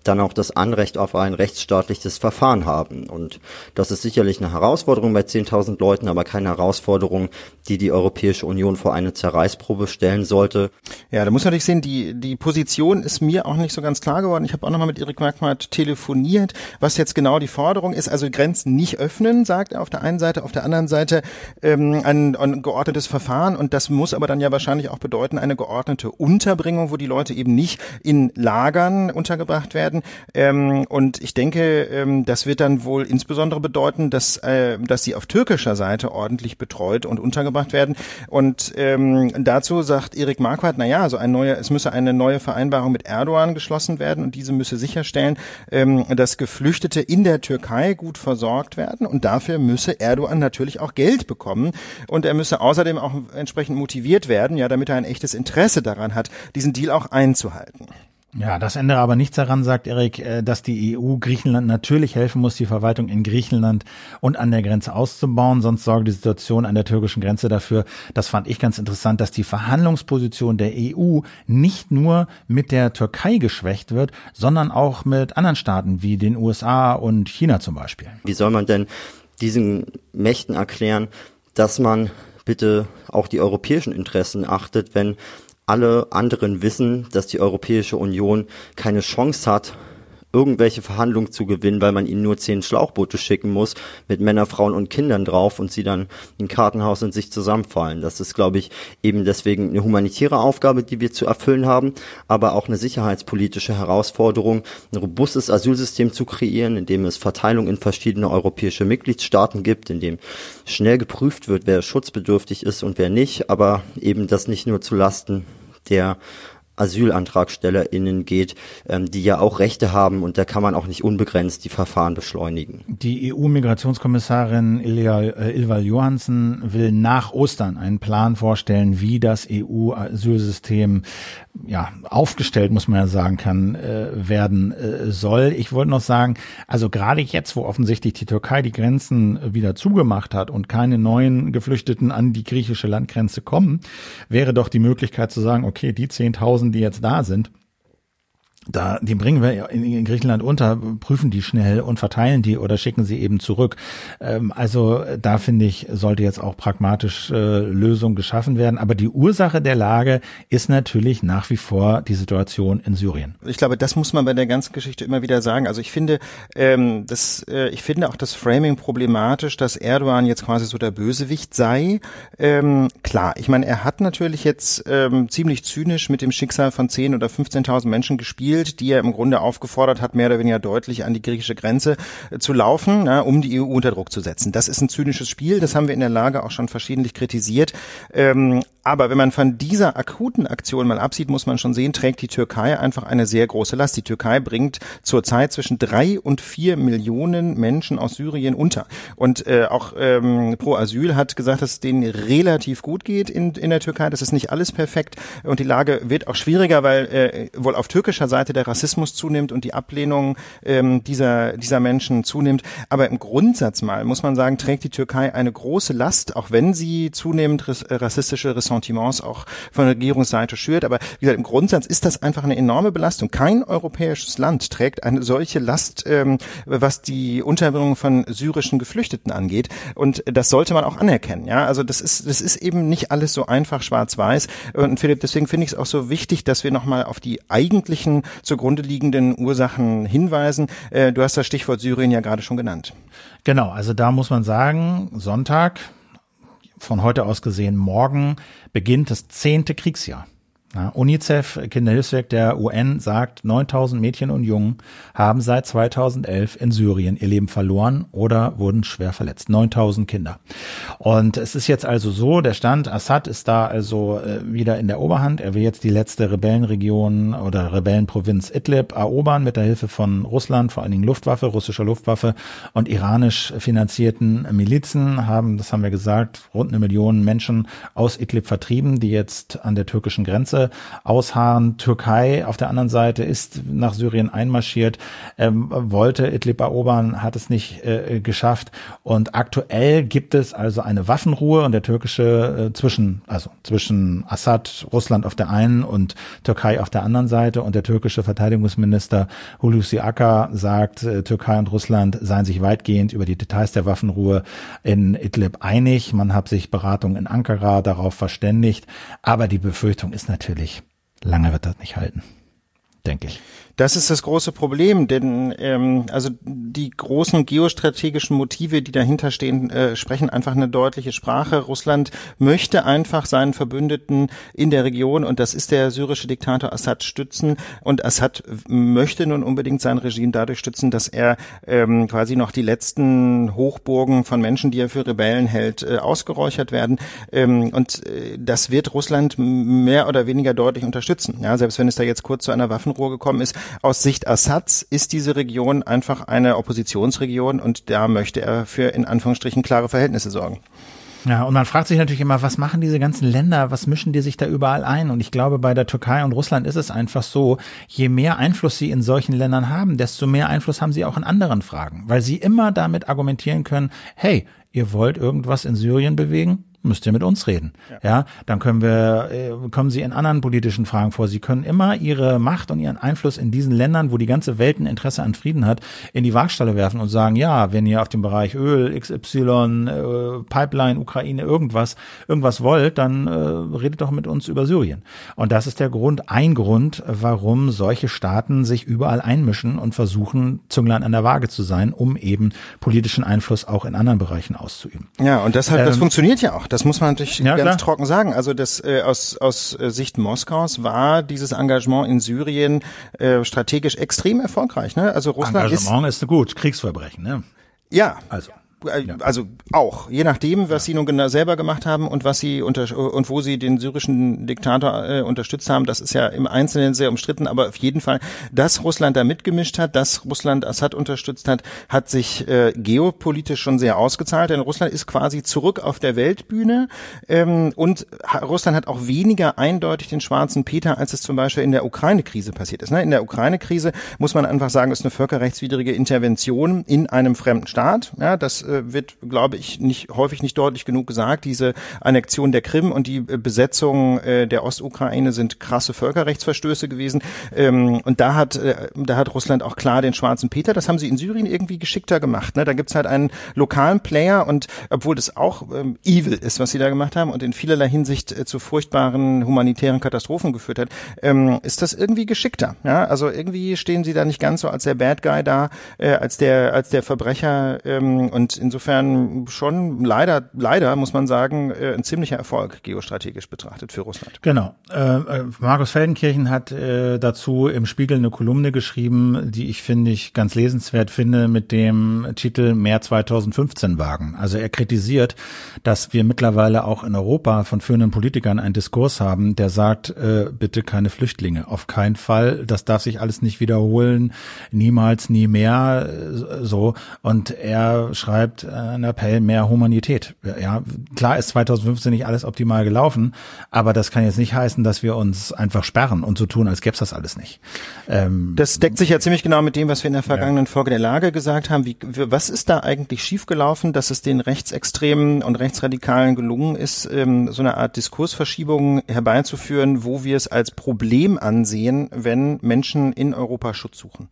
dann auch das Anrecht auf ein rechtsstaatliches Verfahren haben. Und das ist sicherlich eine Herausforderung bei 10.000 Leuten, aber keine Herausforderung, die die Europäische Union vor eine Zerreißprobe stellen sollte. Ja, da muss man natürlich sehen, die, die Position ist mir auch nicht so ganz klar geworden. Ich habe auch nochmal mit Erik Marquardt telefoniert, was jetzt genau die Forderung ist. Also Grenzen nicht öffnen, sagt er auf der einen Seite, auf der anderen Seite ähm, ein, ein geordnetes Verfahren. Und das muss aber dann ja wahrscheinlich auch bedeuten, eine geordnete Unterbringung, wo die Leute eben nicht in Lagern untergebracht werden, werden. Ähm, und ich denke, ähm, das wird dann wohl insbesondere bedeuten, dass, äh, dass sie auf türkischer Seite ordentlich betreut und untergebracht werden. Und ähm, dazu sagt Erik Marquardt, na ja, also ein neuer, es müsse eine neue Vereinbarung mit Erdogan geschlossen werden und diese müsse sicherstellen, ähm, dass Geflüchtete in der Türkei gut versorgt werden und dafür müsse Erdogan natürlich auch Geld bekommen und er müsse außerdem auch entsprechend motiviert werden, ja, damit er ein echtes Interesse daran hat, diesen Deal auch einzuhalten. Ja, das ändere aber nichts daran, sagt Erik, äh, dass die EU Griechenland natürlich helfen muss, die Verwaltung in Griechenland und an der Grenze auszubauen. Sonst sorgt die Situation an der türkischen Grenze dafür, das fand ich ganz interessant, dass die Verhandlungsposition der EU nicht nur mit der Türkei geschwächt wird, sondern auch mit anderen Staaten wie den USA und China zum Beispiel. Wie soll man denn diesen Mächten erklären, dass man bitte auch die europäischen Interessen achtet, wenn alle anderen wissen, dass die Europäische Union keine Chance hat, irgendwelche Verhandlungen zu gewinnen, weil man ihnen nur zehn Schlauchboote schicken muss mit Männer, Frauen und Kindern drauf und sie dann in Kartenhaus in sich zusammenfallen. Das ist, glaube ich, eben deswegen eine humanitäre Aufgabe, die wir zu erfüllen haben, aber auch eine sicherheitspolitische Herausforderung, ein robustes Asylsystem zu kreieren, in dem es Verteilung in verschiedene europäische Mitgliedstaaten gibt, in dem schnell geprüft wird, wer schutzbedürftig ist und wer nicht, aber eben das nicht nur zu Lasten der AsylantragstellerInnen geht, ähm, die ja auch Rechte haben und da kann man auch nicht unbegrenzt die Verfahren beschleunigen. Die EU-Migrationskommissarin Ilja, äh, Ilval Johansen will nach Ostern einen Plan vorstellen, wie das EU-Asylsystem ja, aufgestellt, muss man ja sagen kann, äh, werden äh, soll. Ich wollte noch sagen, also gerade jetzt, wo offensichtlich die Türkei die Grenzen wieder zugemacht hat und keine neuen Geflüchteten an die griechische Landgrenze kommen, wäre doch die Möglichkeit zu sagen, okay, die 10.000 die jetzt da sind, da, die bringen wir in, Griechenland unter, prüfen die schnell und verteilen die oder schicken sie eben zurück. Ähm, also da finde ich, sollte jetzt auch pragmatisch äh, Lösung geschaffen werden. Aber die Ursache der Lage ist natürlich nach wie vor die Situation in Syrien. Ich glaube, das muss man bei der ganzen Geschichte immer wieder sagen. Also ich finde, ähm, das, äh, ich finde auch das Framing problematisch, dass Erdogan jetzt quasi so der Bösewicht sei. Ähm, klar, ich meine, er hat natürlich jetzt ähm, ziemlich zynisch mit dem Schicksal von 10 oder 15.000 Menschen gespielt gespielt, die er im Grunde aufgefordert hat, mehr oder weniger deutlich an die griechische Grenze äh, zu laufen, na, um die EU unter Druck zu setzen. Das ist ein zynisches Spiel, das haben wir in der Lage auch schon verschiedentlich kritisiert. Ähm, aber wenn man von dieser akuten Aktion mal absieht, muss man schon sehen, trägt die Türkei einfach eine sehr große Last. Die Türkei bringt zurzeit zwischen drei und vier Millionen Menschen aus Syrien unter. Und äh, auch ähm, Pro Asyl hat gesagt, dass es denen relativ gut geht in, in der Türkei. Das ist nicht alles perfekt und die Lage wird auch schwieriger, weil äh, wohl auf türkischer Seite der Rassismus zunimmt und die Ablehnung ähm, dieser, dieser Menschen zunimmt. Aber im Grundsatz mal muss man sagen, trägt die Türkei eine große Last, auch wenn sie zunehmend rassistische Ressentiments Ressentiments auch von der Regierungsseite schürt. Aber wie gesagt, im Grundsatz ist das einfach eine enorme Belastung. Kein europäisches Land trägt eine solche Last, ähm, was die Unterbringung von syrischen Geflüchteten angeht. Und das sollte man auch anerkennen. Ja, also das ist, das ist eben nicht alles so einfach schwarz-weiß. Und Philipp, deswegen finde ich es auch so wichtig, dass wir nochmal auf die eigentlichen zugrunde liegenden Ursachen hinweisen. Äh, du hast das Stichwort Syrien ja gerade schon genannt. Genau, also da muss man sagen, Sonntag, von heute aus gesehen morgen beginnt das zehnte Kriegsjahr. Ja, UNICEF, Kinderhilfswerk der UN, sagt, 9000 Mädchen und Jungen haben seit 2011 in Syrien ihr Leben verloren oder wurden schwer verletzt. 9000 Kinder. Und es ist jetzt also so, der Stand, Assad ist da also äh, wieder in der Oberhand. Er will jetzt die letzte Rebellenregion oder Rebellenprovinz Idlib erobern mit der Hilfe von Russland, vor allen Dingen Luftwaffe, russischer Luftwaffe und iranisch finanzierten Milizen haben, das haben wir gesagt, rund eine Million Menschen aus Idlib vertrieben, die jetzt an der türkischen Grenze Grenze ausharren. Türkei auf der anderen Seite ist nach Syrien einmarschiert, ähm, wollte Idlib erobern, hat es nicht äh, geschafft. Und aktuell gibt es also eine Waffenruhe und der türkische äh, zwischen, also zwischen Assad, Russland auf der einen und Türkei auf der anderen Seite. Und der türkische Verteidigungsminister Hulusi Akar sagt, äh, Türkei und Russland seien sich weitgehend über die Details der Waffenruhe in Idlib einig. Man hat sich Beratungen in Ankara darauf verständigt. Aber die Befürchtung ist natürlich, natürlich, lange wird das nicht halten, denke ich. Das ist das große Problem, denn ähm, also die großen geostrategischen Motive, die dahinter stehen, äh, sprechen einfach eine deutliche Sprache. Russland möchte einfach seinen Verbündeten in der Region, und das ist der syrische Diktator Assad, stützen. Und Assad möchte nun unbedingt sein Regime dadurch stützen, dass er ähm, quasi noch die letzten Hochburgen von Menschen, die er für Rebellen hält, äh, ausgeräuchert werden. Ähm, und äh, das wird Russland mehr oder weniger deutlich unterstützen. Ja, selbst wenn es da jetzt kurz zu einer Waffenruhe gekommen ist, aus Sicht Assads ist diese Region einfach eine Oppositionsregion und da möchte er für in Anführungsstrichen klare Verhältnisse sorgen. Ja, und man fragt sich natürlich immer, was machen diese ganzen Länder, was mischen die sich da überall ein? Und ich glaube, bei der Türkei und Russland ist es einfach so, je mehr Einfluss sie in solchen Ländern haben, desto mehr Einfluss haben sie auch in anderen Fragen, weil sie immer damit argumentieren können, hey, ihr wollt irgendwas in Syrien bewegen? Müsst ihr mit uns reden. Ja, ja dann können wir, äh, kommen Sie in anderen politischen Fragen vor. Sie können immer Ihre Macht und Ihren Einfluss in diesen Ländern, wo die ganze Welt ein Interesse an Frieden hat, in die Waagstelle werfen und sagen, ja, wenn ihr auf dem Bereich Öl, XY, äh, Pipeline, Ukraine, irgendwas, irgendwas wollt, dann äh, redet doch mit uns über Syrien. Und das ist der Grund, ein Grund, warum solche Staaten sich überall einmischen und versuchen, Zünglein an der Waage zu sein, um eben politischen Einfluss auch in anderen Bereichen auszuüben. Ja, und deshalb, ähm, das funktioniert ja auch. Das muss man natürlich ja, ganz klar. trocken sagen. Also das äh, aus, aus äh, Sicht Moskaus war dieses Engagement in Syrien äh, strategisch extrem erfolgreich. Ne? Also Russland Engagement ist, ist gut, Kriegsverbrechen. Ne? Ja, also äh, also auch, je nachdem, was ja. sie nun genau selber gemacht haben und was sie unter und wo sie den syrischen Diktator äh, unterstützt haben, das ist ja im Einzelnen sehr umstritten, aber auf jeden Fall, dass Russland da mitgemischt hat, dass Russland Assad unterstützt hat, hat sich äh, geopolitisch schon sehr ausgezahlt, denn Russland ist quasi zurück auf der Weltbühne ähm, und Russland hat auch weniger eindeutig den schwarzen Peter, als es zum Beispiel in der Ukraine-Krise passiert ist. Ne? In der Ukraine-Krise muss man einfach sagen, ist eine völkerrechtswidrige Intervention in einem fremden Staat. Ja, das wird, glaube ich, nicht häufig nicht deutlich genug gesagt. Diese Annexion der Krim und die äh, Besetzung äh, der Ostukraine sind krasse Völkerrechtsverstöße gewesen. Ähm, und da hat, äh, da hat Russland auch klar den schwarzen Peter. Das haben sie in Syrien irgendwie geschickter gemacht. Ne? Da gibt's halt einen lokalen Player und obwohl das auch ähm, evil ist, was sie da gemacht haben und in vielerlei Hinsicht äh, zu furchtbaren humanitären Katastrophen geführt hat, ähm, ist das irgendwie geschickter. Ja? Also irgendwie stehen sie da nicht ganz so als der Bad Guy da, äh, als der als der Verbrecher ähm, insofern schon leider leider muss man sagen äh, ein ziemlicher Erfolg geostrategisch betrachtet für Russland. Genau. Äh, äh, Markus Feldenkirchen hat äh, dazu im Spiegel eine Kolumne geschrieben, die ich finde ich ganz lesenswert finde mit dem Titel Mehr 2015 wagen. Also er kritisiert, dass wir mittlerweile auch in Europa von führenden Politikern einen Diskurs haben, der sagt, äh, bitte keine Flüchtlinge, auf keinen Fall, das darf sich alles nicht wiederholen, niemals, nie mehr, äh, so. Und er schreibt äh, einen Appell, mehr Humanität. Ja, klar ist 2015 nicht alles optimal gelaufen, aber das kann jetzt nicht heißen, dass wir uns einfach sperren und so tun, als gäbe es das alles nicht. Ähm, das deckt sich ja ziemlich genau mit dem, was wir in der vergangenen ja. Folge der Lage gesagt haben. Wie, was ist da eigentlich schiefgelaufen, dass es den Rechtsextremen und Rechtsradikalen gelungen ist, ähm, so eine Art Diskursverschiebung herbeizuführen, wo wir es als Problem ansehen, wenn Menschen in Europa Schutz suchen?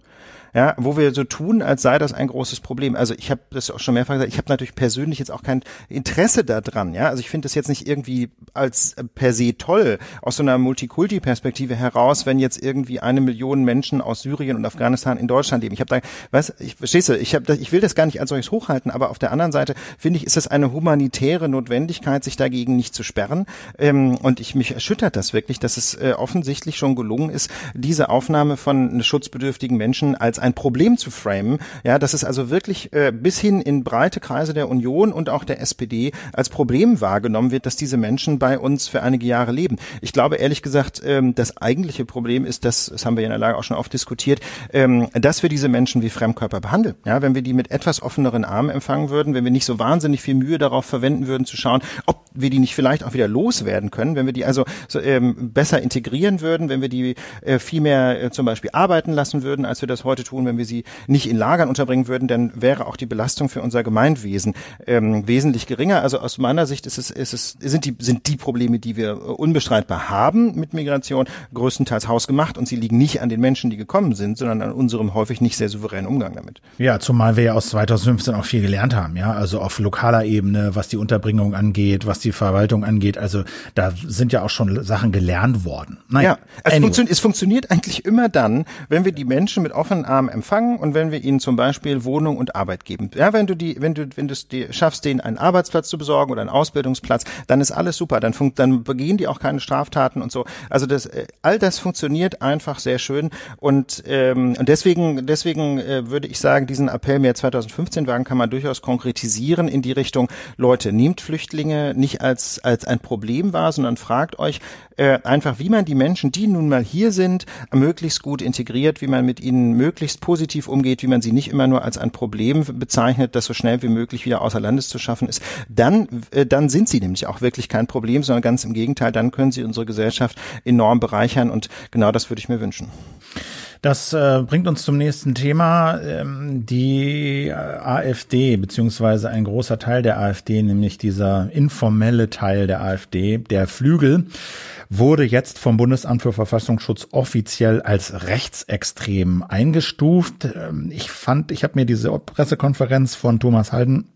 Ja, wo wir so tun, als sei das ein großes Problem. Also ich habe das auch schon mehrfach gesagt, ich habe natürlich persönlich jetzt auch kein Interesse daran, ja. Also ich finde das jetzt nicht irgendwie als per se toll aus so einer Multikulti-Perspektive heraus, wenn jetzt irgendwie eine Million Menschen aus Syrien und Afghanistan in Deutschland leben. Ich habe da, was, ich verstehst du, ich habe, ich will das gar nicht als solches hochhalten, aber auf der anderen Seite finde ich, ist es eine humanitäre Notwendigkeit, sich dagegen nicht zu sperren. Ähm, und ich mich erschüttert das wirklich, dass es äh, offensichtlich schon gelungen ist, diese Aufnahme von schutzbedürftigen Menschen als ein Problem zu framen. Ja, dass es also wirklich äh, bis hin in breite Kreise der Union und auch der SPD als Problem wahrgenommen wird, dass diese Menschen bei uns für einige Jahre leben. Ich glaube ehrlich gesagt, ähm, das eigentliche Problem ist, dass, das haben wir in der Lage auch schon oft diskutiert, ähm, dass wir diese Menschen wie Fremdkörper behandeln. Ja, wenn wir die mit etwas offeneren Armen empfangen würden, wenn wir nicht so wahnsinnig viel Mühe darauf verwenden würden, zu schauen, ob wir die nicht vielleicht auch wieder loswerden können, wenn wir die also so, ähm, besser integrieren würden, wenn wir die äh, viel mehr äh, zum Beispiel arbeiten lassen würden, als wir das heute tun, tun, wenn wir sie nicht in Lagern unterbringen würden, dann wäre auch die Belastung für unser Gemeinwesen ähm, wesentlich geringer. Also aus meiner Sicht ist es, ist es, sind die, sind die Probleme, die wir unbestreitbar haben mit Migration, größtenteils hausgemacht und sie liegen nicht an den Menschen, die gekommen sind, sondern an unserem häufig nicht sehr souveränen Umgang damit. Ja, zumal wir ja aus 2015 auch viel gelernt haben, ja, also auf lokaler Ebene, was die Unterbringung angeht, was die Verwaltung angeht, also da sind ja auch schon Sachen gelernt worden. Naja, ja, es, anyway. es funktioniert eigentlich immer dann, wenn wir die Menschen mit offenen Armen Maßnahmen empfangen und wenn wir ihnen zum Beispiel Wohnung und Arbeit geben. Ja, wenn du die, wenn du, wenn du es dir schaffst, denen einen Arbeitsplatz zu besorgen oder einen Ausbildungsplatz, dann ist alles super. Dann, funkt, dann begehen die auch keine Straftaten und so. Also das, äh, all das funktioniert einfach sehr schön und, ähm, und deswegen, deswegen äh, würde ich sagen, diesen Appell mehr 2015 wagen kann man durchaus konkretisieren in die Richtung, Leute, nehmt Flüchtlinge nicht als, als ein Problem wahr, sondern fragt euch äh, einfach, wie man die Menschen, die nun mal hier sind, möglichst gut integriert, wie man mit ihnen möglichst möglichst positiv umgeht, wie man sie nicht immer nur als ein Problem bezeichnet, das so schnell wie möglich wieder außer Landes zu schaffen ist, dann, äh, dann sind sie nämlich auch wirklich kein Problem, sondern ganz im Gegenteil, dann können sie unsere Gesellschaft enorm bereichern und genau das würde ich mir wünschen. Das äh, bringt uns zum nächsten Thema. Ähm, die AfD, beziehungsweise ein großer Teil der AfD, nämlich dieser informelle Teil der AfD, der Flügel, wurde jetzt vom Bundesamt für Verfassungsschutz offiziell als rechtsextrem eingestuft. Ähm, ich fand, ich habe mir diese Pressekonferenz von Thomas Halden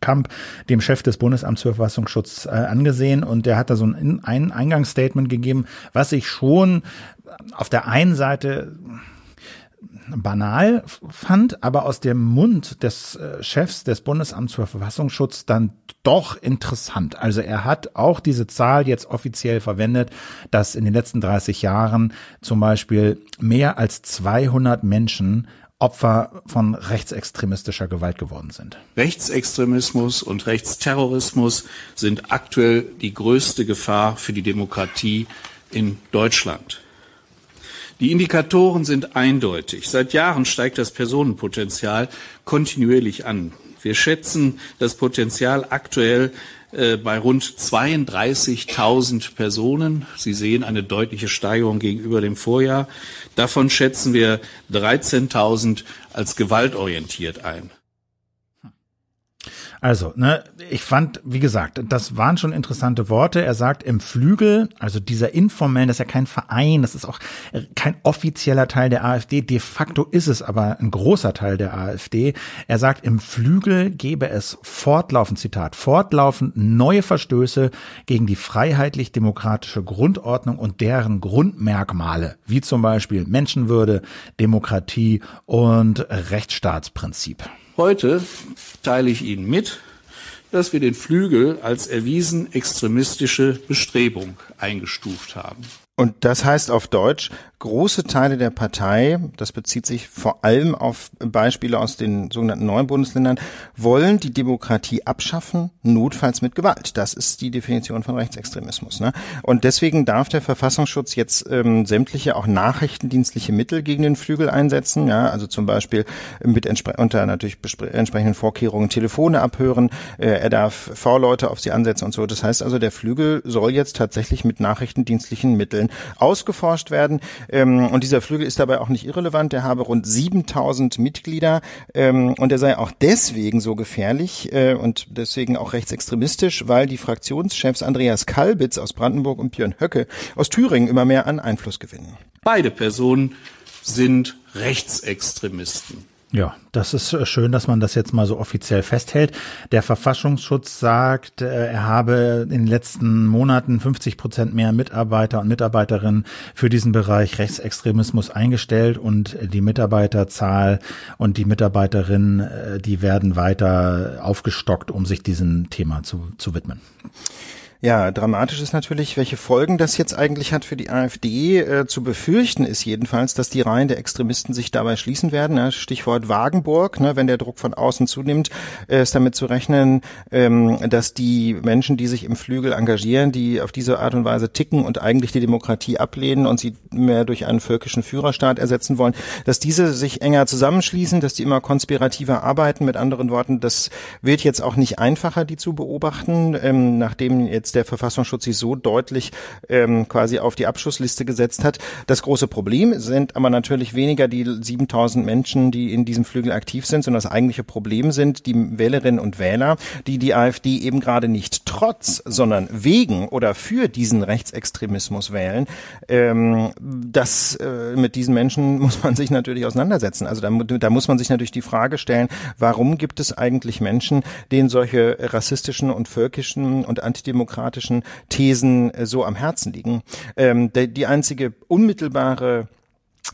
Kamp, dem Chef des Bundesamts für Verfassungsschutz, äh, angesehen und der hat da so ein, ein Eingangsstatement gegeben, was ich schon auf der einen Seite banal fand, aber aus dem Mund des äh, Chefs des Bundesamts für Verfassungsschutz dann doch interessant. Also er hat auch diese Zahl jetzt offiziell verwendet, dass in den letzten 30 Jahren zum Beispiel mehr als 200 Menschen Opfer von rechtsextremistischer Gewalt geworden sind. Rechtsextremismus und Rechtsterrorismus sind aktuell die größte Gefahr für die Demokratie in Deutschland. Die Indikatoren sind eindeutig. Seit Jahren steigt das Personenpotenzial kontinuierlich an. Wir schätzen das Potenzial aktuell äh, bei rund 32.000 Personen. Sie sehen eine deutliche Steigerung gegenüber dem Vorjahr. Davon schätzen wir 13.000 als gewaltorientiert ein. Also, ne, ich fand, wie gesagt, das waren schon interessante Worte. Er sagt im Flügel, also dieser informellen, das ist ja kein Verein, das ist auch kein offizieller Teil der AfD. De facto ist es aber ein großer Teil der AfD. Er sagt, im Flügel gebe es fortlaufend, Zitat, fortlaufend neue Verstöße gegen die freiheitlich-demokratische Grundordnung und deren Grundmerkmale, wie zum Beispiel Menschenwürde, Demokratie und Rechtsstaatsprinzip. Heute teile ich Ihnen mit, dass wir den Flügel als erwiesen extremistische Bestrebung eingestuft haben. Und das heißt auf Deutsch, große Teile der Partei, das bezieht sich vor allem auf Beispiele aus den sogenannten neuen Bundesländern, wollen die Demokratie abschaffen, notfalls mit Gewalt. Das ist die Definition von Rechtsextremismus. Ne? Und deswegen darf der Verfassungsschutz jetzt ähm, sämtliche auch nachrichtendienstliche Mittel gegen den Flügel einsetzen. Ja, also zum Beispiel mit unter natürlich entsprechenden Vorkehrungen Telefone abhören. Äh, er darf V-Leute auf sie ansetzen und so. Das heißt also, der Flügel soll jetzt tatsächlich mit nachrichtendienstlichen Mitteln ausgeforscht werden. Ähm, und dieser Flügel ist dabei auch nicht irrelevant. Der habe rund 7000 Mitglieder ähm, und er sei auch deswegen so gefährlich äh, und deswegen auch rechtsextremistisch, weil die Fraktionschefs Andreas Kalbitz aus Brandenburg und Björn Höcke aus Thüringen immer mehr an Einfluss gewinnen. Beide Personen sind Rechtsextremisten. Ja, das ist äh, schön, dass man das jetzt mal so offiziell festhält. Der Verfassungsschutz sagt, äh, er habe in den letzten Monaten 50 Prozent mehr Mitarbeiter und Mitarbeiterinnen für diesen Bereich Rechtsextremismus eingestellt und die Mitarbeiterzahl und die Mitarbeiterinnen, äh, die werden weiter aufgestockt, um sich diesem Thema zu, zu widmen. Ja, dramatisch ist natürlich, welche Folgen das jetzt eigentlich hat für die AfD. Äh, zu befürchten ist jedenfalls, dass die Reihen der Extremisten sich dabei schließen werden. Ja, Stichwort Wagenburg, ne, wenn der Druck von außen zunimmt, äh, ist damit zu rechnen, ähm, dass die Menschen, die sich im Flügel engagieren, die auf diese Art und Weise ticken und eigentlich die Demokratie ablehnen und sie mehr durch einen völkischen Führerstaat ersetzen wollen, dass diese sich enger zusammenschließen, dass die immer konspirativer arbeiten. Mit anderen Worten, das wird jetzt auch nicht einfacher, die zu beobachten, ähm, nachdem jetzt der Verfassungsschutz sich so deutlich ähm, quasi auf die Abschussliste gesetzt hat. Das große Problem sind aber natürlich weniger die 7000 Menschen, die in diesem Flügel aktiv sind, sondern das eigentliche Problem sind die Wählerinnen und Wähler, die die AfD eben gerade nicht trotz, sondern wegen oder für diesen Rechtsextremismus wählen. Ähm, das äh, mit diesen Menschen muss man sich natürlich auseinandersetzen. Also da, da muss man sich natürlich die Frage stellen, warum gibt es eigentlich Menschen, denen solche rassistischen und völkischen und antidemokratischen demokratischen Thesen äh, so am Herzen liegen. Ähm, die einzige unmittelbare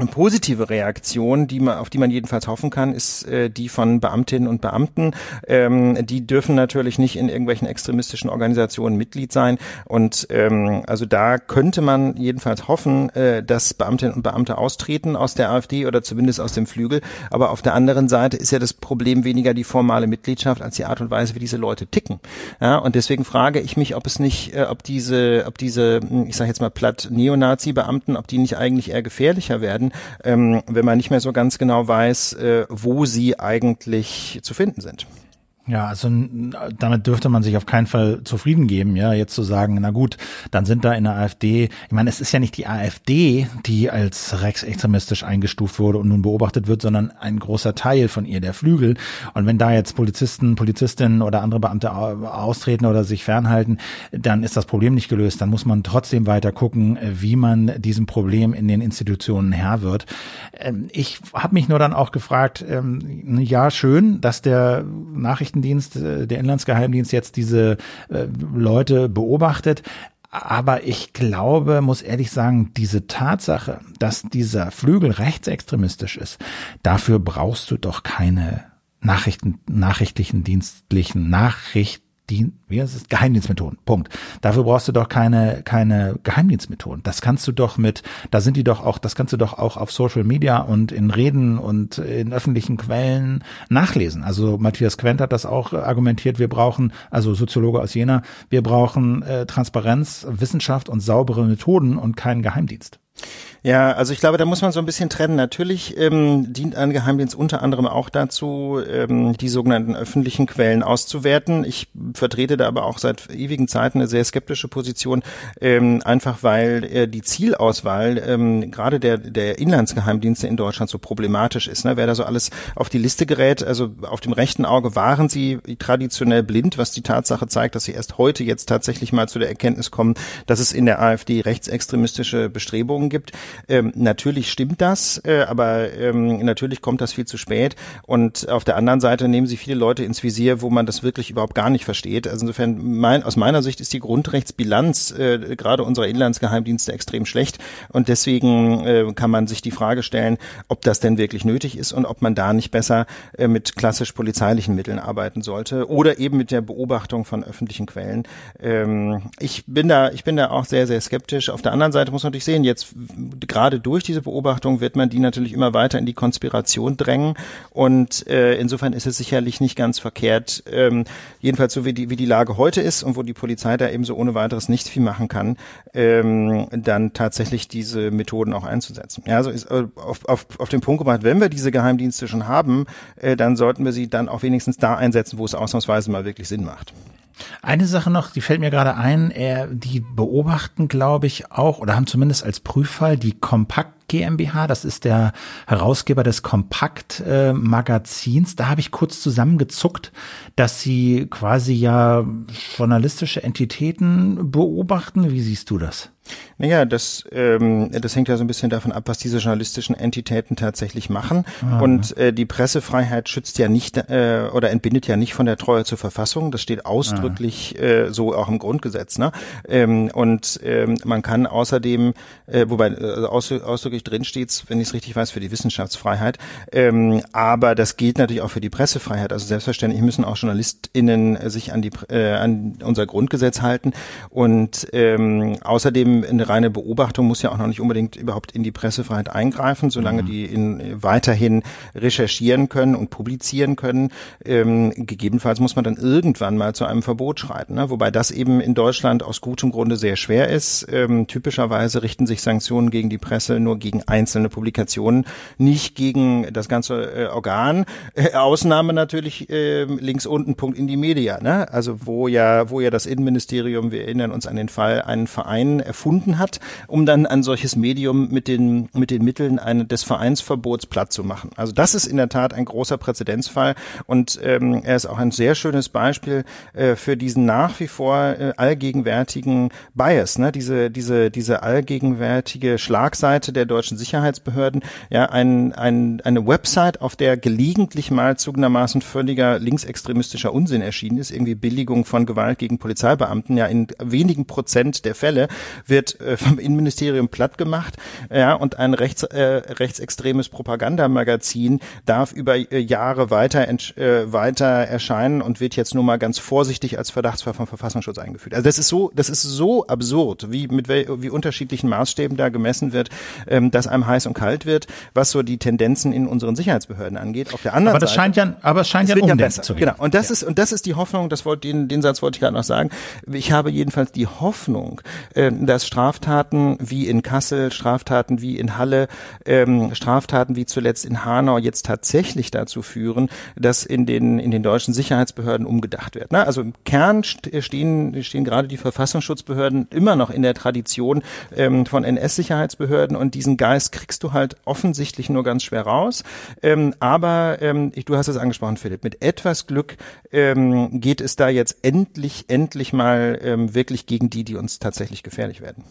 positive Reaktion, die man, auf die man jedenfalls hoffen kann, ist äh, die von Beamtinnen und Beamten. Ähm, die dürfen natürlich nicht in irgendwelchen extremistischen Organisationen Mitglied sein. Und ähm, also da könnte man jedenfalls hoffen, äh, dass Beamtinnen und Beamte austreten aus der AfD oder zumindest aus dem Flügel. Aber auf der anderen Seite ist ja das Problem weniger die formale Mitgliedschaft als die Art und Weise, wie diese Leute ticken. Ja, und deswegen frage ich mich, ob es nicht, äh, ob diese, ob diese, ich sage jetzt mal platt Neonazi-Beamten, ob die nicht eigentlich eher gefährlicher werden werden, ähm, wenn man nicht mehr so ganz genau weiß, äh, wo sie eigentlich zu finden sind. Ja, also damit dürfte man sich auf keinen Fall zufrieden geben, ja, jetzt zu sagen, na gut, dann sind da in der AfD, ich meine, es ist ja nicht die AfD, die als rechtsextremistisch eingestuft wurde und nun beobachtet wird, sondern ein großer Teil von ihr, der Flügel. Und wenn da jetzt Polizisten, Polizistinnen oder andere Beamte austreten oder sich fernhalten, dann ist das Problem nicht gelöst. Dann muss man trotzdem weiter gucken, wie man diesem Problem in den Institutionen Herr wird. Ähm, ich habe mich nur dann auch gefragt, ähm, ja, schön, dass der Nachrichten Nachrichtendienst, äh, der Inlandsgeheimdienst jetzt diese äh, Leute beobachtet. Aber ich glaube, muss ehrlich sagen, diese Tatsache, dass dieser Flügel rechtsextremistisch ist, dafür brauchst du doch keine Nachrichten, nachrichtlichen dienstlichen Nachrichten die, wie heißt es, Geheimdienstmethoden. Punkt. Dafür brauchst du doch keine, keine Geheimdienstmethoden. Das kannst du doch mit, da sind die doch auch, das kannst du doch auch auf Social Media und in Reden und in öffentlichen Quellen nachlesen. Also Matthias Quent hat das auch argumentiert. Wir brauchen, also Soziologe aus Jena, wir brauchen äh, Transparenz, Wissenschaft und saubere Methoden und keinen Geheimdienst. Ja, also ich glaube, da muss man so ein bisschen trennen. Natürlich ähm, dient ein Geheimdienst unter anderem auch dazu, ähm, die sogenannten öffentlichen Quellen auszuwerten. Ich vertrete da aber auch seit ewigen Zeiten eine sehr skeptische Position, ähm, einfach weil äh, die Zielauswahl ähm, gerade der, der Inlandsgeheimdienste in Deutschland so problematisch ist. Ne? Wer da so alles auf die Liste gerät, also auf dem rechten Auge waren sie traditionell blind, was die Tatsache zeigt, dass sie erst heute jetzt tatsächlich mal zu der Erkenntnis kommen, dass es in der AfD rechtsextremistische Bestrebungen gibt. Ähm, natürlich stimmt das, äh, aber ähm, natürlich kommt das viel zu spät. Und auf der anderen Seite nehmen sie viele Leute ins Visier, wo man das wirklich überhaupt gar nicht versteht. Also insofern, mein, aus meiner Sicht ist die Grundrechtsbilanz äh, gerade unserer Inlandsgeheimdienste extrem schlecht. Und deswegen äh, kann man sich die Frage stellen, ob das denn wirklich nötig ist und ob man da nicht besser äh, mit klassisch polizeilichen Mitteln arbeiten sollte oder eben mit der Beobachtung von öffentlichen Quellen. Ähm, ich bin da, ich bin da auch sehr, sehr skeptisch. Auf der anderen Seite muss man natürlich sehen, jetzt gerade durch diese Beobachtung wird man die natürlich immer weiter in die Konspiration drängen. Und äh, insofern ist es sicherlich nicht ganz verkehrt, ähm, jedenfalls so wie die, wie die Lage heute ist und wo die Polizei da eben so ohne weiteres nicht viel machen kann, ähm, dann tatsächlich diese Methoden auch einzusetzen. Ja, also ist äh, auf, auf, auf den Punkt gebracht, wenn wir diese Geheimdienste schon haben, äh, dann sollten wir sie dann auch wenigstens da einsetzen, wo es ausnahmsweise mal wirklich Sinn macht. Eine Sache noch, die fällt mir gerade ein, die beobachten, glaube ich, auch oder haben zumindest als Prüffall die Kompakt GmbH, das ist der Herausgeber des Kompakt-Magazins. da habe ich kurz zusammengezuckt, dass sie quasi ja journalistische Entitäten beobachten. Wie siehst du das? Naja, das, ähm, das hängt ja so ein bisschen davon ab, was diese journalistischen Entitäten tatsächlich machen. Ah, und äh, die Pressefreiheit schützt ja nicht äh, oder entbindet ja nicht von der Treue zur Verfassung. Das steht ausdrücklich ah. äh, so auch im Grundgesetz. Ne? Ähm, und ähm, man kann außerdem, äh, wobei äh, ausdrücklich drin steht, wenn ich es richtig weiß, für die Wissenschaftsfreiheit. Ähm, aber das gilt natürlich auch für die Pressefreiheit. Also selbstverständlich müssen auch JournalistInnen sich an die äh, an unser Grundgesetz halten. Und ähm, außerdem eine reine Beobachtung muss ja auch noch nicht unbedingt überhaupt in die Pressefreiheit eingreifen, solange mhm. die in, weiterhin recherchieren können und publizieren können. Ähm, gegebenenfalls muss man dann irgendwann mal zu einem Verbot schreiten, ne? wobei das eben in Deutschland aus gutem Grunde sehr schwer ist. Ähm, typischerweise richten sich Sanktionen gegen die Presse nur gegen einzelne Publikationen, nicht gegen das ganze äh, Organ. Äh, Ausnahme natürlich äh, links unten Punkt in die Media, ne? also wo ja wo ja das Innenministerium, wir erinnern uns an den Fall, einen Verein erfunden hat, um dann ein solches Medium mit den, mit den Mitteln eine, des Vereinsverbots platt zu machen. Also das ist in der Tat ein großer Präzedenzfall und ähm, er ist auch ein sehr schönes Beispiel äh, für diesen nach wie vor äh, allgegenwärtigen Bias, ne? diese, diese, diese allgegenwärtige Schlagseite der deutschen Sicherheitsbehörden, ja, ein, ein, eine Website, auf der gelegentlich mal zugegebenermaßen völliger linksextremistischer Unsinn erschienen ist, irgendwie Billigung von Gewalt gegen Polizeibeamten, ja, in wenigen Prozent der Fälle wird äh, vom Innenministerium platt gemacht, ja, und ein rechts, äh, rechtsextremes Propagandamagazin darf über äh, Jahre weiter, äh, weiter erscheinen und wird jetzt nur mal ganz vorsichtig als Verdachtsfall vom Verfassungsschutz eingeführt. Also das ist so, das ist so absurd, wie mit wie unterschiedlichen Maßstäben da gemessen wird, ähm, dass einem heiß und kalt wird, was so die Tendenzen in unseren Sicherheitsbehörden angeht. Auf der anderen aber das Seite, scheint ja, aber es scheint ja, ja besser. Zu genau. Und das ja. ist und das ist die Hoffnung. Das wollte den, den Satz wollte ich gerade noch sagen. Ich habe jedenfalls die Hoffnung, äh, dass Straftaten wie in Kassel, Straftaten wie in Halle, ähm, Straftaten wie zuletzt in Hanau jetzt tatsächlich dazu führen, dass in den, in den deutschen Sicherheitsbehörden umgedacht wird. Ne? Also im Kern stehen, stehen gerade die Verfassungsschutzbehörden immer noch in der Tradition ähm, von NS-Sicherheitsbehörden und diesen Geist kriegst du halt offensichtlich nur ganz schwer raus. Ähm, aber ähm, du hast es angesprochen, Philipp, mit etwas Glück ähm, geht es da jetzt endlich, endlich mal ähm, wirklich gegen die, die uns tatsächlich gefährlich werden.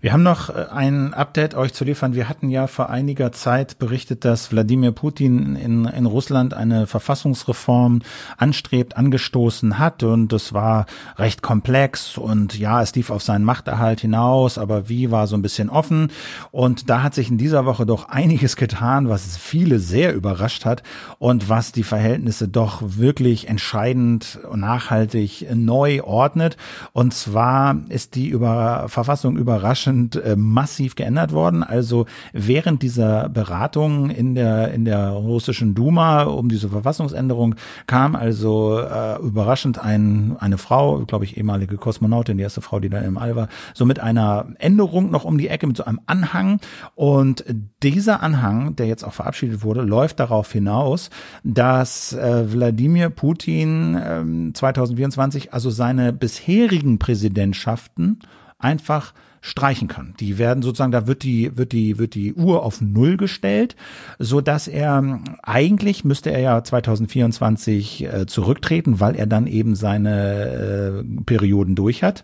Wir haben noch äh, ein Update euch zu liefern. Wir hatten ja vor einiger Zeit berichtet, dass Wladimir Putin in, in Russland eine Verfassungsreform anstrebt, angestoßen hat. Und es war recht komplex. Und ja, es lief auf seinen Machterhalt hinaus, aber wie war so ein bisschen offen. Und da hat sich in dieser Woche doch einiges getan, was viele sehr überrascht hat. Und was die Verhältnisse doch wirklich entscheidend und nachhaltig neu ordnet. Und zwar ist die über Verfassung über überraschend äh, massiv geändert worden. Also während dieser Beratungen in der in der russischen Duma um diese Verfassungsänderung kam also äh, überraschend ein eine Frau, glaube ich ehemalige Kosmonautin, die erste Frau, die da im All war, so mit einer Änderung noch um die Ecke mit so einem Anhang und dieser Anhang, der jetzt auch verabschiedet wurde, läuft darauf hinaus, dass äh, Wladimir Putin äh, 2024 also seine bisherigen Präsidentschaften einfach streichen kann. Die werden sozusagen, da wird die, wird die, wird die Uhr auf Null gestellt, so dass er, eigentlich müsste er ja 2024 äh, zurücktreten, weil er dann eben seine äh, Perioden durch hat.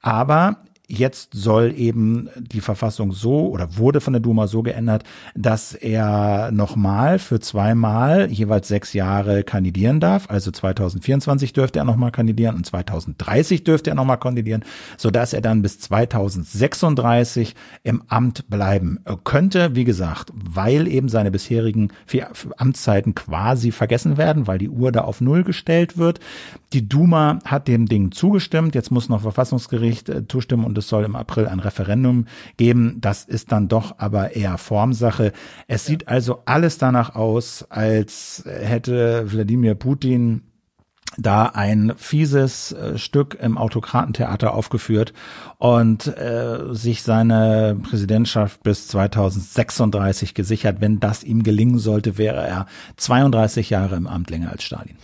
Aber Jetzt soll eben die Verfassung so oder wurde von der Duma so geändert, dass er nochmal für zweimal jeweils sechs Jahre kandidieren darf. Also 2024 dürfte er nochmal kandidieren und 2030 dürfte er nochmal kandidieren, so dass er dann bis 2036 im Amt bleiben könnte. Wie gesagt, weil eben seine bisherigen Amtszeiten quasi vergessen werden, weil die Uhr da auf Null gestellt wird. Die Duma hat dem Ding zugestimmt. Jetzt muss noch Verfassungsgericht äh, zustimmen und es soll im April ein Referendum geben. Das ist dann doch aber eher Formsache. Es sieht also alles danach aus, als hätte Wladimir Putin da ein fieses äh, Stück im Autokratentheater aufgeführt und äh, sich seine Präsidentschaft bis 2036 gesichert. Wenn das ihm gelingen sollte, wäre er 32 Jahre im Amt länger als Stalin.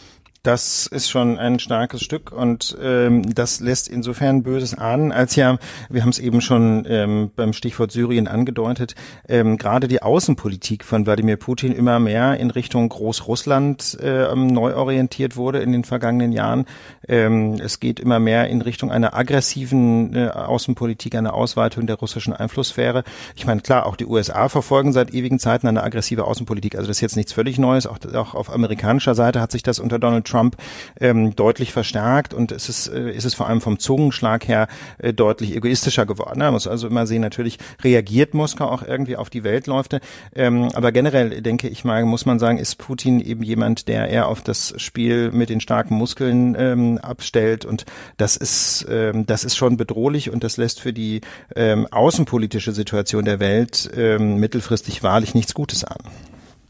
Das ist schon ein starkes Stück und ähm, das lässt insofern Böses ahnen, als ja, wir haben es eben schon ähm, beim Stichwort Syrien angedeutet, ähm, gerade die Außenpolitik von Wladimir Putin immer mehr in Richtung Großrussland äh, neu orientiert wurde in den vergangenen Jahren. Ähm, es geht immer mehr in Richtung einer aggressiven äh, Außenpolitik, einer Ausweitung der russischen Einflusssphäre. Ich meine, klar, auch die USA verfolgen seit ewigen Zeiten eine aggressive Außenpolitik. Also das ist jetzt nichts völlig Neues. Auch, auch auf amerikanischer Seite hat sich das unter Donald Trump Trump ähm, deutlich verstärkt und es ist, äh, ist es vor allem vom Zungenschlag her äh, deutlich egoistischer geworden. Man muss also immer sehen, natürlich reagiert Moskau auch irgendwie auf die Weltläufe, ähm, aber generell denke ich mal, muss man sagen, ist Putin eben jemand, der eher auf das Spiel mit den starken Muskeln ähm, abstellt und das ist, ähm, das ist schon bedrohlich und das lässt für die ähm, außenpolitische Situation der Welt ähm, mittelfristig wahrlich nichts Gutes an.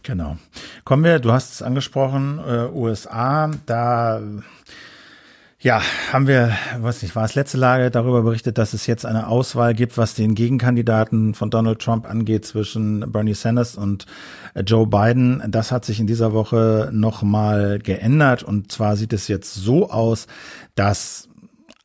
Genau. Kommen wir, du hast es angesprochen, äh, USA, da ja, haben wir, weiß nicht, war es letzte Lage darüber berichtet, dass es jetzt eine Auswahl gibt, was den Gegenkandidaten von Donald Trump angeht zwischen Bernie Sanders und äh, Joe Biden. Das hat sich in dieser Woche nochmal geändert und zwar sieht es jetzt so aus, dass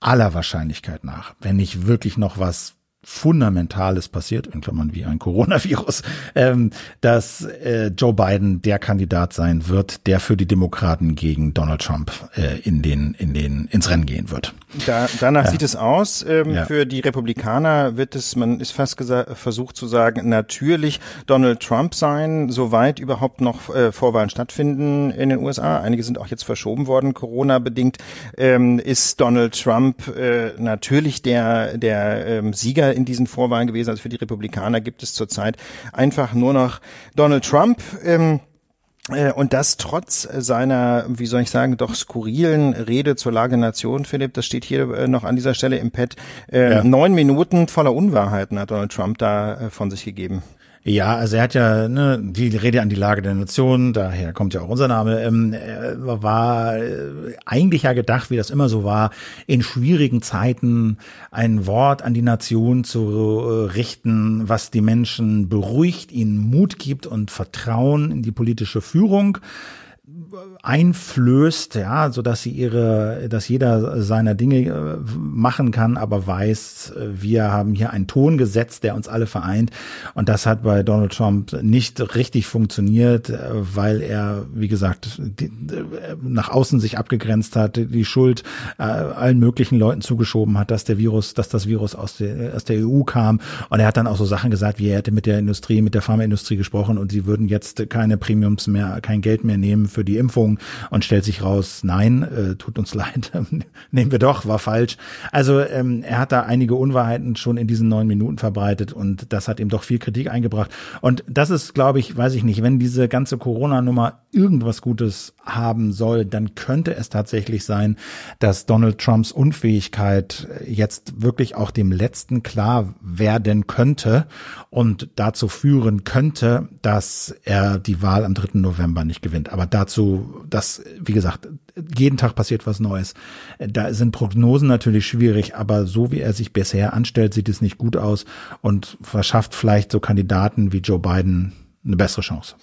aller Wahrscheinlichkeit nach, wenn nicht wirklich noch was Fundamentales passiert, in Klammern wie ein Coronavirus, ähm, dass äh, Joe Biden der Kandidat sein wird, der für die Demokraten gegen Donald Trump äh, in den in den ins Rennen gehen wird. Da, danach ja. sieht es aus. Ähm, ja. Für die Republikaner wird es, man ist fast versucht zu sagen, natürlich Donald Trump sein, soweit überhaupt noch äh, Vorwahlen stattfinden in den USA. Einige sind auch jetzt verschoben worden, Corona bedingt. Ähm, ist Donald Trump äh, natürlich der der ähm, Sieger in diesen Vorwahlen gewesen. Also für die Republikaner gibt es zurzeit einfach nur noch Donald Trump. Ähm, äh, und das trotz seiner, wie soll ich sagen, doch skurrilen Rede zur Lage der Nation, Philipp, das steht hier äh, noch an dieser Stelle im Pad. Äh, ja. Neun Minuten voller Unwahrheiten hat Donald Trump da von sich gegeben. Ja, also er hat ja ne, die Rede an die Lage der Nation, daher kommt ja auch unser Name, ähm, war äh, eigentlich ja gedacht, wie das immer so war, in schwierigen Zeiten ein Wort an die Nation zu äh, richten, was die Menschen beruhigt, ihnen Mut gibt und Vertrauen in die politische Führung einflößt, ja, so dass sie ihre, dass jeder seiner Dinge äh, machen kann, aber weiß, äh, wir haben hier einen Ton gesetzt, der uns alle vereint. Und das hat bei Donald Trump nicht richtig funktioniert, äh, weil er, wie gesagt, nach außen sich abgegrenzt hat, die Schuld allen möglichen Leuten zugeschoben hat, dass der Virus, dass das Virus aus der, aus der EU kam. Und er hat dann auch so Sachen gesagt, wie er hätte mit der Industrie, mit der Pharmaindustrie gesprochen und sie würden jetzt keine Premiums mehr, kein Geld mehr nehmen für die Impfung und stellt sich raus, nein, äh, tut uns leid, nehmen wir doch, war falsch. Also ähm, er hat da einige Unwahrheiten schon in diesen neun Minuten verbreitet und das hat ihm doch viel Kritik eingebracht. Und das ist, glaube ich, weiß ich nicht, wenn diese ganze Corona-Nummer irgendwas Gutes haben soll, dann könnte es tatsächlich sein, dass Donald Trumps Unfähigkeit jetzt wirklich auch dem Letzten klar werden könnte und dazu führen könnte, dass er die Wahl am 3. November nicht gewinnt. Aber dazu, das, wie gesagt, jeden Tag passiert was Neues. Da sind Prognosen natürlich schwierig, aber so wie er sich bisher anstellt, sieht es nicht gut aus und verschafft vielleicht so Kandidaten wie Joe Biden eine bessere Chance.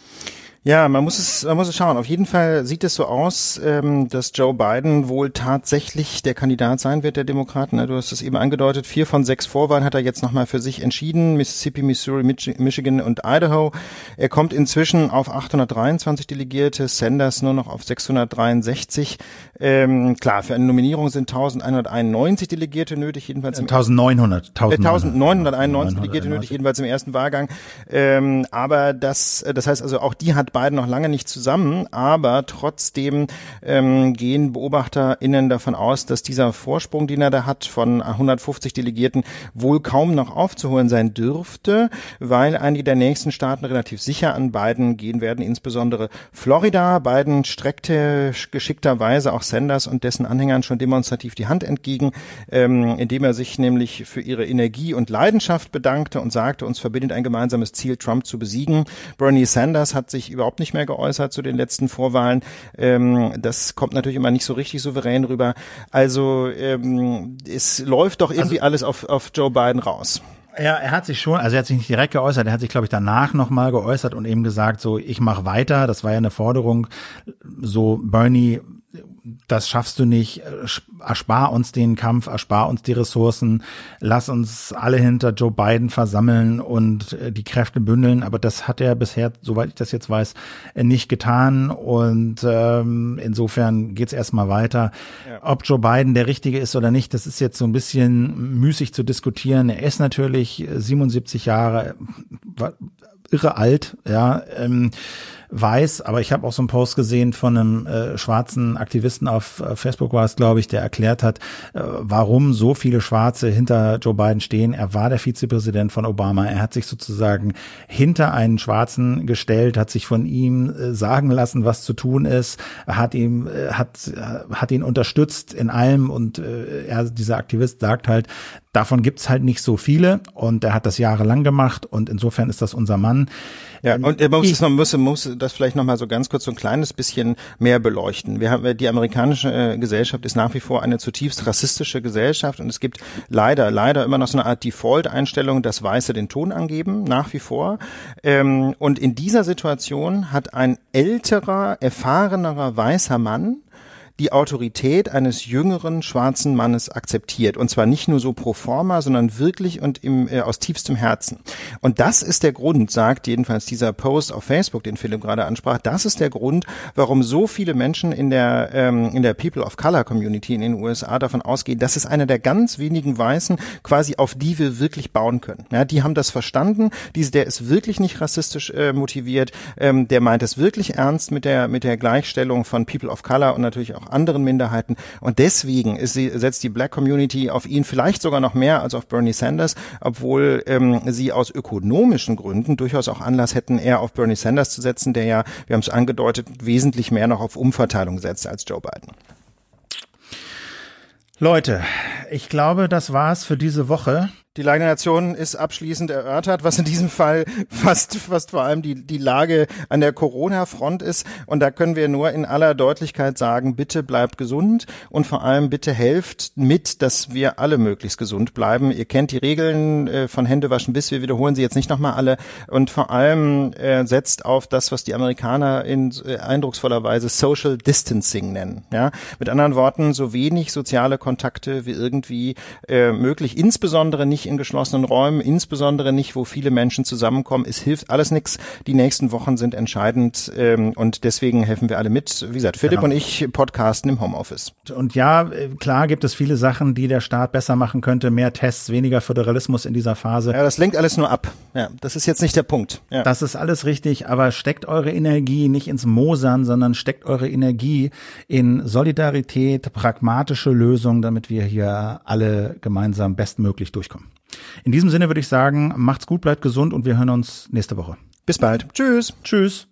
Ja, man muss es, man muss es schauen. Auf jeden Fall sieht es so aus, ähm, dass Joe Biden wohl tatsächlich der Kandidat sein wird der Demokraten. Du hast es eben angedeutet. Vier von sechs Vorwahlen hat er jetzt nochmal für sich entschieden. Mississippi, Missouri, Michigan und Idaho. Er kommt inzwischen auf 823 Delegierte, Sanders nur noch auf 663. Ähm, klar, für eine Nominierung sind 1191 Delegierte nötig, jedenfalls im 1900, 1991 Delegierte nötig, jedenfalls im ersten Wahlgang. Ähm, aber das, das heißt also auch die hat beiden noch lange nicht zusammen, aber trotzdem ähm, gehen BeobachterInnen davon aus, dass dieser Vorsprung, den er da hat, von 150 Delegierten wohl kaum noch aufzuholen sein dürfte, weil einige der nächsten Staaten relativ sicher an Biden gehen werden, insbesondere Florida. Biden streckte geschickterweise auch Sanders und dessen Anhängern schon demonstrativ die Hand entgegen, ähm, indem er sich nämlich für ihre Energie und Leidenschaft bedankte und sagte, uns verbindet ein gemeinsames Ziel, Trump zu besiegen. Bernie Sanders hat sich über überhaupt nicht mehr geäußert zu den letzten Vorwahlen. Ähm, das kommt natürlich immer nicht so richtig souverän rüber. Also ähm, es läuft doch irgendwie also, alles auf, auf Joe Biden raus. Ja, er hat sich schon, also er hat sich nicht direkt geäußert, er hat sich, glaube ich, danach nochmal geäußert und eben gesagt, so, ich mache weiter. Das war ja eine Forderung, so Bernie das schaffst du nicht, erspar uns den Kampf, erspar uns die Ressourcen, lass uns alle hinter Joe Biden versammeln und äh, die Kräfte bündeln. Aber das hat er bisher, soweit ich das jetzt weiß, nicht getan. Und ähm, insofern geht's erstmal weiter. Ja. Ob Joe Biden der Richtige ist oder nicht, das ist jetzt so ein bisschen müßig zu diskutieren. Er ist natürlich 77 Jahre, irre alt, ja. Ähm, weiß, aber ich habe auch so einen Post gesehen von einem äh, schwarzen Aktivisten auf äh, Facebook war es, glaube ich, der erklärt hat, äh, warum so viele Schwarze hinter Joe Biden stehen. Er war der Vizepräsident von Obama. Er hat sich sozusagen hinter einen Schwarzen gestellt, hat sich von ihm äh, sagen lassen, was zu tun ist, hat ihm äh, hat äh, hat ihn unterstützt in allem und äh, er dieser Aktivist sagt halt, davon gibt's halt nicht so viele und er hat das jahrelang gemacht und insofern ist das unser Mann. Ja, und er muss, es noch, muss, muss das vielleicht noch mal so ganz kurz so ein kleines bisschen mehr beleuchten. Wir haben, die amerikanische äh, Gesellschaft ist nach wie vor eine zutiefst rassistische Gesellschaft und es gibt leider, leider immer noch so eine Art Default-Einstellung, dass Weiße den Ton angeben, nach wie vor. Ähm, und in dieser Situation hat ein älterer, erfahrenerer weißer Mann die Autorität eines jüngeren schwarzen Mannes akzeptiert. Und zwar nicht nur so pro forma, sondern wirklich und im, äh, aus tiefstem Herzen. Und das ist der Grund, sagt jedenfalls dieser Post auf Facebook, den Philipp gerade ansprach, das ist der Grund, warum so viele Menschen in der, ähm, in der People of Color Community in den USA davon ausgehen, das ist einer der ganz wenigen Weißen, quasi auf die wir wirklich bauen können. Ja, die haben das verstanden, diese, der ist wirklich nicht rassistisch äh, motiviert, ähm, der meint es wirklich ernst mit der, mit der Gleichstellung von People of Color und natürlich auch anderen Minderheiten. Und deswegen sie, setzt die Black Community auf ihn vielleicht sogar noch mehr als auf Bernie Sanders, obwohl ähm, sie aus ökonomischen Gründen durchaus auch Anlass hätten, eher auf Bernie Sanders zu setzen, der ja, wir haben es angedeutet, wesentlich mehr noch auf Umverteilung setzt als Joe Biden. Leute, ich glaube, das war's für diese Woche. Die Lage der Nation ist abschließend erörtert, was in diesem Fall fast, fast vor allem die, die Lage an der Corona-Front ist. Und da können wir nur in aller Deutlichkeit sagen, bitte bleibt gesund und vor allem bitte helft mit, dass wir alle möglichst gesund bleiben. Ihr kennt die Regeln äh, von Händewaschen bis, wir wiederholen sie jetzt nicht nochmal alle. Und vor allem äh, setzt auf das, was die Amerikaner in äh, eindrucksvoller Weise Social Distancing nennen. Ja? Mit anderen Worten, so wenig soziale Kontakte wie irgendwie möglich, insbesondere nicht nicht in geschlossenen Räumen, insbesondere nicht, wo viele Menschen zusammenkommen. Es hilft alles nichts. Die nächsten Wochen sind entscheidend ähm, und deswegen helfen wir alle mit. Wie gesagt, Philipp genau. und ich podcasten im Homeoffice. Und ja, klar gibt es viele Sachen, die der Staat besser machen könnte. Mehr Tests, weniger Föderalismus in dieser Phase. Ja, das lenkt alles nur ab. Ja, das ist jetzt nicht der Punkt. Ja. Das ist alles richtig, aber steckt eure Energie nicht ins Mosern, sondern steckt eure Energie in Solidarität, pragmatische Lösungen, damit wir hier alle gemeinsam bestmöglich durchkommen. In diesem Sinne würde ich sagen, macht's gut, bleibt gesund und wir hören uns nächste Woche. Bis bald. Tschüss. Tschüss.